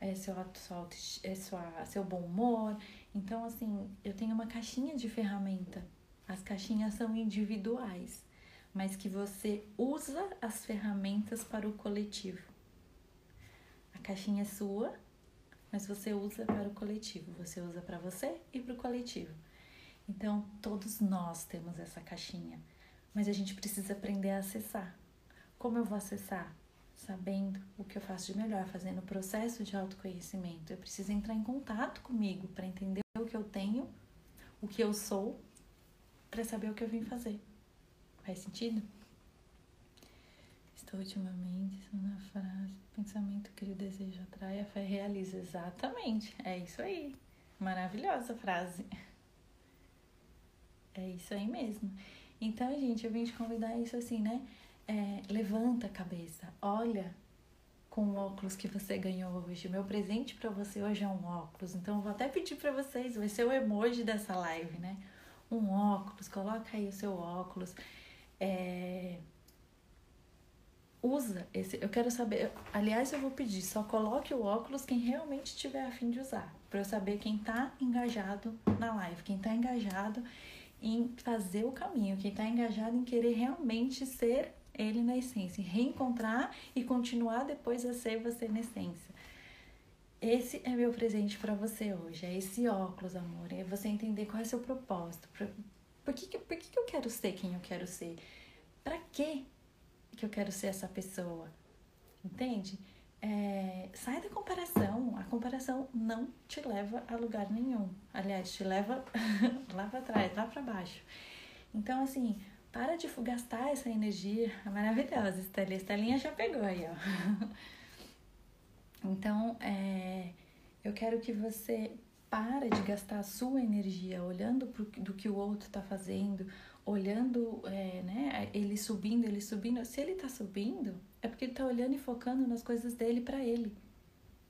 é seu, sua, é sua, seu bom humor. Então, assim, eu tenho uma caixinha de ferramenta. As caixinhas são individuais, mas que você usa as ferramentas para o coletivo. A caixinha é sua, mas você usa para o coletivo. Você usa para você e para o coletivo. Então, todos nós temos essa caixinha, mas a gente precisa aprender a acessar. Como eu vou acessar? Sabendo o que eu faço de melhor, fazendo o processo de autoconhecimento. Eu preciso entrar em contato comigo para entender o que eu tenho, o que eu sou, para saber o que eu vim fazer. Faz sentido? Estou ultimamente na frase: pensamento que o desejo atrai, a fé realiza. Exatamente, é isso aí. Maravilhosa frase. É isso aí mesmo. Então, gente, eu vim te convidar isso assim, né? É, levanta a cabeça, olha com o óculos que você ganhou hoje. Meu presente para você hoje é um óculos. Então eu vou até pedir para vocês, vai ser o emoji dessa live, né? Um óculos, coloca aí o seu óculos. É... Usa esse. Eu quero saber. Aliás, eu vou pedir, só coloque o óculos quem realmente tiver a fim de usar. Para eu saber quem tá engajado na live, quem tá engajado em fazer o caminho, quem tá engajado em querer realmente ser ele na essência, reencontrar e continuar depois a ser você na essência. Esse é meu presente para você hoje, é esse óculos, amor, é você entender qual é seu propósito. Por que, por que eu quero ser quem eu quero ser? Para que que eu quero ser essa pessoa? Entende? É, sai da comparação. A comparação não te leva a lugar nenhum. Aliás, te leva [laughs] lá para trás, lá para baixo. Então, assim, para de gastar essa energia maravilhosa, Estelinha. Estelinha já pegou aí, ó. [laughs] Então, é, eu quero que você para de gastar a sua energia olhando pro, do que o outro está fazendo, olhando, é, né, ele subindo, ele subindo. Se ele está subindo, é porque ele está olhando e focando nas coisas dele para ele.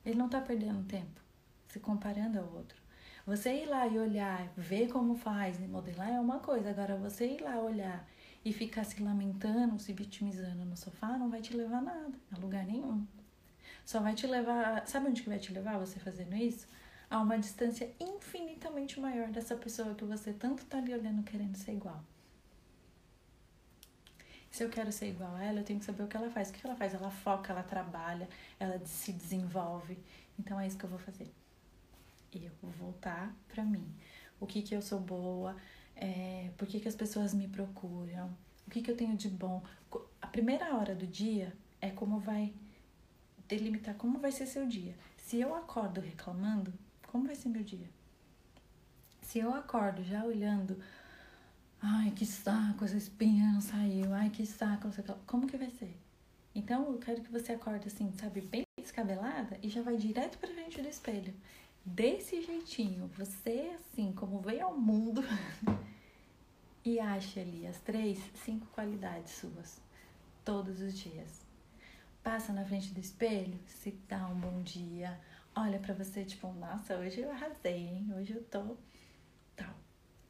Ele não está perdendo tempo se comparando ao outro. Você ir lá e olhar, ver como faz, modelar é uma coisa. Agora, você ir lá olhar e ficar se lamentando, se vitimizando no sofá, não vai te levar a nada, a lugar nenhum. Só vai te levar. Sabe onde que vai te levar você fazendo isso? A uma distância infinitamente maior dessa pessoa que você tanto tá ali olhando querendo ser igual. Se eu quero ser igual a ela, eu tenho que saber o que ela faz. O que ela faz? Ela foca, ela trabalha, ela se desenvolve. Então é isso que eu vou fazer eu vou voltar para mim. O que que eu sou boa, é, por que que as pessoas me procuram, o que que eu tenho de bom. A primeira hora do dia é como vai delimitar como vai ser seu dia. Se eu acordo reclamando, como vai ser meu dia? Se eu acordo já olhando, ai que saco, essa espinha não saiu, ai que saco, como que vai ser? Então eu quero que você acorde assim, sabe, bem descabelada e já vai direto pra frente do espelho desse jeitinho, você assim como veio ao mundo [laughs] e ache ali as três, cinco qualidades suas todos os dias. Passa na frente do espelho, se dá um bom dia, olha para você tipo, nossa, hoje eu arrasei, hein? Hoje eu tô tal.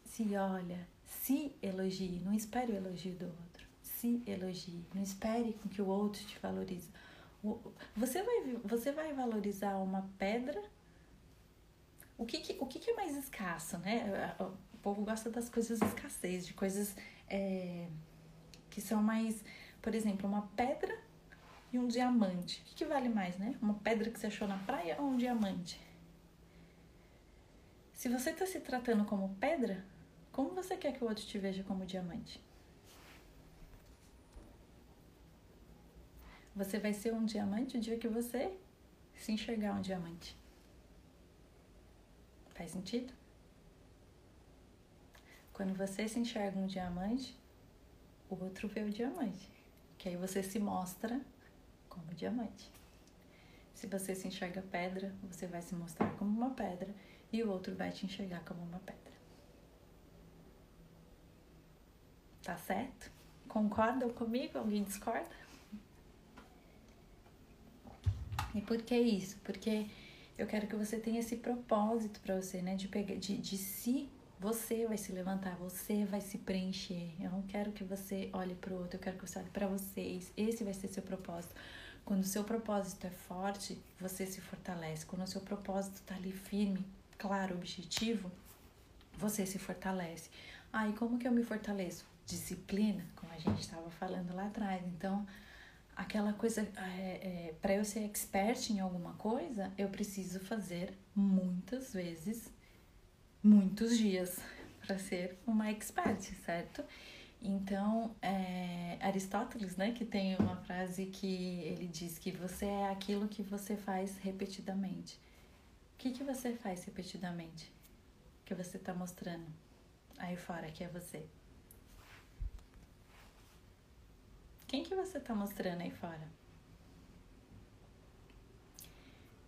Se olha, se elogie, não espere o elogio do outro. Se elogie, não espere com que o outro te valorize. Você vai, você vai valorizar uma pedra o que, que o que, que, é mais escasso, né? O povo gosta das coisas escassez, de coisas é, que são mais, por exemplo, uma pedra e um diamante. O que, que vale mais, né? Uma pedra que você achou na praia ou um diamante? Se você está se tratando como pedra, como você quer que o outro te veja como diamante? Você vai ser um diamante o dia que você se enxergar um diamante. Faz sentido? Quando você se enxerga um diamante, o outro vê o diamante. Que aí você se mostra como diamante. Se você se enxerga pedra, você vai se mostrar como uma pedra e o outro vai te enxergar como uma pedra. Tá certo? Concordam comigo? Alguém discorda? E por que isso? Porque eu quero que você tenha esse propósito para você, né? De, pegar, de, de se você vai se levantar, você vai se preencher. Eu não quero que você olhe para o outro, eu quero que você olhe para vocês. Esse vai ser seu propósito. Quando o seu propósito é forte, você se fortalece. Quando o seu propósito está ali firme, claro, objetivo, você se fortalece. Ah, e como que eu me fortaleço? Disciplina, como a gente estava falando lá atrás. Então, aquela coisa, é, é, para eu ser expert em alguma coisa, eu preciso fazer muitas vezes, muitos dias [laughs] para ser uma expert, certo? Então, é, Aristóteles, né, que tem uma frase que ele diz que você é aquilo que você faz repetidamente. O que, que você faz repetidamente? Que você está mostrando aí fora que é você. Quem que você tá mostrando aí fora?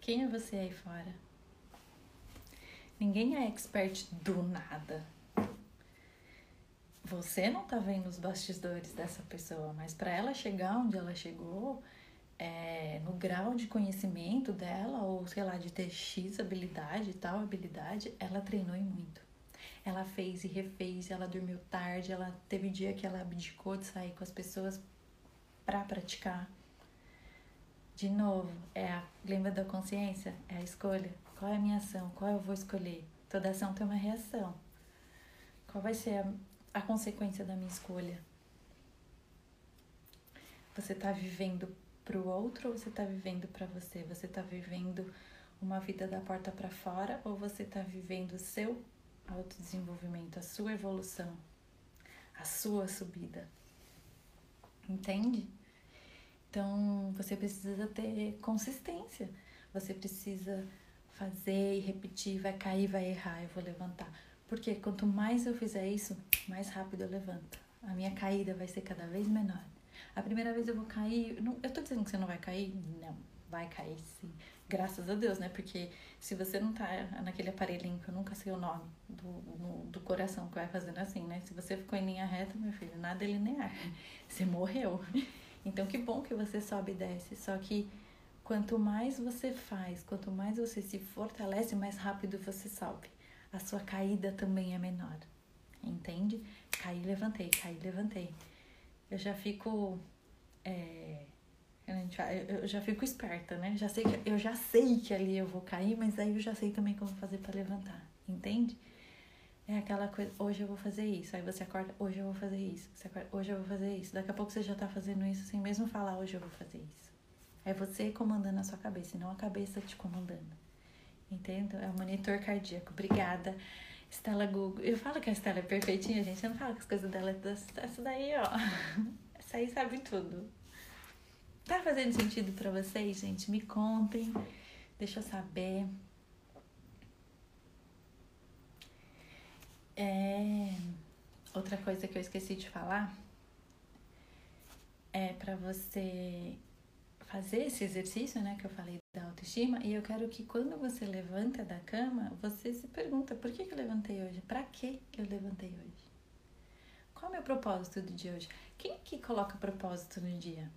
Quem é você aí fora? Ninguém é expert do nada. Você não tá vendo os bastidores dessa pessoa, mas para ela chegar onde ela chegou, é, no grau de conhecimento dela, ou sei lá, de ter X habilidade, tal habilidade, ela treinou e muito. Ela fez e refez, ela dormiu tarde, ela teve dia que ela abdicou de sair com as pessoas para praticar. De novo, é a lembra da consciência, é a escolha. Qual é a minha ação? Qual eu vou escolher? Toda ação tem uma reação. Qual vai ser a, a consequência da minha escolha? Você está vivendo para o outro ou você está vivendo para você? Você está vivendo uma vida da porta para fora ou você está vivendo o seu autodesenvolvimento, a sua evolução, a sua subida? Entende? Então você precisa ter consistência, você precisa fazer e repetir, vai cair, vai errar, eu vou levantar. Porque quanto mais eu fizer isso, mais rápido eu levanto. A minha caída vai ser cada vez menor. A primeira vez eu vou cair. Não, eu tô dizendo que você não vai cair? Não, vai cair sim. Graças a Deus, né? Porque se você não tá naquele aparelhinho que eu nunca sei o nome do, no, do coração que vai fazendo assim, né? Se você ficou em linha reta, meu filho, nada é linear. Você morreu. Então que bom que você sobe e desce. Só que quanto mais você faz, quanto mais você se fortalece, mais rápido você sobe. A sua caída também é menor. Entende? Caí, levantei, caí, levantei eu já fico. É, eu já fico esperta, né? Já sei que, eu já sei que ali eu vou cair, mas aí eu já sei também como fazer para levantar, entende? É aquela coisa, hoje eu vou fazer isso. Aí você acorda, hoje eu vou fazer isso. Você acorda, hoje eu vou fazer isso. Daqui a pouco você já tá fazendo isso sem mesmo falar, hoje eu vou fazer isso. É você comandando a sua cabeça, e não a cabeça te comandando. Entende? É o monitor cardíaco. Obrigada. Estela Google. Eu falo que a Estela é perfeitinha, gente. Eu não falo que as coisas dela é essa daí, ó. [laughs] Essa aí sabe tudo. Tá fazendo sentido para vocês, gente? Me contem. Deixa eu saber. É... Outra coisa que eu esqueci de falar é para você fazer esse exercício, né, que eu falei da autoestima, e eu quero que quando você levanta da cama, você se pergunta: por que, que eu levantei hoje? Para que eu levantei hoje? Qual é o meu propósito do dia hoje? Quem que coloca propósito no dia?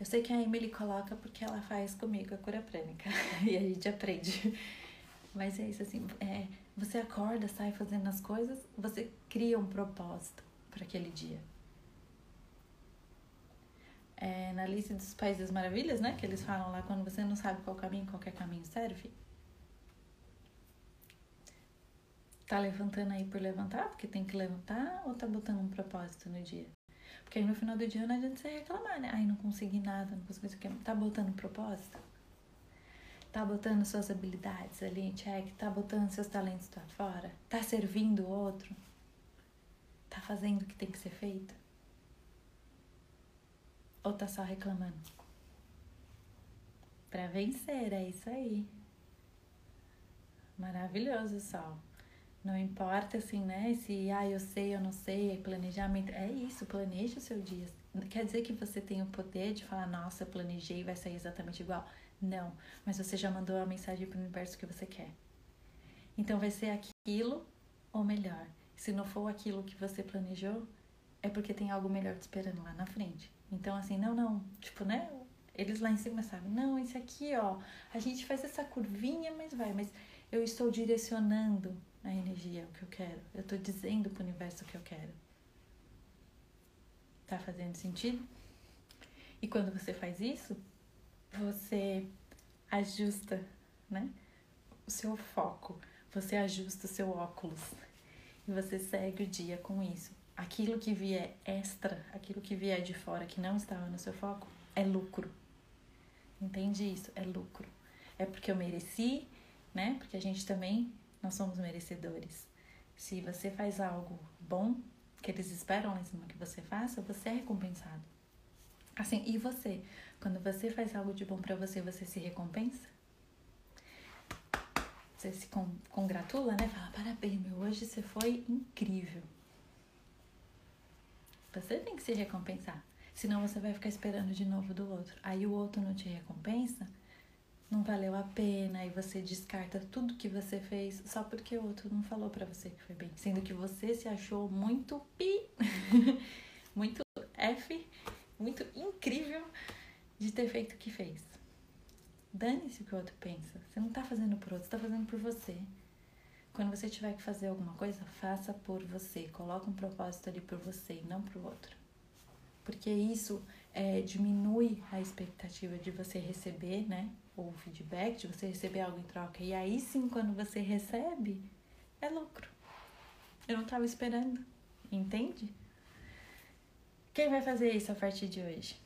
Eu sei que a Emily coloca porque ela faz comigo a cura prânica [laughs] e a gente aprende. Mas é isso assim, é, você acorda, sai fazendo as coisas, você cria um propósito para aquele dia é, na lista dos Países Maravilhas, né? Que eles falam lá quando você não sabe qual caminho, qualquer caminho serve. Tá levantando aí por levantar, porque tem que levantar, ou tá botando um propósito no dia? Porque aí no final do dia não adianta você reclamar, né? Ai, não consegui nada, não consegui isso aqui. Tá botando um propósito? Tá botando suas habilidades ali em check? Tá botando seus talentos pra fora? Tá servindo o outro? Tá fazendo o que tem que ser feito? Ou tá só reclamando? Pra vencer, é isso aí. Maravilhoso, Sol. Não importa assim, né? Se ah, eu sei, eu não sei, é planejamento. É isso, planeje o seu dia. Quer dizer que você tem o poder de falar, nossa, planejei vai sair exatamente igual. Não, mas você já mandou a mensagem para o universo que você quer. Então vai ser aquilo ou melhor. Se não for aquilo que você planejou, é porque tem algo melhor te esperando lá na frente. Então, assim, não, não, tipo, né? Eles lá em cima sabem, não, esse aqui, ó, a gente faz essa curvinha, mas vai, mas eu estou direcionando a energia, o que eu quero. Eu estou dizendo para o universo o que eu quero. Tá fazendo sentido? E quando você faz isso, você ajusta, né? O seu foco, você ajusta o seu óculos e você segue o dia com isso aquilo que vier extra, aquilo que vier de fora que não estava no seu foco, é lucro. Entende isso? É lucro. É porque eu mereci, né? Porque a gente também, nós somos merecedores. Se você faz algo bom, que eles esperam lá em cima que você faça, você é recompensado. Assim, e você? Quando você faz algo de bom para você, você se recompensa? Você se congratula, né? Fala, parabéns, meu, hoje você foi incrível. Você tem que se recompensar. Senão você vai ficar esperando de novo do outro. Aí o outro não te recompensa, não valeu a pena, e você descarta tudo que você fez só porque o outro não falou para você que foi bem. Sendo que você se achou muito pi, [laughs] muito F, muito incrível de ter feito o que fez. Dane-se o que o outro pensa. Você não tá fazendo por outro, você tá fazendo por você. Quando você tiver que fazer alguma coisa, faça por você. Coloque um propósito ali por você e não pro outro. Porque isso é, diminui a expectativa de você receber, né? O feedback, de você receber algo em troca. E aí sim, quando você recebe, é lucro. Eu não estava esperando, entende? Quem vai fazer isso a partir de hoje?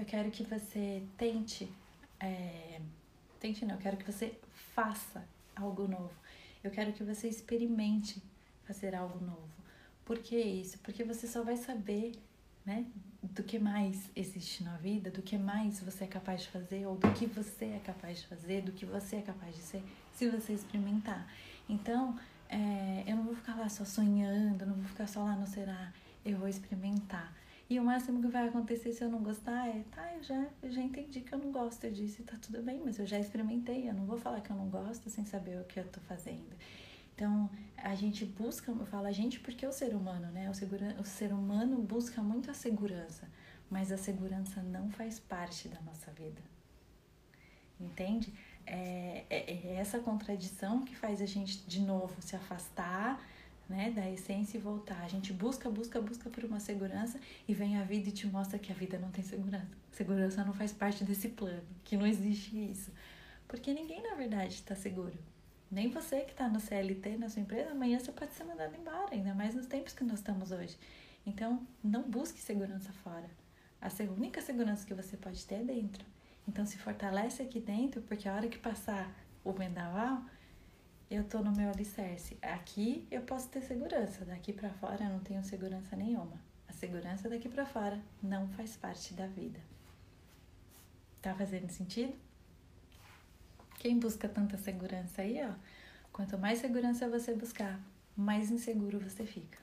Eu quero que você tente, é, tente não, eu quero que você faça algo novo. Eu quero que você experimente fazer algo novo. Por que isso? Porque você só vai saber, né, do que mais existe na vida, do que mais você é capaz de fazer, ou do que você é capaz de fazer, do que você é capaz de ser, se você experimentar. Então, é, eu não vou ficar lá só sonhando, não vou ficar só lá no será, eu vou experimentar. E o máximo que vai acontecer se eu não gostar é, tá, eu já, eu já entendi que eu não gosto disso e tá tudo bem, mas eu já experimentei, eu não vou falar que eu não gosto sem saber o que eu tô fazendo. Então, a gente busca, eu falo a gente porque é o ser humano, né? O, segura, o ser humano busca muito a segurança, mas a segurança não faz parte da nossa vida. Entende? É, é, é essa contradição que faz a gente, de novo, se afastar né, da essência e voltar. A gente busca, busca, busca por uma segurança e vem a vida e te mostra que a vida não tem segurança. Segurança não faz parte desse plano, que não existe isso. Porque ninguém, na verdade, está seguro. Nem você que está no CLT, na sua empresa, amanhã você pode ser mandado embora, ainda mais nos tempos que nós estamos hoje. Então, não busque segurança fora. A única segurança que você pode ter é dentro. Então, se fortalece aqui dentro, porque a hora que passar o vendaval, eu tô no meu alicerce. Aqui eu posso ter segurança, daqui para fora eu não tenho segurança nenhuma. A segurança daqui para fora não faz parte da vida. Tá fazendo sentido? Quem busca tanta segurança aí, ó, quanto mais segurança você buscar, mais inseguro você fica.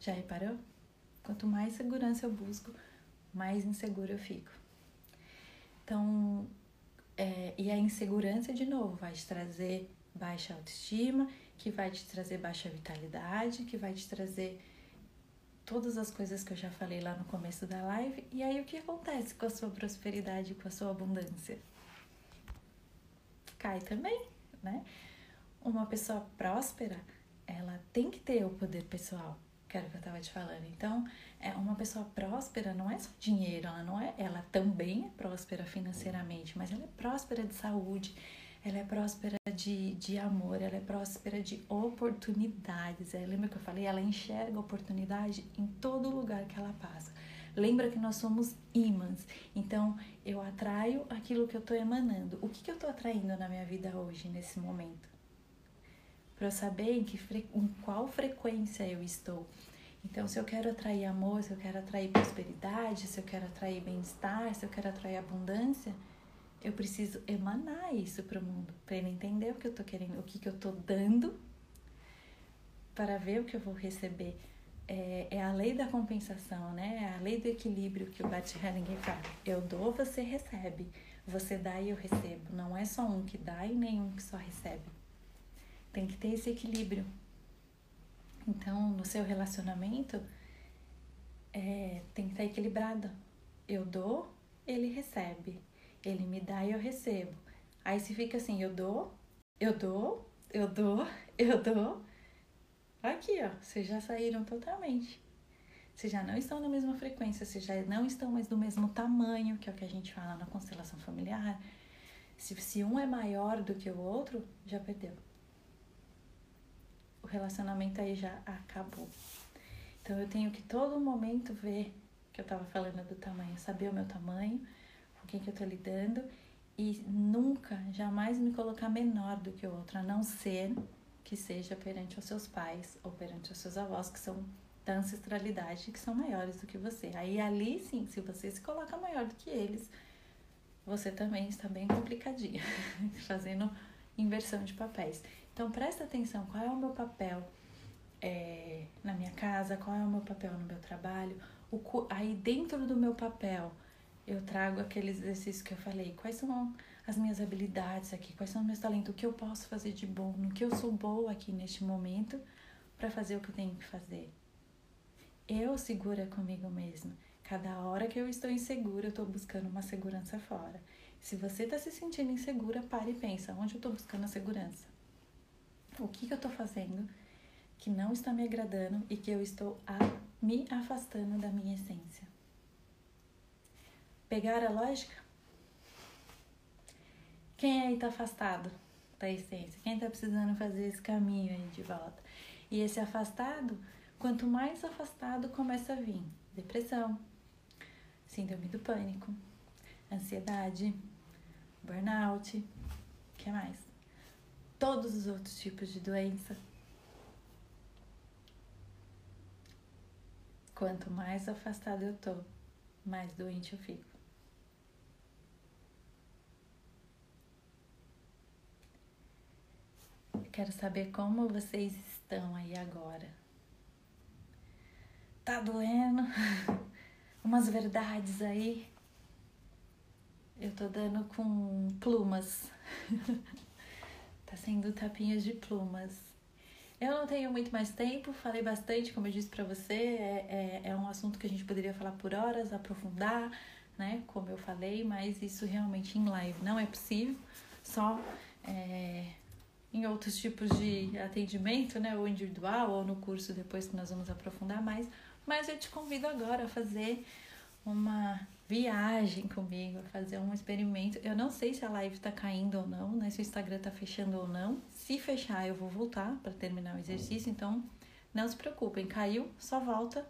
Já reparou? Quanto mais segurança eu busco, mais inseguro eu fico. Então, é, e a insegurança, de novo, vai te trazer baixa autoestima, que vai te trazer baixa vitalidade, que vai te trazer todas as coisas que eu já falei lá no começo da live. E aí o que acontece com a sua prosperidade, com a sua abundância? Cai também, né? Uma pessoa próspera, ela tem que ter o poder pessoal, que era o que eu tava te falando. Então, é uma pessoa próspera não é só dinheiro, ela não é, ela também é próspera financeiramente, mas ela é próspera de saúde, ela é próspera de, de amor, ela é próspera de oportunidades. É, lembra que eu falei? Ela enxerga oportunidade em todo lugar que ela passa. Lembra que nós somos ímãs, então eu atraio aquilo que eu estou emanando. O que, que eu estou atraindo na minha vida hoje, nesse momento? Para eu saber em, que, em qual frequência eu estou. Então, se eu quero atrair amor, se eu quero atrair prosperidade, se eu quero atrair bem-estar, se eu quero atrair abundância, eu preciso emanar isso para o mundo, para ele entender o que eu tô querendo, o que, que eu tô dando, para ver o que eu vou receber. É, é a lei da compensação, né? É a lei do equilíbrio que o Bart Hellinger fala. Eu dou, você recebe. Você dá e eu recebo. Não é só um que dá e nenhum que só recebe. Tem que ter esse equilíbrio. Então, no seu relacionamento, é, tem que estar equilibrado. Eu dou, ele recebe. Ele me dá e eu recebo. Aí se fica assim, eu dou, eu dou, eu dou, [laughs] eu dou. Aqui, ó, vocês já saíram totalmente. Vocês já não estão na mesma frequência, vocês já não estão mais do mesmo tamanho, que é o que a gente fala na constelação familiar. Se, se um é maior do que o outro, já perdeu. O relacionamento aí já acabou. Então eu tenho que todo momento ver que eu tava falando do tamanho, saber o meu tamanho, quem que eu tô lidando e nunca, jamais me colocar menor do que o outro, a não ser que seja perante os seus pais ou perante os seus avós, que são da ancestralidade, que são maiores do que você. Aí ali sim, se você se coloca maior do que eles, você também está bem complicadinha, [laughs] fazendo inversão de papéis. Então presta atenção, qual é o meu papel é, na minha casa, qual é o meu papel no meu trabalho, o, aí dentro do meu papel eu trago aqueles exercícios que eu falei. Quais são as minhas habilidades aqui? Quais são os meus talentos? O que eu posso fazer de bom? No que eu sou boa aqui neste momento para fazer o que eu tenho que fazer? Eu segura comigo mesma. Cada hora que eu estou insegura, eu estou buscando uma segurança fora. Se você está se sentindo insegura, pare e pensa: onde eu estou buscando a segurança? O que, que eu estou fazendo que não está me agradando e que eu estou a, me afastando da minha essência? Pegar a lógica? Quem aí está afastado da essência? Quem está precisando fazer esse caminho aí de volta? E esse afastado, quanto mais afastado começa a vir depressão, síndrome do pânico, ansiedade, burnout, que mais? Todos os outros tipos de doença. Quanto mais afastado eu tô, mais doente eu fico. Quero saber como vocês estão aí agora. Tá doendo? [laughs] Umas verdades aí. Eu tô dando com plumas. [laughs] tá sendo tapinhas de plumas. Eu não tenho muito mais tempo, falei bastante, como eu disse para você, é, é, é, um assunto que a gente poderia falar por horas, aprofundar, né? Como eu falei, mas isso realmente em live não é possível, só é, em outros tipos de atendimento, né? Ou individual, ou no curso depois que nós vamos aprofundar mais. Mas eu te convido agora a fazer uma viagem comigo, a fazer um experimento. Eu não sei se a live tá caindo ou não, né? Se o Instagram tá fechando ou não. Se fechar, eu vou voltar para terminar o exercício, então não se preocupem, caiu, só volta.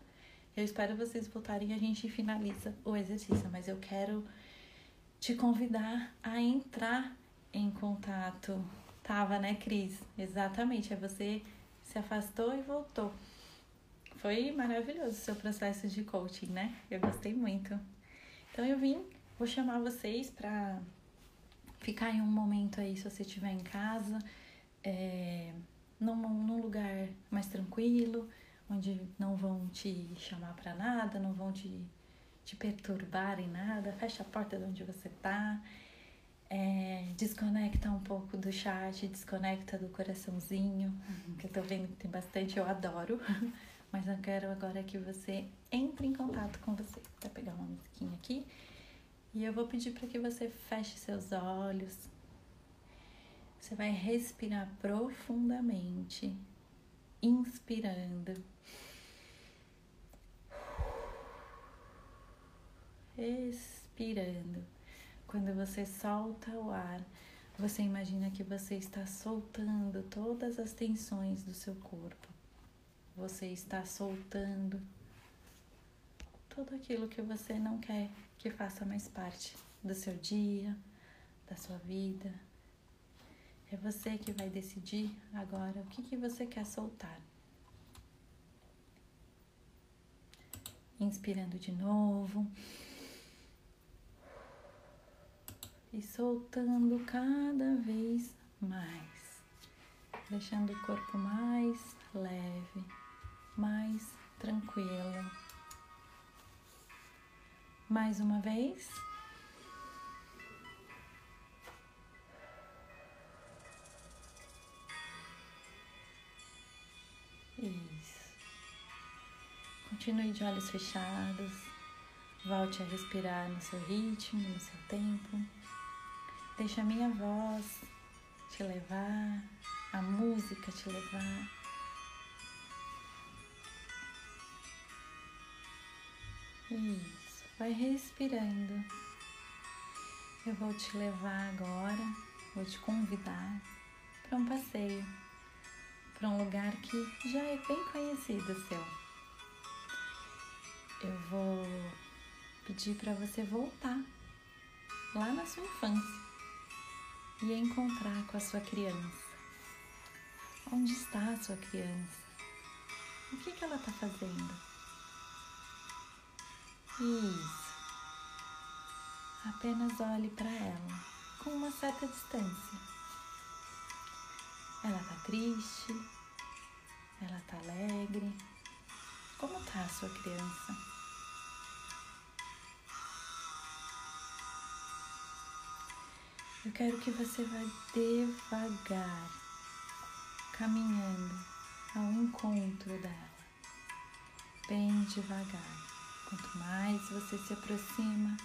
Eu espero vocês voltarem e a gente finaliza o exercício, mas eu quero te convidar a entrar em contato Tava, né, Cris? Exatamente. É você se afastou e voltou. Foi maravilhoso o seu processo de coaching, né? Eu gostei muito. Então eu vim, vou chamar vocês para ficar em um momento aí, se você estiver em casa, é, num, num lugar mais tranquilo, onde não vão te chamar para nada, não vão te, te perturbar em nada. Fecha a porta de onde você tá é, desconecta um pouco do chat, desconecta do coraçãozinho, que eu tô vendo que tem bastante, eu adoro. [laughs] Mas eu quero agora que você entre em contato com você. Vou pegar uma musiquinha aqui. E eu vou pedir para que você feche seus olhos. Você vai respirar profundamente, inspirando. Expirando. Quando você solta o ar, você imagina que você está soltando todas as tensões do seu corpo. Você está soltando tudo aquilo que você não quer que faça mais parte do seu dia, da sua vida. É você que vai decidir agora o que, que você quer soltar. Inspirando de novo e soltando cada vez mais, deixando o corpo mais leve, mais tranquilo. Mais uma vez. Isso. Continue de olhos fechados. Volte a respirar no seu ritmo, no seu tempo. Deixa a minha voz te levar, a música te levar. Isso, vai respirando. Eu vou te levar agora, vou te convidar para um passeio, para um lugar que já é bem conhecido seu. Eu vou pedir para você voltar lá na sua infância e encontrar com a sua criança. Onde está a sua criança? O que, que ela está fazendo? Isso. Apenas olhe para ela com uma certa distância. Ela está triste? Ela está alegre? Como está a sua criança? Eu quero que você vá devagar, caminhando ao encontro dela, bem devagar. Quanto mais você se aproxima,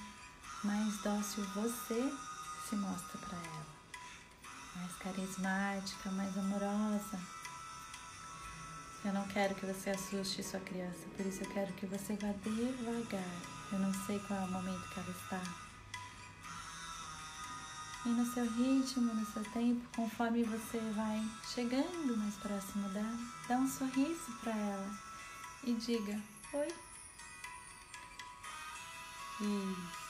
mais dócil você se mostra para ela, mais carismática, mais amorosa. Eu não quero que você assuste sua criança, por isso eu quero que você vá devagar. Eu não sei qual é o momento que ela está. E no seu ritmo, no seu tempo, conforme você vai chegando mais próximo dela, dá um sorriso para ela e diga: Oi. Isso.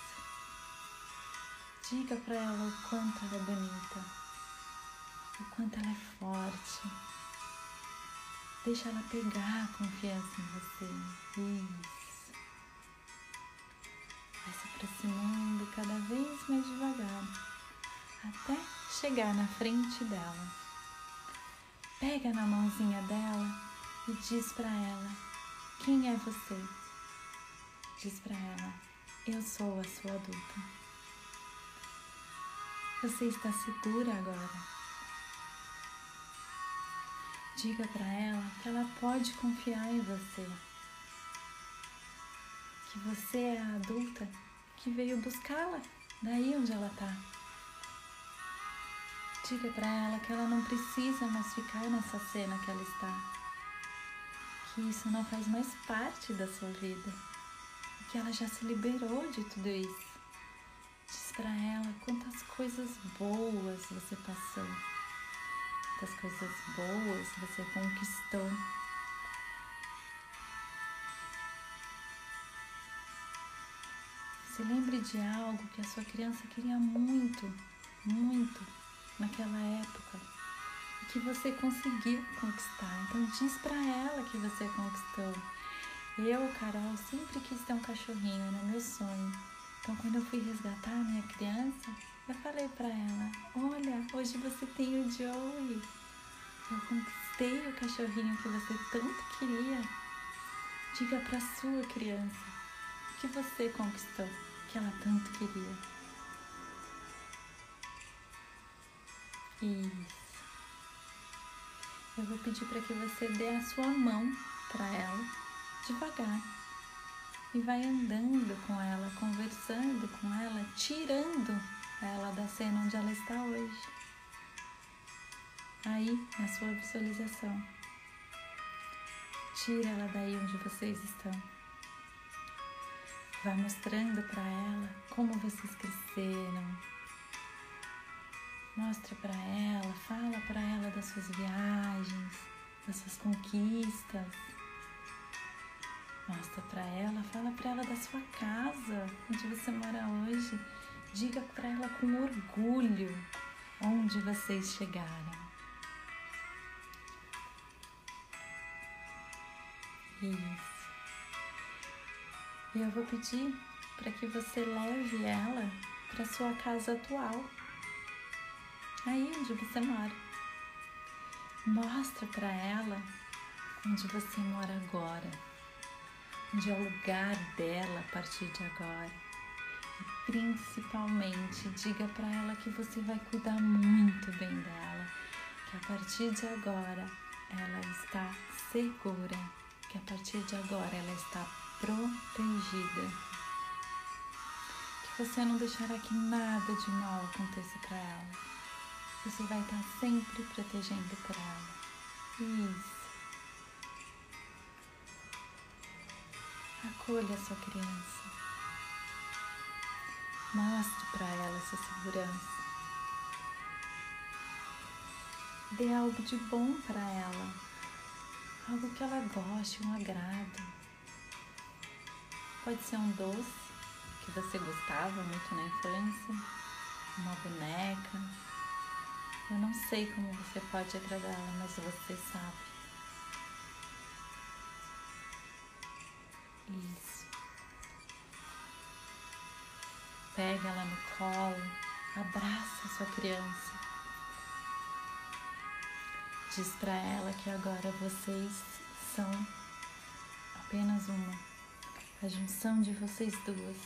Diga para ela o quanto ela é bonita, o quanto ela é forte. Deixa ela pegar a confiança em você. Isso. Vai se aproximando cada vez mais devagar, até chegar na frente dela. Pega na mãozinha dela e diz para ela: Quem é você? Diz para ela: Eu sou a sua adulta. Você está segura agora. Diga para ela que ela pode confiar em você. Que você é a adulta que veio buscá-la daí onde ela está. Diga para ela que ela não precisa mais ficar nessa cena que ela está. Que isso não faz mais parte da sua vida. Que ela já se liberou de tudo isso. Diz para ela quantas coisas boas você passou quantas coisas boas você conquistou. Se lembre de algo que a sua criança queria muito, muito naquela época que você conseguiu conquistar. Então diz para ela que você conquistou. Eu, Carol, sempre quis ter um cachorrinho, era meu sonho. Então quando eu fui resgatar a minha criança, eu falei para ela: Olha, hoje você tem o Joey. Eu conquistei o cachorrinho que você tanto queria. Diga para sua criança que você conquistou, que ela tanto queria. Isso. Eu vou pedir para que você dê a sua mão para ela devagar e vai andando com ela, conversando com ela, tirando ela da cena onde ela está hoje. Aí, na sua visualização, tira ela daí onde vocês estão. Vai mostrando para ela como vocês cresceram. Mostra para ela, fala para ela das suas viagens, das suas conquistas. Mostra para ela, fala para ela da sua casa, onde você mora hoje Diga para ela com orgulho onde vocês chegaram. Isso. E eu vou pedir para que você leve ela para sua casa atual, aí onde você mora. Mostra para ela onde você mora agora, onde é o lugar dela a partir de agora principalmente diga para ela que você vai cuidar muito bem dela, que a partir de agora ela está segura, que a partir de agora ela está protegida. Que você não deixará que nada de mal aconteça para ela. Você vai estar sempre protegendo por ela. Isso. Acolha a sua criança. Mostre para ela essa segurança. Dê algo de bom para ela, algo que ela goste, um agrado. Pode ser um doce que você gostava muito na infância, uma boneca. Eu não sei como você pode agradá-la, mas você sabe. Isso. Pega ela no colo, abraça sua criança. Diz para ela que agora vocês são apenas uma, a junção de vocês duas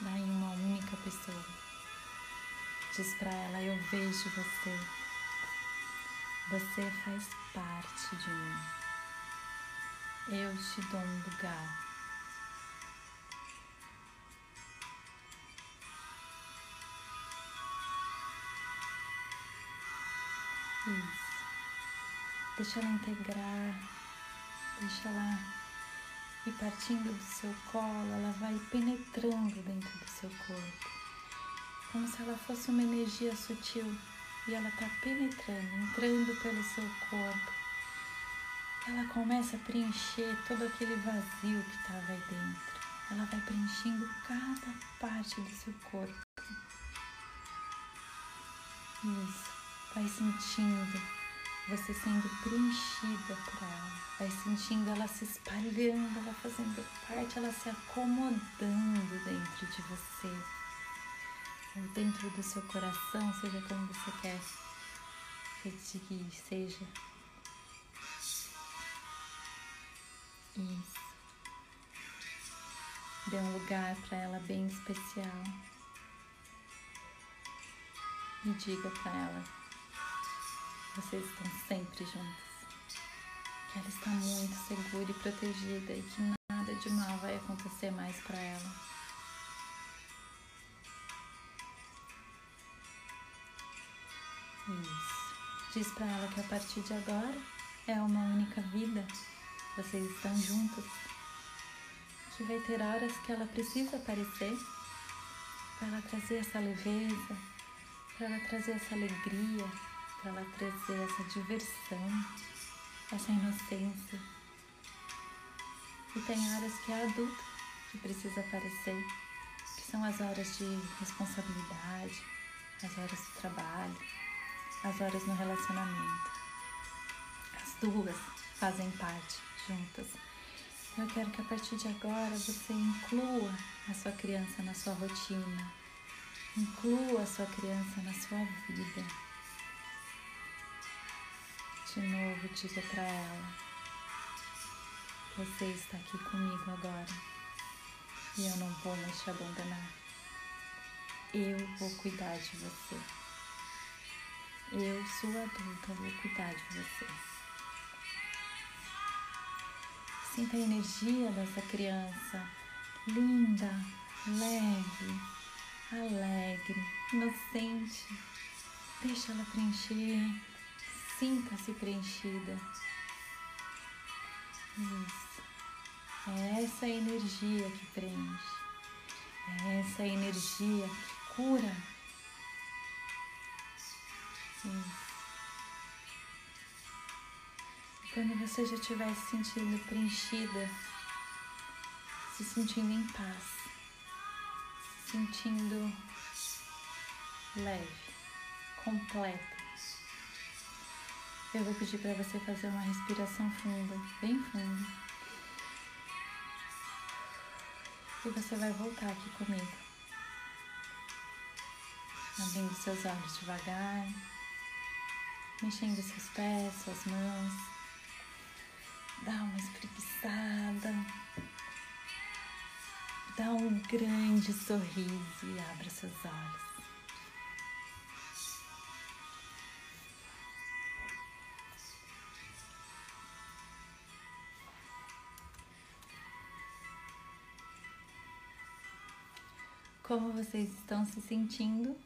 dá em uma única pessoa. Diz pra ela: Eu vejo você. Você faz parte de mim. Eu te dou um lugar. Isso. Deixa ela integrar, deixa ela ir partindo do seu colo, ela vai penetrando dentro do seu corpo, como se ela fosse uma energia sutil e ela está penetrando, entrando pelo seu corpo. Ela começa a preencher todo aquele vazio que estava aí dentro. Ela vai preenchendo cada parte do seu corpo. Isso. Vai sentindo você sendo preenchida por ela. Vai sentindo ela se espalhando, ela fazendo parte, ela se acomodando dentro de você. Dentro do seu coração, seja como você quer que seja. Isso. Dê um lugar para ela bem especial. E diga para ela vocês estão sempre juntas. Que ela está muito segura e protegida e que nada de mal vai acontecer mais para ela. Isso. Diz para ela que a partir de agora é uma única vida. Vocês estão juntos. Que vai ter horas que ela precisa aparecer para ela trazer essa leveza, para ela trazer essa alegria, para ela trazer essa diversão, essa inocência. E tem horas que é adulto que precisa aparecer, que são as horas de responsabilidade, as horas do trabalho, as horas no relacionamento. As duas fazem parte juntas. Eu quero que a partir de agora você inclua a sua criança na sua rotina, inclua a sua criança na sua vida de novo, diga para ela: Você está aqui comigo agora e eu não vou mais te abandonar. Eu vou cuidar de você. Eu, sua adulta, vou cuidar de você. Sinta a energia dessa criança linda, leve, alegre, inocente. Deixa ela preencher Sinta-se preenchida. Isso. É essa energia que preenche. É essa energia que cura. Isso. Quando você já estiver se sentindo preenchida, se sentindo em paz, se sentindo leve, completa, eu vou pedir para você fazer uma respiração funda, bem funda. E você vai voltar aqui comigo. Abrindo seus olhos devagar, mexendo seus pés, suas mãos. Dá uma espreguiçada. Dá um grande sorriso e abra seus olhos. como vocês estão se sentindo.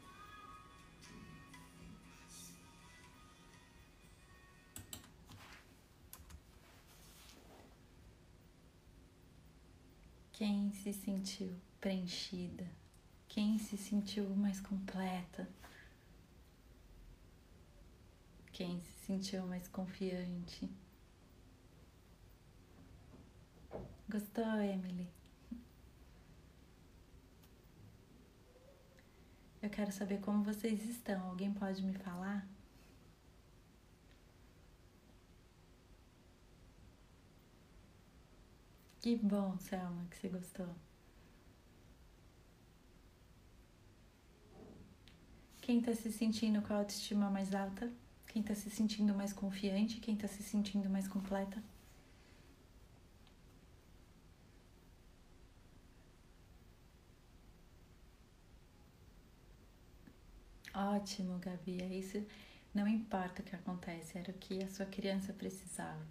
Se sentiu preenchida? Quem se sentiu mais completa? Quem se sentiu mais confiante? Gostou, Emily? Eu quero saber como vocês estão. Alguém pode me falar? Que bom, Selma, que você gostou. Quem está se sentindo com a autoestima mais alta? Quem está se sentindo mais confiante? Quem está se sentindo mais completa? Ótimo, Gabi. É isso. Não importa o que acontece, era o que a sua criança precisava.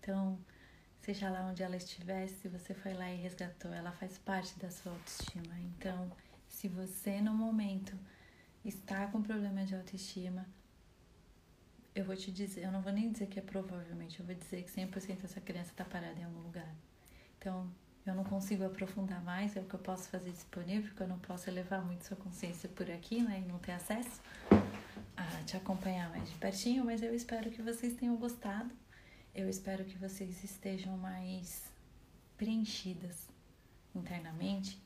Então, seja lá onde ela estivesse, você foi lá e resgatou, ela faz parte da sua autoestima. Então, se você no momento está com problema de autoestima, eu vou te dizer, eu não vou nem dizer que é provavelmente, eu vou dizer que 100% essa criança está parada em algum lugar. Então, eu não consigo aprofundar mais, é o que eu posso fazer disponível, porque eu não posso elevar muito sua consciência por aqui, né, e não ter acesso a te acompanhar mais de pertinho, mas eu espero que vocês tenham gostado. Eu espero que vocês estejam mais preenchidas internamente,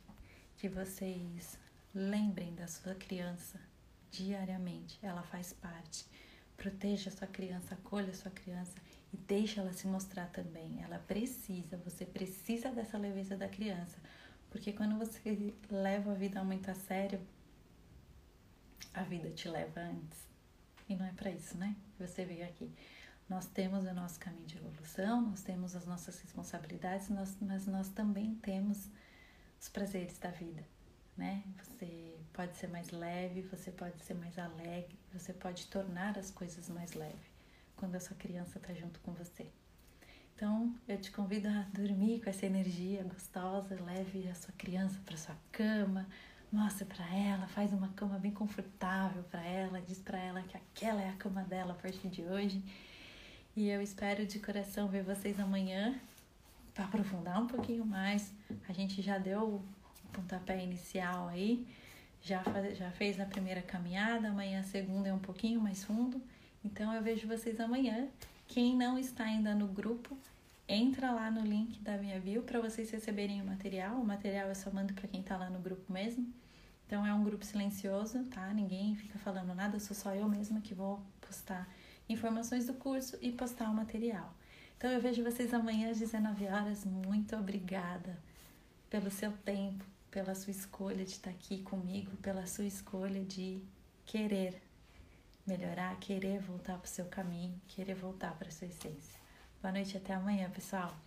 que vocês lembrem da sua criança diariamente, ela faz parte. Proteja a sua criança, acolha a sua criança e deixa ela se mostrar também. Ela precisa, você precisa dessa leveza da criança, porque quando você leva a vida muito a sério, a vida te leva antes. E não é para isso, né? Você veio aqui. Nós temos o nosso caminho de evolução, nós temos as nossas responsabilidades, nós, mas nós também temos os prazeres da vida, né? Você pode ser mais leve, você pode ser mais alegre, você pode tornar as coisas mais leves quando a sua criança está junto com você. Então, eu te convido a dormir com essa energia gostosa, leve a sua criança para sua cama, mostra para ela, faz uma cama bem confortável para ela, diz para ela que aquela é a cama dela a partir de hoje. E eu espero de coração ver vocês amanhã para aprofundar um pouquinho mais. A gente já deu o pontapé inicial aí, já, faz, já fez na primeira caminhada, amanhã a segunda é um pouquinho mais fundo. Então eu vejo vocês amanhã. Quem não está ainda no grupo, entra lá no link da minha bio para vocês receberem o material. O material eu só mando para quem está lá no grupo mesmo. Então é um grupo silencioso, tá? Ninguém fica falando nada, sou só eu mesma que vou postar informações do curso e postar o material. Então eu vejo vocês amanhã às 19 horas. Muito obrigada pelo seu tempo, pela sua escolha de estar aqui comigo, pela sua escolha de querer melhorar, querer voltar para o seu caminho, querer voltar para a sua essência. Boa noite, até amanhã, pessoal.